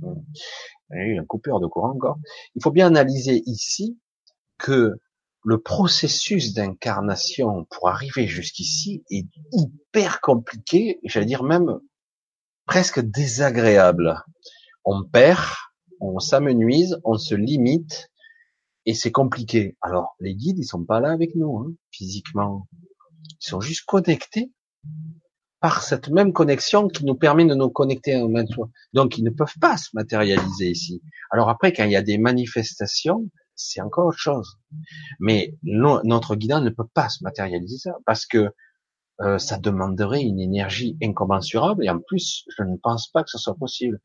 Il y a une coupure de courant encore. Il faut bien analyser ici que le processus d'incarnation pour arriver jusqu'ici est hyper compliqué, j'allais dire même presque désagréable. On perd, on s'amenuise, on se limite, et c'est compliqué. Alors, les guides, ils sont pas là avec nous, hein, physiquement. Ils sont juste connectés par cette même connexion qui nous permet de nous connecter à nous soi. Donc, ils ne peuvent pas se matérialiser ici. Alors après, quand il y a des manifestations, c'est encore autre chose. Mais notre guidant ne peut pas se matérialiser ça, parce que euh, ça demanderait une énergie incommensurable et en plus, je ne pense pas que ce soit possible.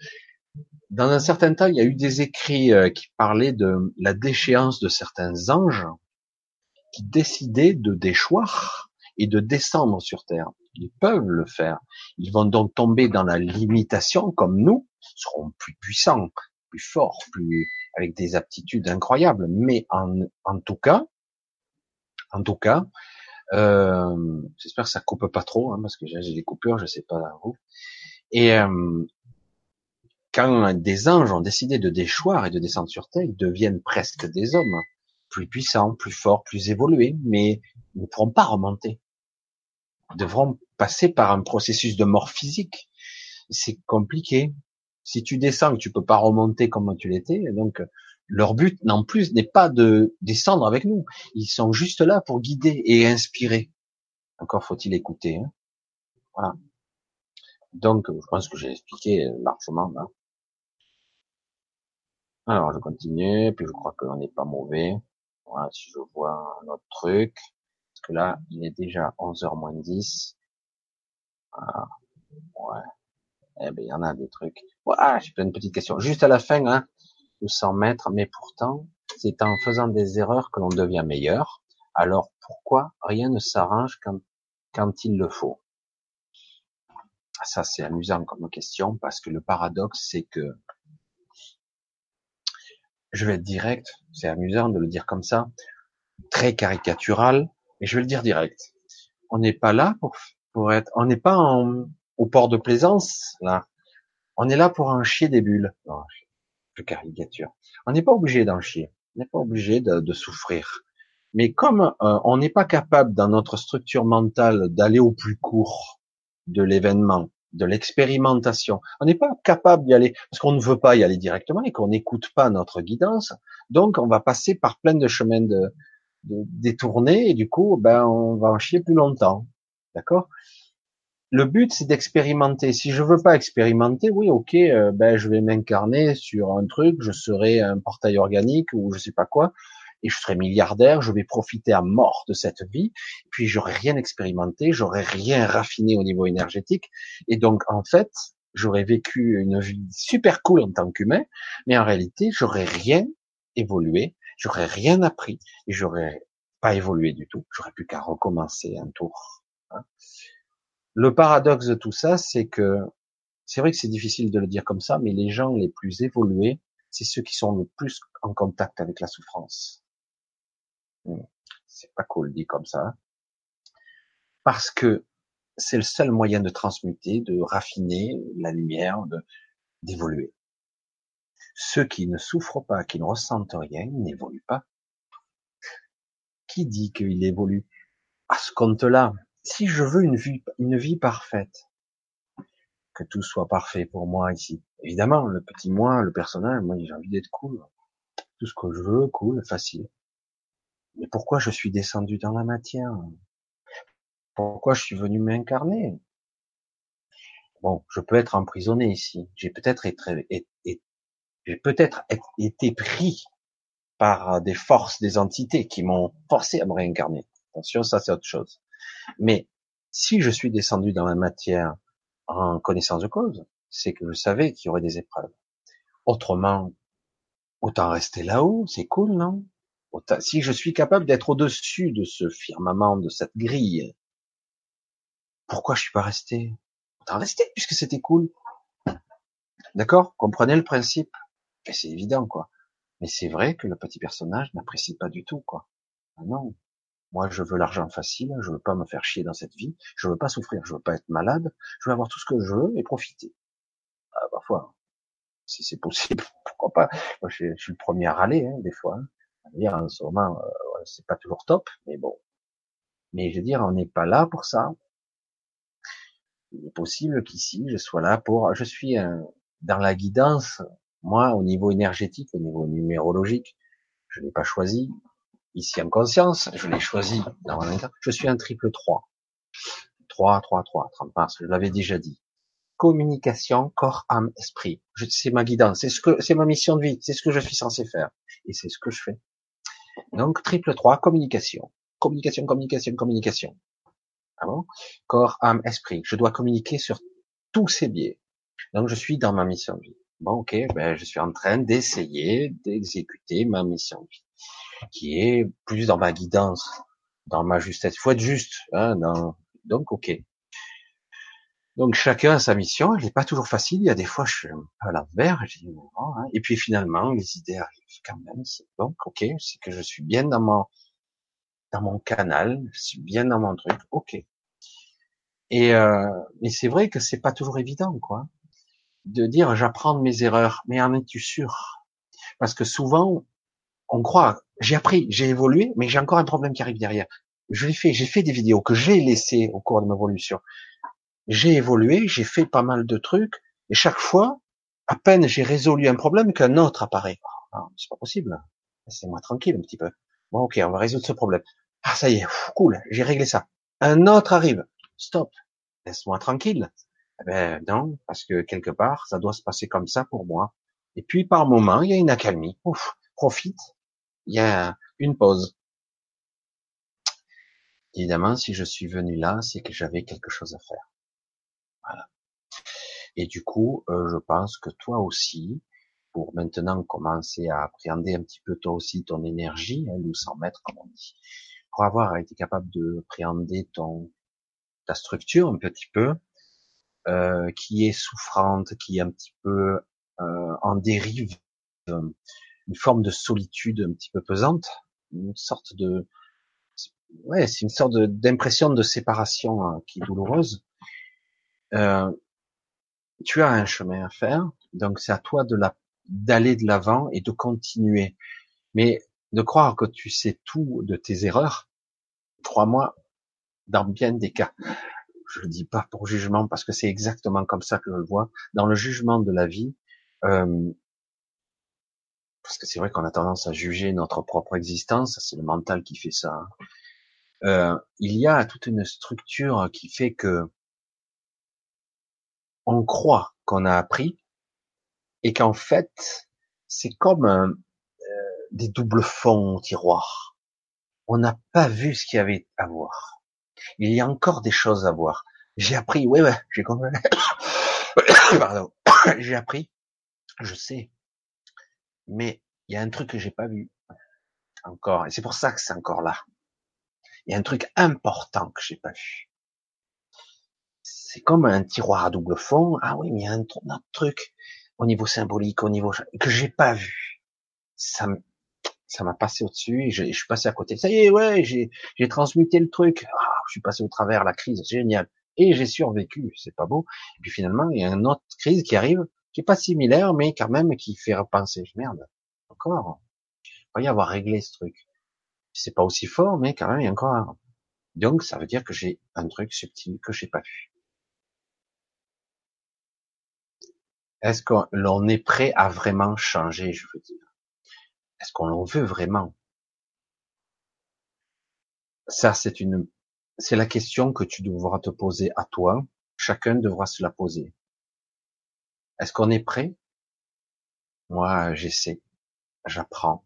Dans un certain temps, il y a eu des écrits euh, qui parlaient de la déchéance de certains anges qui décidaient de déchoir et de descendre sur Terre. Ils peuvent le faire. Ils vont donc tomber dans la limitation comme nous, seront plus puissants, plus forts, plus avec des aptitudes incroyables. Mais en, en tout cas, en tout cas, euh, j'espère que ça coupe pas trop, hein, parce que j'ai des coupures, je sais pas où. Et euh, quand des anges ont décidé de déchoir et de descendre sur Terre, ils deviennent presque des hommes, plus puissants, plus forts, plus évolués, mais ils ne pourront pas remonter. Ils devront passer par un processus de mort physique. C'est compliqué. Si tu descends, tu peux pas remonter comme tu l'étais, donc leur but, non plus, n'est pas de descendre avec nous. Ils sont juste là pour guider et inspirer. Encore faut-il écouter. Hein. voilà. Donc, je pense que j'ai expliqué largement là. Alors, je continue, puis je crois qu'on n'est pas mauvais. Voilà, si je vois un autre truc. Parce que là, il est déjà 11h moins 10. Ah, ouais. Eh ben, il y en a des trucs. Ah, j'ai plein de petites questions. Juste à la fin, hein, 100 mètres, mais pourtant, c'est en faisant des erreurs que l'on devient meilleur. Alors pourquoi rien ne s'arrange quand, quand il le faut? Ça, c'est amusant comme question, parce que le paradoxe, c'est que je vais être direct, c'est amusant de le dire comme ça, très caricatural, mais je vais le dire direct. On n'est pas là pour, pour être, on n'est pas au port de plaisance, là. On est là pour en chier des bulles de caricature. On n'est pas obligé d'en chier, on n'est pas obligé de, souffrir. Mais comme euh, on n'est pas capable dans notre structure mentale d'aller au plus court de l'événement, de l'expérimentation, on n'est pas capable d'y aller parce qu'on ne veut pas y aller directement et qu'on n'écoute pas notre guidance. Donc on va passer par plein de chemins de, de détournés et du coup, ben on va en chier plus longtemps. D'accord? Le but c'est d'expérimenter. Si je veux pas expérimenter, oui, ok, euh, ben je vais m'incarner sur un truc, je serai un portail organique ou je sais pas quoi, et je serai milliardaire, je vais profiter à mort de cette vie, puis j'aurai rien expérimenté, j'aurai rien raffiné au niveau énergétique, et donc en fait, j'aurais vécu une vie super cool en tant qu'humain, mais en réalité, j'aurais rien évolué, j'aurais rien appris, et j'aurais pas évolué du tout, j'aurais plus qu'à recommencer un tour. Hein. Le paradoxe de tout ça, c'est que c'est vrai que c'est difficile de le dire comme ça, mais les gens les plus évolués, c'est ceux qui sont le plus en contact avec la souffrance. C'est pas cool dit comme ça. Parce que c'est le seul moyen de transmuter, de raffiner la lumière, d'évoluer. Ceux qui ne souffrent pas, qui ne ressentent rien, n'évoluent pas. Qui dit qu'il évolue À ce compte-là, si je veux une vie, une vie parfaite, que tout soit parfait pour moi ici. Évidemment, le petit moi, le personnage, moi j'ai envie d'être cool. Tout ce que je veux, cool, facile. Mais pourquoi je suis descendu dans la matière? Pourquoi je suis venu m'incarner? Bon, je peux être emprisonné ici. J'ai peut-être été, pris par des forces, des entités qui m'ont forcé à me réincarner. Attention, ça c'est autre chose. Mais si je suis descendu dans la matière en connaissance de cause, c'est que je savais qu'il y aurait des épreuves. Autrement, autant rester là-haut, c'est cool, non? Si je suis capable d'être au-dessus de ce firmament, de cette grille, pourquoi je suis pas resté? Autant rester, puisque c'était cool. D'accord? Comprenez le principe C'est évident, quoi. Mais c'est vrai que le petit personnage n'apprécie pas du tout, quoi. Ah non. Moi, je veux l'argent facile, je veux pas me faire chier dans cette vie, je veux pas souffrir, je veux pas être malade, je veux avoir tout ce que je veux et profiter. Ah, parfois, si c'est possible, pourquoi pas? Moi, je, suis le premier à râler, hein, des fois. Hein. Dire, en ce moment, euh, c'est pas toujours top, mais bon. Mais je veux dire, on n'est pas là pour ça. Il est possible qu'ici, je sois là pour, je suis dans la guidance, moi, au niveau énergétique, au niveau numérologique, je n'ai pas choisi, ici en conscience, je l'ai choisi dans mon je suis un triple 3. 3, 3, 3, 30 mars, je l'avais déjà dit. Communication, corps, âme, esprit. C'est ma guidance, c'est ce que, c'est ma mission de vie, c'est ce que je suis censé faire. Et c'est ce que je fais. Donc, triple 3, communication. Communication, communication, communication. Ah bon? Corps, âme, esprit. Je dois communiquer sur tous ces biais. Donc je suis dans ma mission de vie. Bon, ok, ben, je suis en train d'essayer d'exécuter ma mission de vie, qui est plus dans ma guidance, dans ma justesse. Il faut être juste. Hein, dans... Donc, ok. Donc chacun a sa mission. Elle n'est pas toujours facile. Il y a des fois, je suis un peu à l'envers. Hein. Et puis finalement, les idées arrivent quand même. Donc, ok, c'est que je suis bien dans mon dans mon canal, je suis bien dans mon truc. Ok. Et euh, mais c'est vrai que c'est pas toujours évident, quoi de dire j'apprends de mes erreurs, mais en es-tu sûr? Parce que souvent, on croit, j'ai appris, j'ai évolué, mais j'ai encore un problème qui arrive derrière. Je l'ai fait, j'ai fait des vidéos que j'ai laissées au cours de ma évolution. J'ai évolué, j'ai fait pas mal de trucs, et chaque fois, à peine j'ai résolu un problème qu'un autre apparaît. Ah, c'est pas possible. Laissez-moi tranquille un petit peu. Bon, ok, on va résoudre ce problème. Ah, ça y est, cool, j'ai réglé ça. Un autre arrive. Stop. Laisse-moi tranquille. Eh ben non, parce que quelque part, ça doit se passer comme ça pour moi. Et puis par moment, il y a une accalmie. Ouf, profite. Il y a une pause. Évidemment, si je suis venu là, c'est que j'avais quelque chose à faire. Voilà. Et du coup, euh, je pense que toi aussi, pour maintenant commencer à appréhender un petit peu toi aussi ton énergie, hein, nous s'en mettre comme on dit, pour avoir été capable de appréhender ton ta structure un petit peu, euh, qui est souffrante, qui est un petit peu euh, en dérive, une forme de solitude un petit peu pesante, une sorte de, ouais, c'est une sorte d'impression de, séparation hein, qui est douloureuse. Euh, tu as un chemin à faire, donc c'est à toi de la d'aller de l'avant et de continuer. Mais de croire que tu sais tout de tes erreurs, crois-moi, dans bien des cas, je le dis pas pour jugement parce que c'est exactement comme ça que je le vois, dans le jugement de la vie, euh, parce que c'est vrai qu'on a tendance à juger notre propre existence, c'est le mental qui fait ça. Hein. Euh, il y a toute une structure qui fait que on croit qu'on a appris et qu'en fait c'est comme euh, des doubles fonds au tiroir. On n'a pas vu ce qu'il y avait à voir il y a encore des choses à voir. J'ai appris, oui, ouais, j'ai compris. Pardon. j'ai appris, je sais. Mais il y a un truc que j'ai pas vu encore, et c'est pour ça que c'est encore là. Il y a un truc important que j'ai pas vu. C'est comme un tiroir à double fond. Ah oui, mais il y a un autre truc au niveau symbolique, au niveau que j'ai pas vu. Ça ça m'a passé au-dessus je, suis passé à côté. Ça y est, ouais, j'ai, transmuté le truc. Ah, je suis passé au travers la crise, génial. Et j'ai survécu, c'est pas beau. Et puis finalement, il y a une autre crise qui arrive, qui est pas similaire, mais quand même qui fait repenser. Merde, encore. Il va y avoir réglé ce truc. C'est pas aussi fort, mais quand même, il y a encore. Donc, ça veut dire que j'ai un truc subtil que j'ai pas vu. Est-ce que l'on est prêt à vraiment changer, je veux dire? Est-ce qu'on l'en veut vraiment? Ça, c'est une c'est la question que tu devras te poser à toi. Chacun devra se la poser. Est-ce qu'on est prêt? Moi, j'essaie, j'apprends.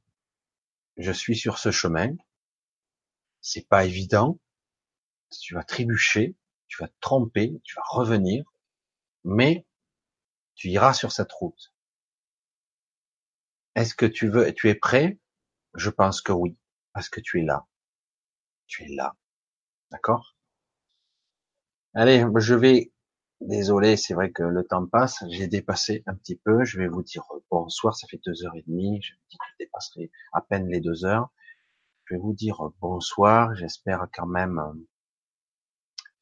Je suis sur ce chemin. C'est pas évident. Tu vas trébucher, tu vas te tromper, tu vas revenir, mais tu iras sur cette route. Est-ce que tu veux, tu es prêt? Je pense que oui, parce que tu es là. Tu es là. D'accord? Allez, je vais, désolé, c'est vrai que le temps passe, j'ai dépassé un petit peu, je vais vous dire bonsoir, ça fait deux heures et demie, je me dis que je dépasserai à peine les deux heures. Je vais vous dire bonsoir, j'espère quand même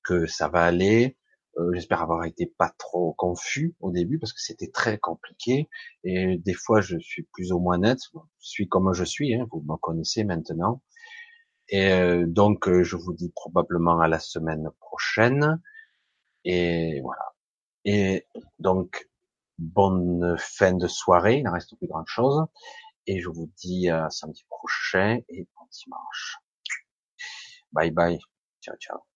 que ça va aller. Euh, j'espère avoir été pas trop confus au début parce que c'était très compliqué et des fois je suis plus ou moins net. Je suis comme je suis, hein, vous me connaissez maintenant. Et euh, donc, euh, je vous dis probablement à la semaine prochaine. Et voilà. Et donc, bonne fin de soirée. Il ne reste plus grand chose. Et je vous dis à samedi prochain et bon dimanche. Bye bye. Ciao, ciao.